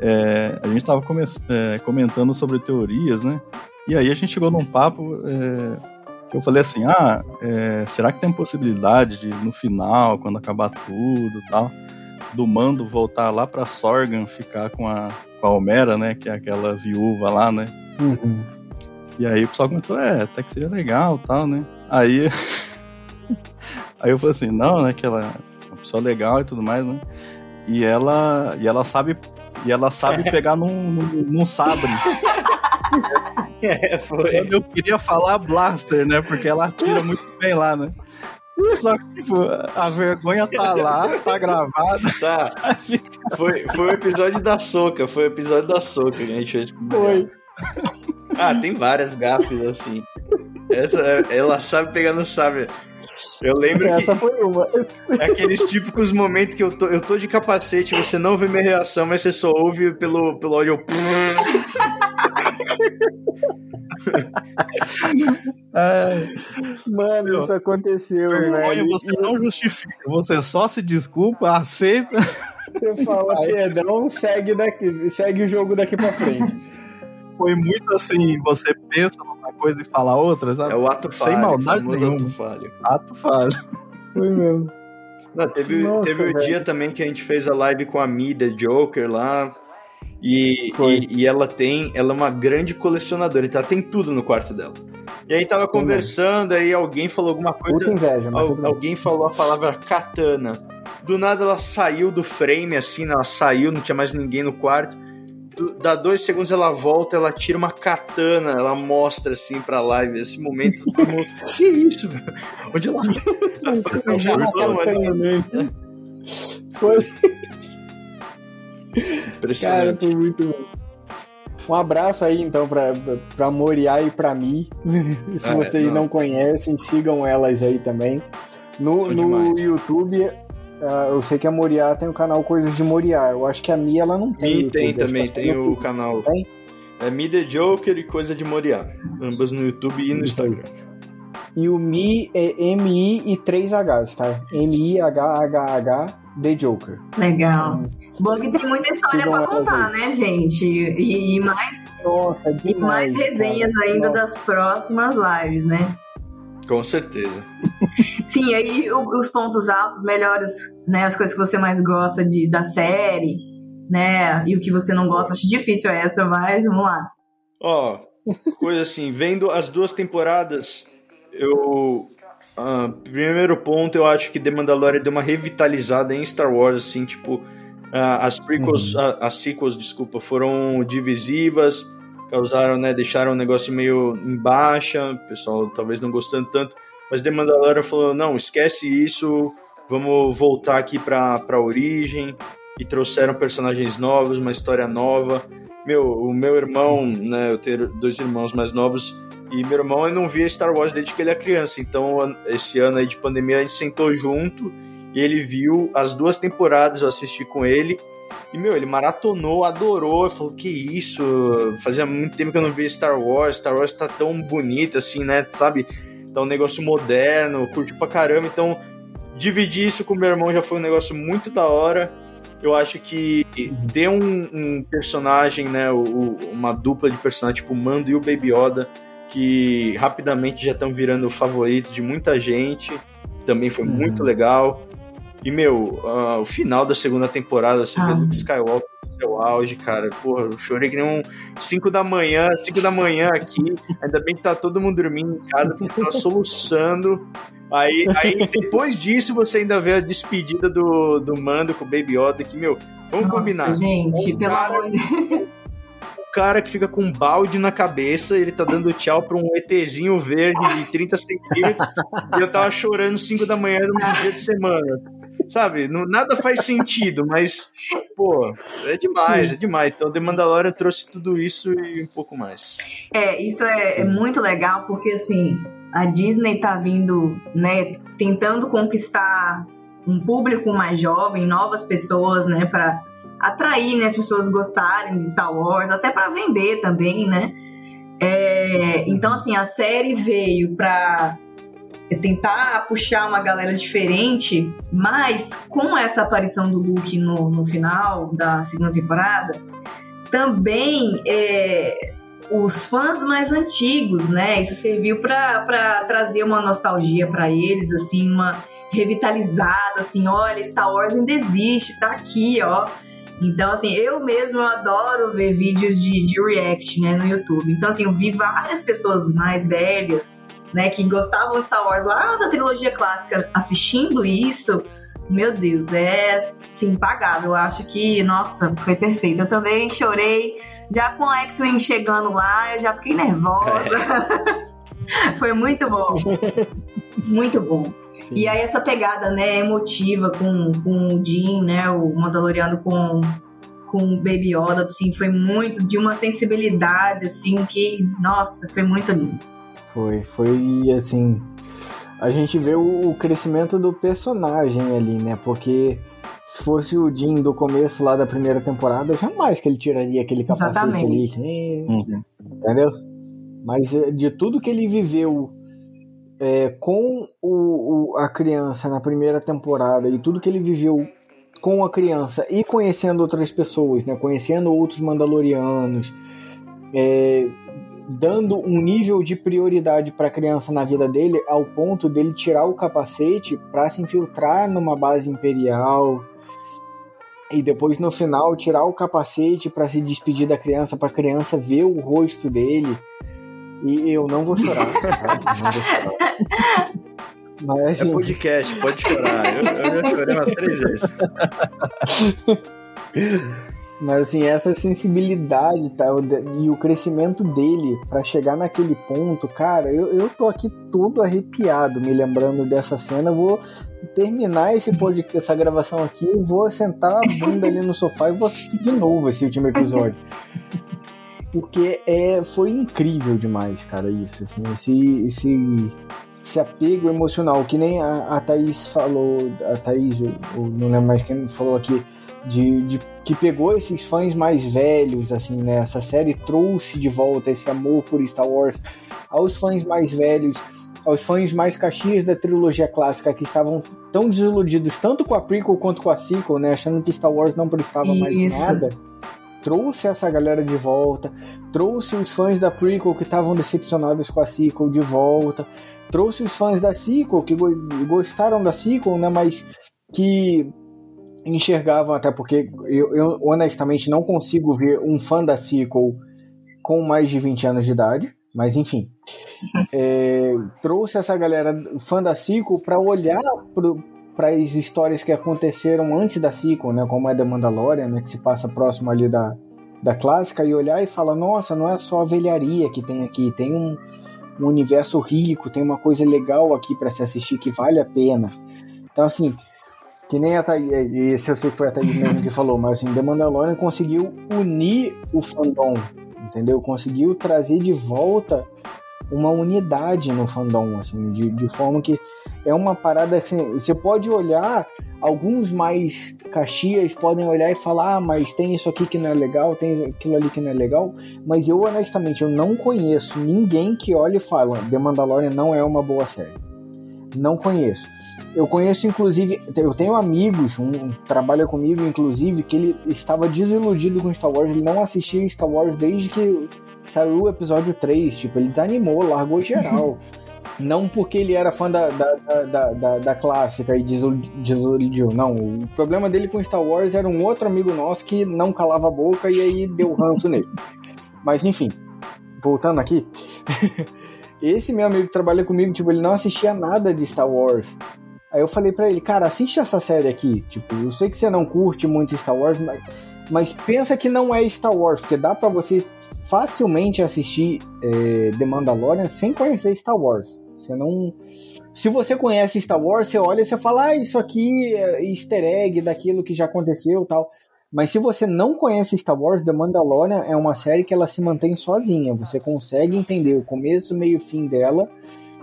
é, a gente estava é, comentando sobre teorias, né? E aí a gente chegou num papo é, que eu falei assim, ah, é, será que tem possibilidade de no final, quando acabar tudo tal, do Mando voltar lá pra Sorgan, ficar com a, com a Homera, né, que é aquela viúva lá, né? Uhum. E aí o pessoal comentou, é, até que seria legal tal, né? Aí, <laughs> aí eu falei assim, não, né, que ela é uma pessoa legal e tudo mais, né? E ela, e ela sabe, e ela sabe <laughs> pegar num, num, num sabre. <laughs> É, foi. Eu queria falar Blaster, né? Porque ela atira muito bem lá, né? Só que tipo, a vergonha tá lá, tá gravada. Tá. Foi, foi o episódio da soca, foi o episódio da soca que a gente fez com Foi. Ah, tem várias gafes assim. Essa, ela sabe pegar no sabe. Eu lembro Essa que foi uma. É aqueles típicos momentos que eu tô, eu tô de capacete, você não vê minha reação, mas você só ouve pelo, pelo áudio. <laughs> Ai, mano, isso aconteceu, velho. Você não justifica, você só se desculpa, aceita. Você fala perdão, segue, daqui, segue o jogo daqui pra frente. Foi muito assim, você pensa numa coisa e fala outra, sabe? É o ato falho. Sem maldade nenhuma. Ato falho. Ato falho. Foi mesmo. Não, teve Nossa, teve o dia também que a gente fez a live com a Mida Joker lá. E, e, e, ela tem, ela é uma grande colecionadora, então ela tem tudo no quarto dela. E aí tava conversando, aí alguém falou alguma coisa. Muita inveja, mas al, alguém falou a palavra katana. Do nada ela saiu do frame, assim, ela saiu, não tinha mais ninguém no quarto. Do, dá dois segundos ela volta, ela tira uma katana, ela mostra assim pra live. Esse momento, <laughs> todo mundo que isso, velho? Onde ela. <laughs> <laughs> Foi. Cara, foi muito bom. Um abraço aí então pra, pra Moriá e pra Mi. <laughs> Se é, vocês não. não. conhecem, sigam elas aí também. No, no YouTube, uh, eu sei que a Moriá tem o canal Coisas de Moriá. Eu acho que a Mi ela não tem. Mi tem também, tem o canal. Tem? É Mi The Joker e Coisa de Moriá. Ambas no YouTube e no Instagram. E o Mi é M-I e 3H, tá? M-I-H-H-H The Joker. Legal. Hum. Bom que tem muita história para contar, né, gente? E, e mais, Nossa, demais, e mais resenhas cara. ainda Nossa. das próximas lives, né? Com certeza. Sim, aí os pontos altos, melhores, né? As coisas que você mais gosta de, da série, né? E o que você não gosta, acho difícil essa, mas vamos lá. Ó, oh, coisa assim, vendo as duas temporadas, eu Uh, primeiro ponto, eu acho que The Mandalorian deu uma revitalizada em Star Wars, assim, tipo, uh, as prequels, uhum. as sequels, desculpa, foram divisivas, causaram, né, deixaram o negócio meio em baixa, o pessoal talvez não gostando tanto, mas The Mandalorian falou, não, esquece isso, vamos voltar aqui pra, pra origem, e trouxeram personagens novos, uma história nova. Meu, o meu irmão, né, eu tenho dois irmãos mais novos, e meu irmão ele não via Star Wars desde que ele é criança. Então, esse ano aí de pandemia, a gente sentou junto e ele viu as duas temporadas, eu assisti com ele. E, meu, ele maratonou, adorou, falou, que isso, fazia muito tempo que eu não via Star Wars, Star Wars tá tão bonito assim, né, sabe? Tá um negócio moderno, curtiu pra caramba, então dividir isso com meu irmão já foi um negócio muito da hora. Eu acho que ter um, um personagem, né, uma dupla de personagem, tipo o Mando e o Baby Yoda, que rapidamente já estão virando favoritos de muita gente. Também foi uhum. muito legal. E, meu, uh, o final da segunda temporada, você ah. vê Luke Skywalker no seu auge, cara. Porra, eu chorei que nem um 5 da manhã, 5 da manhã aqui. Ainda bem que tá todo mundo dormindo em casa, porque tá soluçando. Aí, aí depois disso, você ainda vê a despedida do, do Mando com o Baby Yoda, que, meu, vamos Nossa, combinar. Gente, um pelo amor de Deus cara que fica com um balde na cabeça, ele tá dando tchau pra um ETzinho verde de 30 centímetros, <laughs> e eu tava chorando 5 da manhã num dia de semana. Sabe? Não, nada faz sentido, mas, pô, é demais, é demais. Então, The Mandalorian trouxe tudo isso e um pouco mais. É, isso é, é muito legal, porque, assim, a Disney tá vindo, né, tentando conquistar um público mais jovem, novas pessoas, né, para atrair né, as pessoas gostarem de Star Wars, até para vender também, né? É, então, assim, a série veio para tentar puxar uma galera diferente, mas com essa aparição do Luke no, no final da segunda temporada, também é, os fãs mais antigos, né? Isso serviu para trazer uma nostalgia para eles, assim, uma revitalizada, assim, olha, Star Wars ainda existe, tá aqui, ó. Então, assim, eu mesmo adoro ver vídeos de, de react, né, no YouTube. Então, assim, eu vi várias pessoas mais velhas, né, que gostavam de Star Wars lá da trilogia clássica assistindo isso. Meu Deus, é, assim, impagável. Eu acho que, nossa, foi perfeito. Eu também chorei. Já com a X-Wing chegando lá, eu já fiquei nervosa. É. <laughs> foi muito bom. <laughs> muito bom. Sim. E aí essa pegada, né, emotiva com, com o Jim, né, o Mandaloriano com com o Baby Yoda, assim, foi muito de uma sensibilidade, assim, que, nossa, foi muito lindo. Foi, foi, assim, a gente vê o, crescimento do personagem ali, né, porque se fosse o Jim do começo lá da primeira temporada, jamais que ele tiraria aquele capacete Exatamente. ali, uhum. entendeu? Mas eh, de tudo que ele viveu é, com o, o, a criança na primeira temporada e tudo que ele viveu com a criança e conhecendo outras pessoas, né, conhecendo outros Mandalorianos, é, dando um nível de prioridade para a criança na vida dele ao ponto dele tirar o capacete para se infiltrar numa base imperial e depois no final tirar o capacete para se despedir da criança para a criança ver o rosto dele e eu não vou chorar. <laughs> Não vou chorar. Mas, é assim... É podcast, pode chorar. Eu, eu já chorei umas três vezes. <laughs> Mas assim, essa sensibilidade tá, e o crescimento dele para chegar naquele ponto, cara, eu, eu tô aqui todo arrepiado me lembrando dessa cena. vou terminar esse podcast, essa gravação aqui, vou sentar a bunda ali no sofá e vou assistir de novo esse último episódio <laughs> porque é, foi incrível demais, cara, isso, assim, esse, esse, esse apego emocional, que nem a, a Thaís falou, a Thaís, ou, não lembro mais quem falou aqui, de, de, que pegou esses fãs mais velhos, assim, né, essa série trouxe de volta esse amor por Star Wars aos fãs mais velhos, aos fãs mais caxias da trilogia clássica que estavam tão desiludidos tanto com a prequel quanto com a sequel, né, achando que Star Wars não prestava Isso. mais nada trouxe essa galera de volta, trouxe os fãs da prequel que estavam decepcionados com a sequel de volta, trouxe os fãs da sequel que gostaram da sequel, né, mas que enxergavam até porque eu, eu honestamente não consigo ver um fã da sequel com mais de 20 anos de idade, mas enfim, <laughs> é, trouxe essa galera fã da sequel para olhar pro para as histórias que aconteceram antes da sequel, né, como é The Mandalorian, né, que se passa próximo ali da, da clássica, e olhar e falar, nossa, não é só a velharia que tem aqui, tem um, um universo rico, tem uma coisa legal aqui para se assistir que vale a pena. Então, assim, que nem a Thaís, esse eu sei que foi a Thaís mesmo que falou, mas assim, The Mandalorian conseguiu unir o fandom, entendeu? Conseguiu trazer de volta uma unidade no fandom, assim, de, de forma que é uma parada assim, você pode olhar, alguns mais caxias podem olhar e falar, ah, mas tem isso aqui que não é legal, tem aquilo ali que não é legal, mas eu honestamente eu não conheço ninguém que olhe e fala, The Mandalorian não é uma boa série. Não conheço. Eu conheço, inclusive, eu tenho amigos, um trabalha comigo, inclusive, que ele estava desiludido com Star Wars, ele não assistia Star Wars desde que saiu o episódio 3, tipo, ele desanimou, largou geral. <laughs> Não porque ele era fã da, da, da, da, da clássica e desiludiu, não. O problema dele com Star Wars era um outro amigo nosso que não calava a boca e aí deu ranço nele. <laughs> Mas enfim, voltando aqui. <laughs> Esse meu amigo que trabalha comigo, tipo, ele não assistia nada de Star Wars. Aí eu falei para ele, cara, assiste essa série aqui. Tipo, eu sei que você não curte muito Star Wars, mas, mas pensa que não é Star Wars, porque dá para você facilmente assistir é, The Mandalorian sem conhecer Star Wars. Você não. Se você conhece Star Wars, você olha e você fala, ah, isso aqui é easter egg daquilo que já aconteceu tal. Mas se você não conhece Star Wars, The Mandalorian é uma série que ela se mantém sozinha. Você consegue entender o começo, meio e fim dela,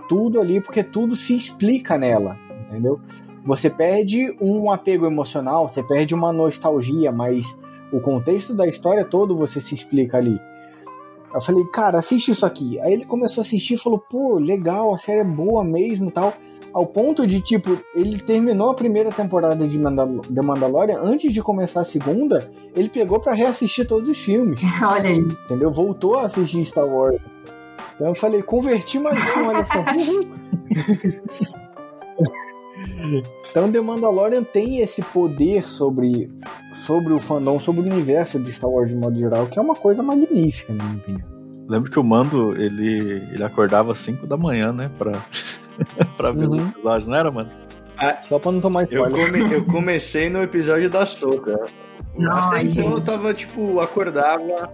tudo ali, porque tudo se explica nela, entendeu? Você perde um apego emocional, você perde uma nostalgia, mas o contexto da história todo você se explica ali. Eu falei, cara, assiste isso aqui. Aí ele começou a assistir e falou, pô, legal, a série é boa mesmo tal. Ao ponto de, tipo, ele terminou a primeira temporada de Mandal The Mandalorian, antes de começar a segunda, ele pegou para reassistir todos os filmes. <laughs> olha aí. Entendeu? Voltou a assistir Star Wars. Então eu falei, converti mais um, olha só. <laughs> então The Mandalorian tem esse poder sobre, sobre o fandom, sobre o universo de Star Wars de modo geral, que é uma coisa magnífica, na minha opinião. Lembro que o Mando, ele, ele acordava às 5 da manhã, né, pra, <laughs> pra ver uhum. os episódios, não era, mano? Ah, Só pra não tomar spoiler. Eu, come, eu comecei no episódio da Soca. Até então eu tava, tipo, acordava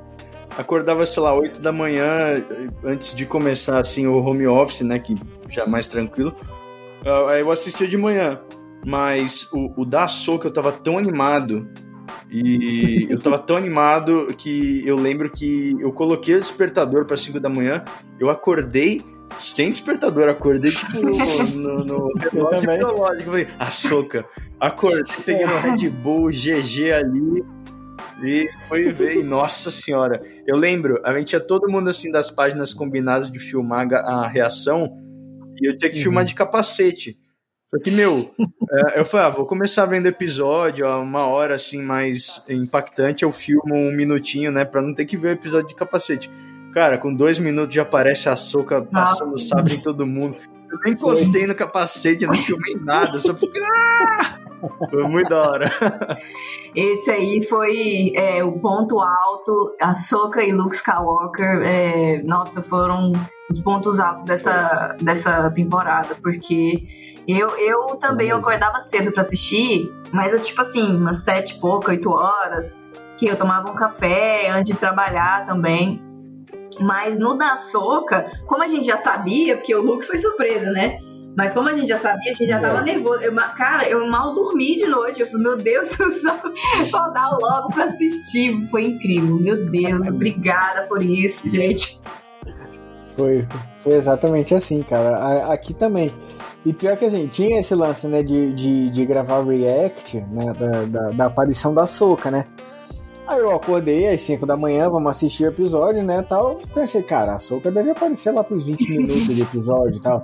acordava, sei lá, 8 da manhã, antes de começar, assim, o home office, né, que já é mais tranquilo. Aí eu assistia de manhã, mas o, o da Soca eu tava tão animado, e eu tava tão animado que eu lembro que eu coloquei o despertador para 5 da manhã, eu acordei sem despertador, acordei tipo no, no, relógio <laughs> biológico. Falei, a soca. Acordei, peguei no Red Bull, GG ali. E foi ver, e nossa senhora. Eu lembro, a gente tinha todo mundo assim das páginas combinadas de filmar a reação, e eu tinha que uhum. filmar de capacete. Só que, meu, <laughs> é, eu falei, ah, vou começar vendo episódio, uma hora assim mais impactante, eu filmo um minutinho, né, pra não ter que ver o episódio de capacete. Cara, com dois minutos já aparece a soca passando sabre em todo mundo. Eu nem encostei no capacete, não filmei nada, só fiquei. Ah! Foi muito da hora. Esse aí foi é, o ponto alto. A Soca e Luke Skywalker, é, nossa, foram os pontos altos dessa, dessa temporada, porque eu, eu também eu acordava cedo para assistir, mas tipo assim, umas sete e pouco, oito horas, que eu tomava um café antes de trabalhar também. Mas no da Soca, como a gente já sabia, porque o Luke foi surpresa, né? Mas como a gente já sabia, a gente já tava é. nervoso. Eu, cara, eu mal dormi de noite. Eu falei, meu Deus, <laughs> eu preciso acordar logo pra assistir. Foi incrível. Meu Deus, obrigada por isso, gente. Foi, foi exatamente assim, cara. Aqui também. E pior que assim, tinha esse lance, né, de, de, de gravar react, né, da, da, da aparição da Soca, né? Aí eu acordei às 5 da manhã, vamos assistir o episódio, né, tal. Pensei, cara, a Soca deve aparecer lá pros 20 minutos de episódio e tal.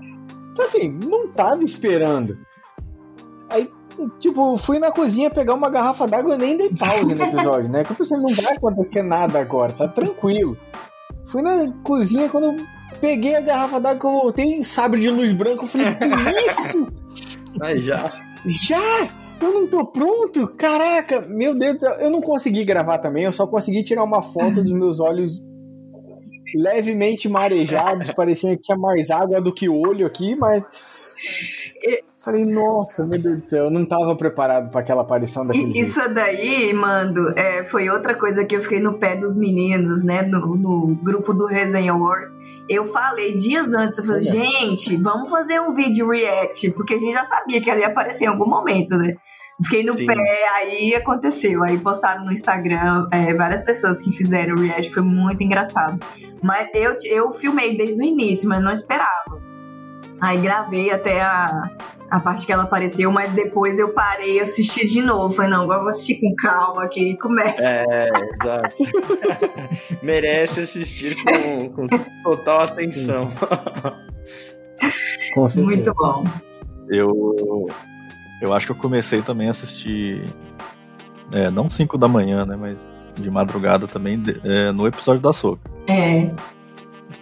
Então, assim, não tava esperando. Aí, tipo, fui na cozinha pegar uma garrafa d'água e nem dei pause no episódio, né? Que eu pensei, não vai acontecer nada agora, tá tranquilo. Fui na cozinha quando eu peguei a garrafa d'água que eu voltei, sabre de luz branca, eu falei, que isso? Aí já. Já? Eu não tô pronto? Caraca, meu Deus do céu. Eu não consegui gravar também, eu só consegui tirar uma foto dos meus olhos levemente marejados, parecia que tinha mais água do que olho aqui, mas. Falei, nossa, meu Deus do céu, eu não estava preparado para aquela aparição daquele Isso jeito. daí, Mando, é, foi outra coisa que eu fiquei no pé dos meninos, né, no, no grupo do Resenha Wars. Eu falei dias antes, eu falei, gente, vamos fazer um vídeo react, porque a gente já sabia que ela ia aparecer em algum momento, né? Fiquei no Sim. pé, aí aconteceu. Aí postaram no Instagram é, várias pessoas que fizeram o react, foi muito engraçado. Mas eu, eu filmei desde o início, mas não esperava. Aí gravei até a, a parte que ela apareceu, mas depois eu parei e assisti de novo. Falei, não, agora vou assistir com calma aqui começa. É, exato. <laughs> Merece assistir com, com total atenção. Muito bom. Eu, eu acho que eu comecei também a assistir, é, não 5 da manhã, né, mas de madrugada também, é, no episódio da Soca. É.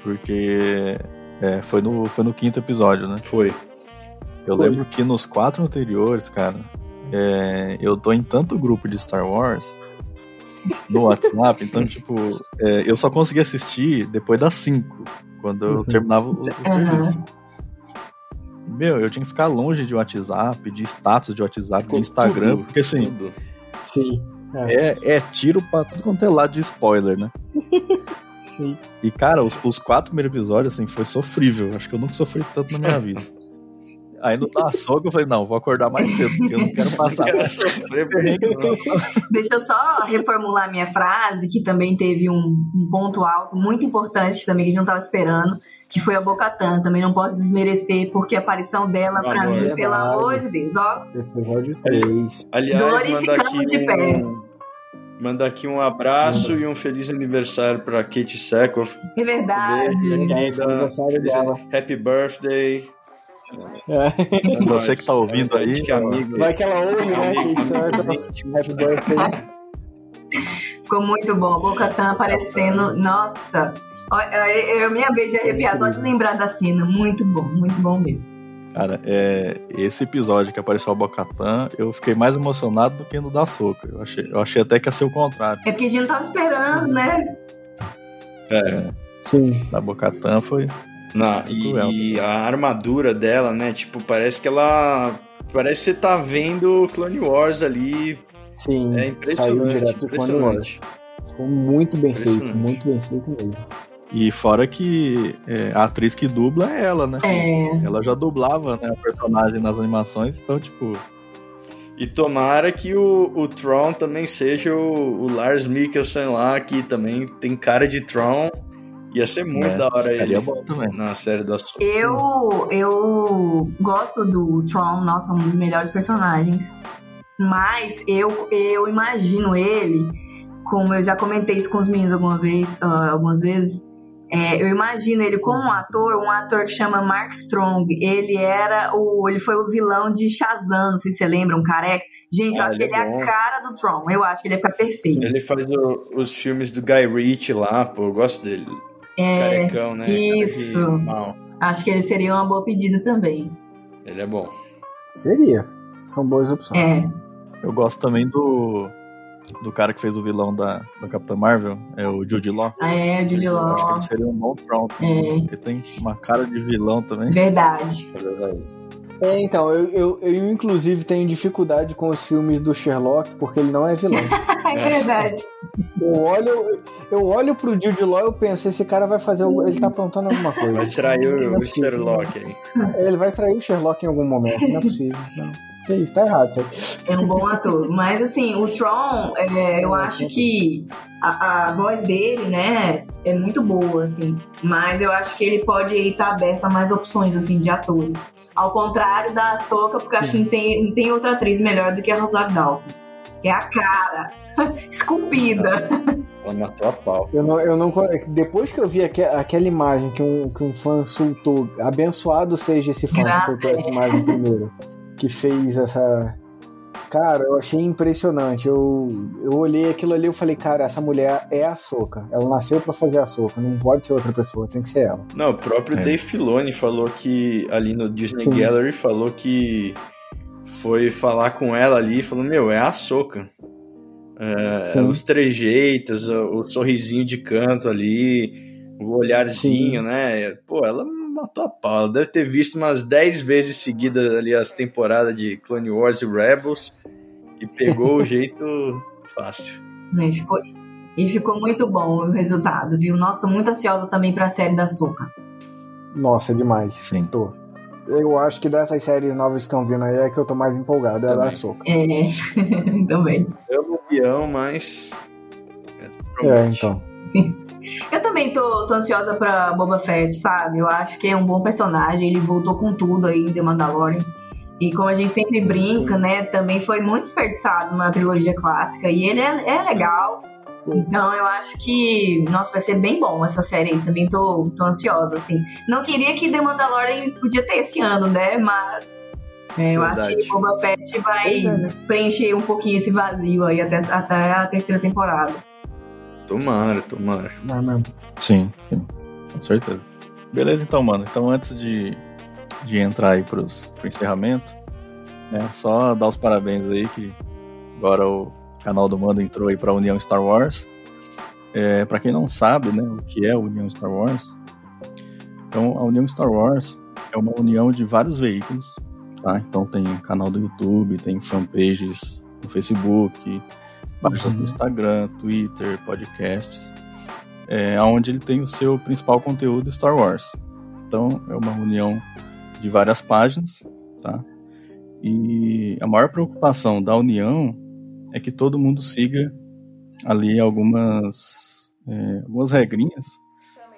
Porque é, foi, no, foi no quinto episódio, né? Foi. Eu foi. lembro que nos quatro anteriores, cara, é, eu tô em tanto grupo de Star Wars no WhatsApp, então, <laughs> tipo, é, eu só consegui assistir depois das cinco, quando eu uhum. terminava o, o serviço. Uhum. Meu, eu tinha que ficar longe de WhatsApp, de status de WhatsApp, de Instagram, tudo, porque assim. Tudo. Sim. É. é, é tiro pra tudo quanto é lado de spoiler, né? <laughs> Sim. E, cara, os, os quatro primeiros episódios, assim, foi sofrível. Acho que eu nunca sofri tanto na minha <laughs> vida. Aí no soco eu falei, não, vou acordar mais cedo, porque eu não quero passar. Deixa eu só reformular minha frase, que também teve um, um, ponto alto muito importante também, que a gente não estava esperando, que foi a Bocatan. Também não posso desmerecer, porque a aparição dela, para mim, é pelo amor de Deus, ó. Episódio 3. Aliás, Glorificamos de pé. Um Mandar aqui um abraço e um feliz aniversário para Kate Sackhoff. É verdade. Beijo, aniversário dela. Happy birthday. É. Você que tá ouvindo aí. Que amigo. Vai que ela ouve, né? Ficou muito bom. A Boca tá aparecendo. Nossa. Eu, minha vez de arrepiar só de lembrar da cena. Muito bom, muito bom mesmo. Cara, é, esse episódio que apareceu a Bocatã, eu fiquei mais emocionado do que no da Soca. Eu achei, eu achei até que ia ser o contrário. É porque a gente não tava esperando, né? É. Sim. Da Bocatã foi. Não, e, e, a armadura dela, né? Tipo, parece que ela. Parece que você tá vendo Clone Wars ali. Sim, é impressionante. Saiu direto do Clone Wars. Ficou muito bem feito, muito bem feito mesmo. E fora que é, a atriz que dubla é ela, né? É. Ela já dublava né, a personagem nas animações, então, tipo. E tomara que o, o Tron também seja o, o Lars Mikkelsen lá, que também tem cara de Tron. Ia ser muito é, da hora ele bom também. na série da Soul. Eu, eu gosto do Tron, nossa, um dos melhores personagens. Mas eu, eu imagino ele, como eu já comentei isso com os meninos alguma vez, uh, algumas vezes, é, eu imagino ele como um ator, um ator que chama Mark Strong. Ele era o. Ele foi o vilão de Shazam, não sei se você lembra, um careca. Gente, eu ah, acho que ele é, é a cara do Tron. Eu acho que ele é pra perfeito. Ele faz o, os filmes do Guy Ritchie lá, pô, eu gosto dele. É, Carecão, né? Isso. Acho que ele seria uma boa pedida também. Ele é bom. Seria. São boas opções. É. Eu gosto também do do cara que fez o vilão da, da Capitã Marvel, é o Jude Law. Ah, é, o Jude Law. Acho que ele seria um bom Tron. É. Ele tem uma cara de vilão também. Verdade. É verdade. É, então, eu, eu, eu, inclusive tenho dificuldade com os filmes do Sherlock, porque ele não é vilão. <laughs> é verdade. Eu olho, eu olho pro Jude Law e penso, esse cara vai fazer. Ele tá aprontando alguma coisa. Vai trair o, o Sherlock aí. Ele vai trair o Sherlock em algum momento, não é possível. Não. Que isso, tá errado, sabe? É um bom ator. Mas assim, o Tron, é, eu acho que a, a, voz dele, né, é muito boa, assim. Mas eu acho que ele pode estar aberto a mais opções, assim, de atores. Ao contrário da Soca, porque eu acho que não tem, não tem outra atriz melhor do que a Rosário Dawson. Que é a cara. <laughs> Esculpida. Ela matou a pau. Eu não, eu não, depois que eu vi aqu aquela imagem que um, que um fã soltou, abençoado seja esse fã que soltou essa imagem primeiro que fez essa. Cara, eu achei impressionante. Eu, eu olhei aquilo ali e falei, cara, essa mulher é a Soca. Ela nasceu para fazer a Soca. Não pode ser outra pessoa, tem que ser ela. Não, o próprio é. Dave Filoni falou que ali no Disney Sim. Gallery falou que foi falar com ela ali e falou, meu, é a Soca. É, os trejeitos, o, o, sorrisinho de canto ali, o olharzinho, Sim. né? Pô, ela matou a pau. Ela deve ter visto umas 10 vezes seguidas ali as temporadas de Clone Wars e Rebels e pegou o <laughs> jeito fácil. E ficou, e ficou muito bom o resultado, viu? Nossa, tô muito ansiosa também pra série da Soca. Nossa, demais. Sim. Tô. Eu acho que dessas séries novas que estão vindo aí é que eu tô mais empolgado, é a da Soca. É, <laughs> também. Eu não peão, mas. É, então. Eu também tô, tô ansiosa pra Boba Fett, sabe? Eu acho que é um bom personagem, ele voltou com tudo aí The Mandalorian. E como a gente sempre brinca, né? Também foi muito desperdiçado na trilogia clássica. E ele é, é legal. Então eu acho que, nossa, vai ser bem bom essa série aí. Também tô, tô ansiosa, assim. Não queria que The Mandalorian podia ter esse ano, né? Mas é, eu Verdade. acho que Boba Fett vai é, né? preencher um pouquinho esse vazio aí até, até a terceira temporada. Tomara, tomara. Não, não. Sim, sim, com certeza. Beleza, então, mano. Então, antes de, de entrar aí pros, pro encerramento, né, só dar os parabéns aí que agora o canal do Mando entrou aí pra União Star Wars. É, para quem não sabe, né, o que é a União Star Wars, então a União Star Wars é uma união de vários veículos, tá? Então tem canal do YouTube, tem fanpages no Facebook, páginas uhum. no Instagram, Twitter, podcasts, é, onde ele tem o seu principal conteúdo Star Wars. Então é uma união de várias páginas, tá? E a maior preocupação da união é que todo mundo siga ali algumas é, algumas regrinhas,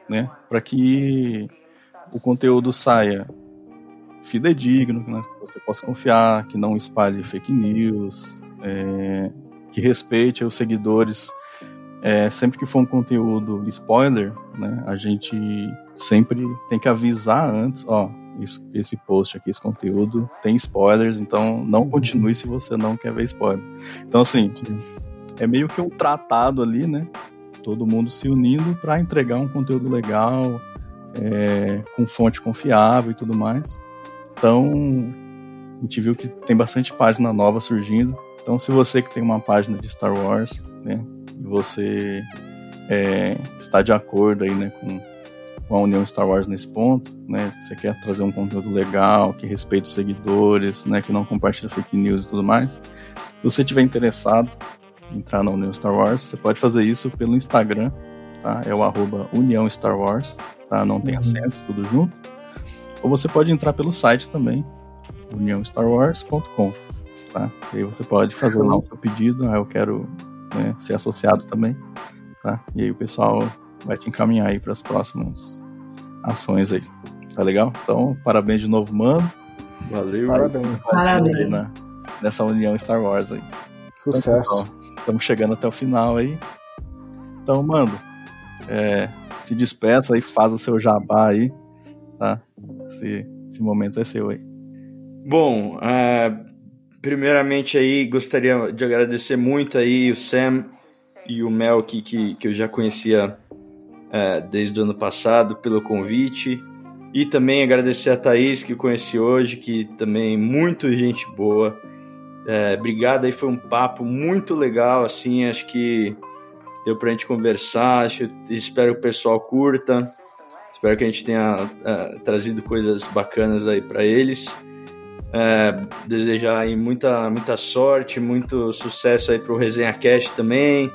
né, para que o conteúdo saia fidedigno, né, que você possa confiar, que não espalhe fake news, é, que respeite os seguidores. É, sempre que for um conteúdo spoiler, né, a gente sempre tem que avisar antes, ó, esse post aqui, esse conteúdo tem spoilers, então não uhum. continue se você não quer ver spoiler. Então, assim, é meio que um tratado ali, né? Todo mundo se unindo para entregar um conteúdo legal, é, com fonte confiável e tudo mais. Então, a gente viu que tem bastante página nova surgindo. Então, se você que tem uma página de Star Wars, né, e você é, está de acordo aí, né, com com a União Star Wars nesse ponto, né? Você quer trazer um conteúdo legal, que respeite os seguidores, né? Que não compartilha fake news e tudo mais. Se você tiver interessado em entrar na União Star Wars, você pode fazer isso pelo Instagram, tá? É o arroba União Star Wars, tá? Não tem uhum. acento, tudo junto. Ou você pode entrar pelo site também, uniãostarwars.com, tá? E aí você pode fazer lá o seu pedido, ah, eu quero né, ser associado também, tá? E aí o pessoal vai te encaminhar aí para as próximas ações aí. Tá legal? Então, parabéns de novo, mano. Valeu. Parabéns. Parabéns. Na, nessa união Star Wars aí. Sucesso. Estamos chegando até o final aí. Então, mano, é, se despeça aí, faz o seu jabá aí, tá? Esse, esse momento é seu aí. Bom, uh, primeiramente aí gostaria de agradecer muito aí o Sam e o Mel que, que, que eu já conhecia é, desde o ano passado pelo convite. E também agradecer a Thaís, que conheci hoje, que também muito gente boa. É, obrigado aí, foi um papo muito legal, assim, acho que deu pra gente conversar, acho, espero que o pessoal curta, espero que a gente tenha é, trazido coisas bacanas aí para eles. É, desejar aí muita, muita sorte, muito sucesso aí pro Resenha Cast também,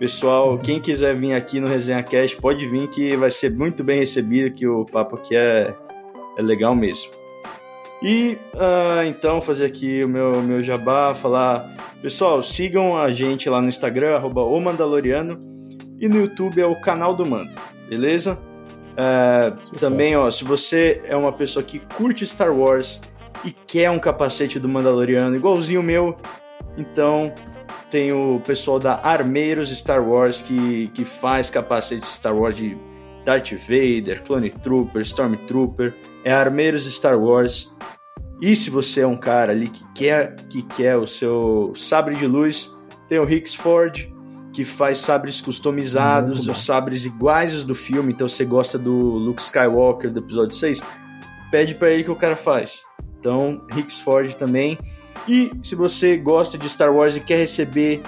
Pessoal, quem quiser vir aqui no Resenha Cast, pode vir que vai ser muito bem recebido, que o papo aqui é, é legal mesmo. E uh, então fazer aqui o meu, meu jabá, falar. Pessoal, sigam a gente lá no Instagram, arroba o Mandaloriano, e no YouTube é o canal do Mando, beleza? Uh, também, ó, se você é uma pessoa que curte Star Wars e quer um capacete do Mandaloriano igualzinho o meu, então tem o pessoal da Armeiros Star Wars que, que faz capacete Star Wars de Darth Vader, Clone Trooper, Stormtrooper. É Armeiros Star Wars. E se você é um cara ali que quer, que quer o seu sabre de luz, tem o Hicks Ford, que faz sabres customizados, os sabres iguais aos do filme. Então você gosta do Luke Skywalker do episódio 6, pede para ele que o cara faz. Então, Hicks também. E se você gosta de Star Wars e quer receber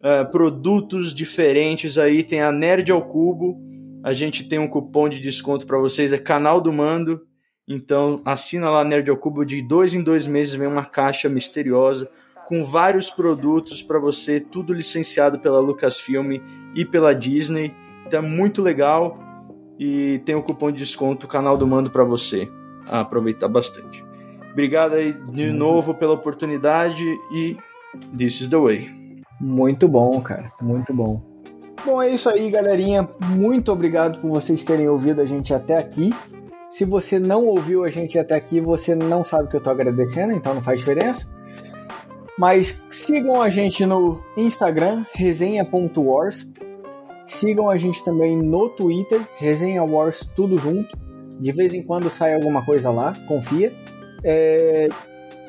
uh, produtos diferentes aí, tem a Nerd ao Cubo. A gente tem um cupom de desconto para vocês, é canal do Mando. Então assina lá Nerd ao Cubo, de dois em dois meses vem uma caixa misteriosa com vários produtos para você, tudo licenciado pela Lucasfilm e pela Disney. Então é muito legal e tem o um cupom de desconto canal do Mando para você aproveitar bastante. Obrigado aí de novo pela oportunidade e this is the way. Muito bom, cara. Muito bom. Bom, é isso aí, galerinha. Muito obrigado por vocês terem ouvido a gente até aqui. Se você não ouviu a gente até aqui, você não sabe que eu tô agradecendo, então não faz diferença. Mas sigam a gente no Instagram, resenha.wars. Sigam a gente também no Twitter, Resenha Wars, tudo junto. De vez em quando sai alguma coisa lá, confia. É,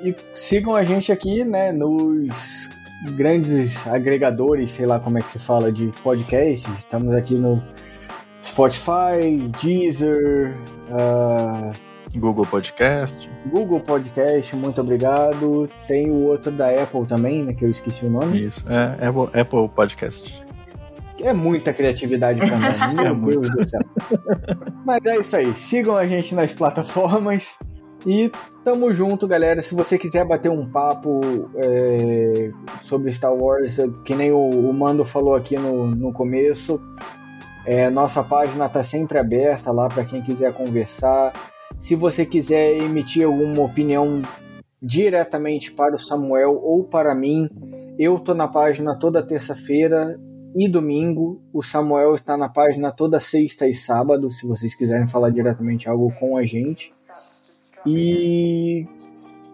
e sigam a gente aqui, né, nos grandes agregadores, sei lá como é que se fala, de podcast. Estamos aqui no Spotify, Deezer, uh, Google Podcast. Google Podcast, muito obrigado. Tem o outro da Apple também, né, que eu esqueci o nome. Isso, é Apple, Apple Podcast. É muita criatividade pra nós, <laughs> meu é Deus do céu. Mas é isso aí, sigam a gente nas plataformas. E tamo junto, galera. Se você quiser bater um papo é, sobre Star Wars, que nem o, o Mando falou aqui no, no começo, é, nossa página tá sempre aberta lá para quem quiser conversar. Se você quiser emitir alguma opinião diretamente para o Samuel ou para mim, eu tô na página toda terça-feira e domingo. O Samuel está na página toda sexta e sábado, se vocês quiserem falar diretamente algo com a gente. E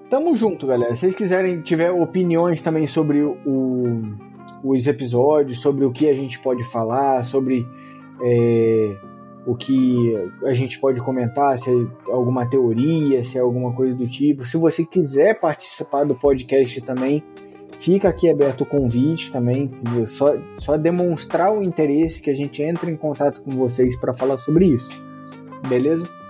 tamo junto, galera. Se vocês quiserem, tiver opiniões também sobre o, os episódios, sobre o que a gente pode falar, sobre é, o que a gente pode comentar, se é alguma teoria, se é alguma coisa do tipo. Se você quiser participar do podcast também, fica aqui aberto o convite também. Só, só demonstrar o interesse que a gente entre em contato com vocês para falar sobre isso. Beleza?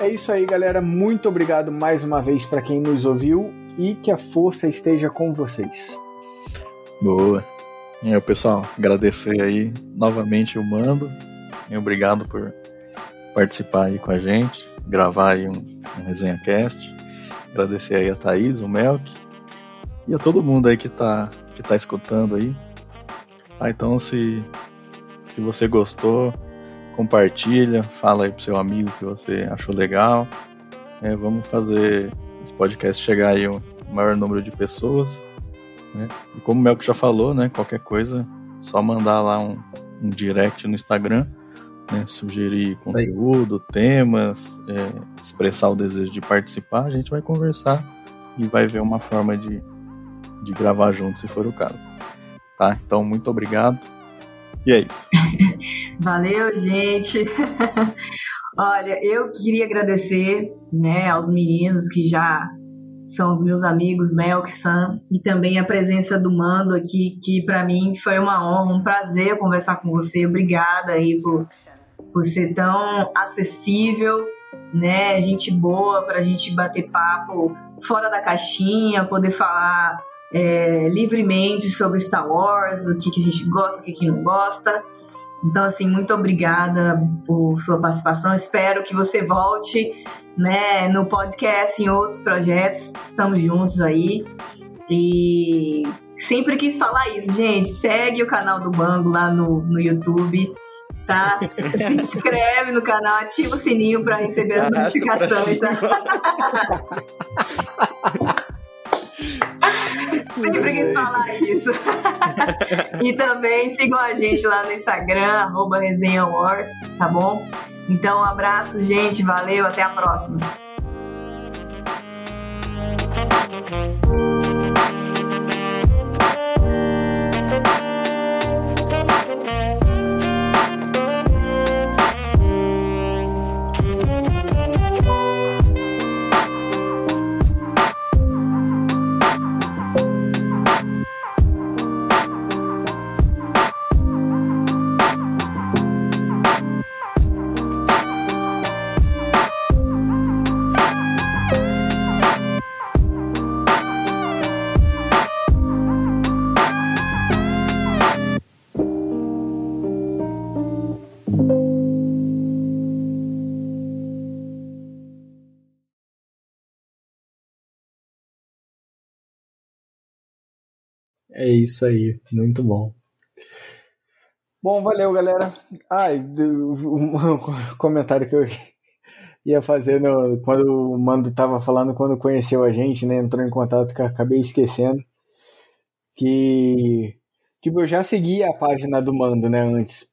É isso aí, galera. Muito obrigado mais uma vez para quem nos ouviu e que a força esteja com vocês. Boa. E aí, pessoal, agradecer aí novamente o Mando. E obrigado por participar aí com a gente, gravar aí um, um Resenha Cast. Agradecer aí a Thaís, o Melk e a todo mundo aí que tá, que tá escutando aí. Ah, então se, se você gostou, compartilha, fala aí pro seu amigo que você achou legal. É, vamos fazer esse podcast chegar aí um maior número de pessoas. Né? E como o Melk já falou, né? Qualquer coisa, só mandar lá um, um direct no Instagram, né? Sugerir conteúdo, temas, é, expressar o desejo de participar, a gente vai conversar e vai ver uma forma de, de gravar junto, se for o caso. Tá? Então, muito obrigado. E é isso. <laughs> Valeu, gente. <laughs> Olha, eu queria agradecer, né, aos meninos que já são os meus amigos Melk Sam e também a presença do Mando aqui, que para mim foi uma honra, um prazer conversar com você. Obrigada aí por, por ser tão acessível, né? Gente boa pra gente bater papo fora da caixinha, poder falar é, livremente sobre Star Wars, o que, que a gente gosta, o que, que não gosta. Então, assim, muito obrigada por sua participação. Espero que você volte né, no podcast, em outros projetos. Estamos juntos aí. E sempre quis falar isso, gente. Segue o canal do Bango lá no, no YouTube. Tá? <laughs> Se inscreve no canal, ativa o sininho para receber as notificações. <laughs> <laughs> Sempre quis falar isso. <laughs> e também sigam a gente lá no Instagram, arroba Resenha Wars, tá bom? Então, um abraço, gente. Valeu, até a próxima. É isso aí, muito bom. Bom, valeu, galera. Ai, um comentário que eu ia fazer no, quando o Mando tava falando quando conheceu a gente, né? Entrou em contato que eu acabei esquecendo. Que tipo, eu já seguia a página do Mando, né, antes.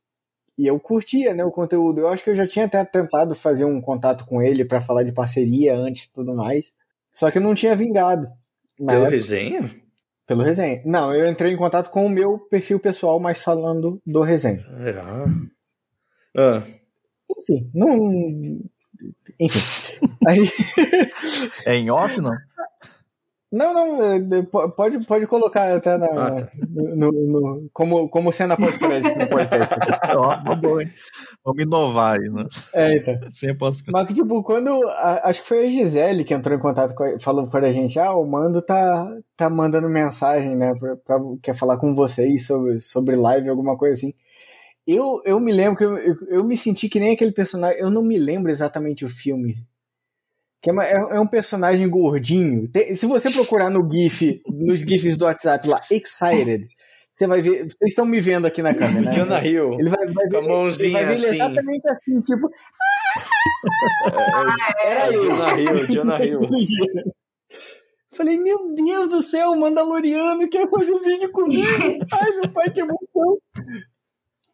E eu curtia, né, o conteúdo. Eu acho que eu já tinha até tentado fazer um contato com ele para falar de parceria antes e tudo mais. Só que eu não tinha vingado. Pelo época. resenha? Pelo resenha. Não, eu entrei em contato com o meu perfil pessoal, mas falando do resenha. Será? Ah. Enfim, não. Enfim. Aí... É em off, não? Não, não, é, pode, pode colocar até na, ah, tá. no, no, como, como cena pós-crédito no podcast. <laughs> Ó, boa, hein? Vamos inovar aí, né? É, então. <laughs> Sem pós Mas, tipo, quando. A, acho que foi a Gisele que entrou em contato com falou pra gente: ah, o Mando tá, tá mandando mensagem, né? Pra, pra, quer falar com vocês sobre, sobre live, alguma coisa assim. Eu, eu me lembro que eu, eu, eu me senti que nem aquele personagem. Eu não me lembro exatamente o filme que é, uma, é, é, um personagem gordinho. Tem, se você procurar no GIF, nos GIFs do WhatsApp lá, Excited, você vai ver. Vocês estão me vendo aqui na câmera. Né? <laughs> Jonah Hill. Ele vai, vai com a mãozinha ele ver assim. exatamente assim, tipo. <laughs> é, é, é Jonah Hill, <laughs> Jonah Hill. Falei, meu Deus do céu, o Mandaloriano quer fazer um vídeo comigo. Ai, meu pai, que emoção.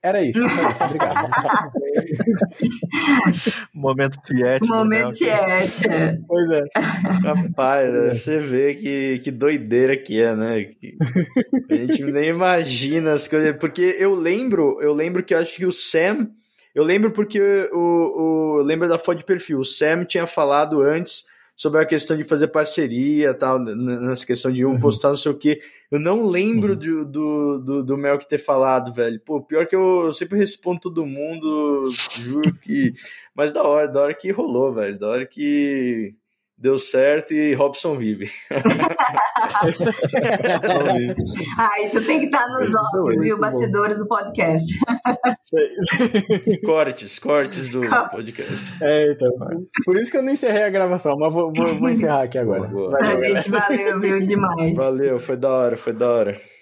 Era isso, só isso, obrigado. <laughs> Momento tiete. Momento tiete. Pois é. Rapaz, é. você vê que, que doideira que é, né? Que a gente nem imagina as coisas. Porque eu lembro, eu lembro que eu acho que o Sam. Eu lembro porque o, o lembro da foto de perfil. O Sam tinha falado antes sobre a questão de fazer parceria tal, nessa questão de um uhum. postar não sei o que. Eu não lembro uhum. do, do, do, Melk ter falado, velho. Pô, pior que eu, eu, sempre respondo todo mundo, juro que. Mas da hora, da hora que rolou, velho. Da hora que deu certo e Robson vive. <laughs> ah, isso tem que estar nos olhos, viu? Bastidores do podcast. <laughs> cortes, cortes do podcast. É, então. Por isso que eu não encerrei a gravação, mas vou, vou, vou encerrar aqui agora. Boa, boa. Valeu, gente, valeu, viu? Demais. Valeu, foi da hora, foi da hora.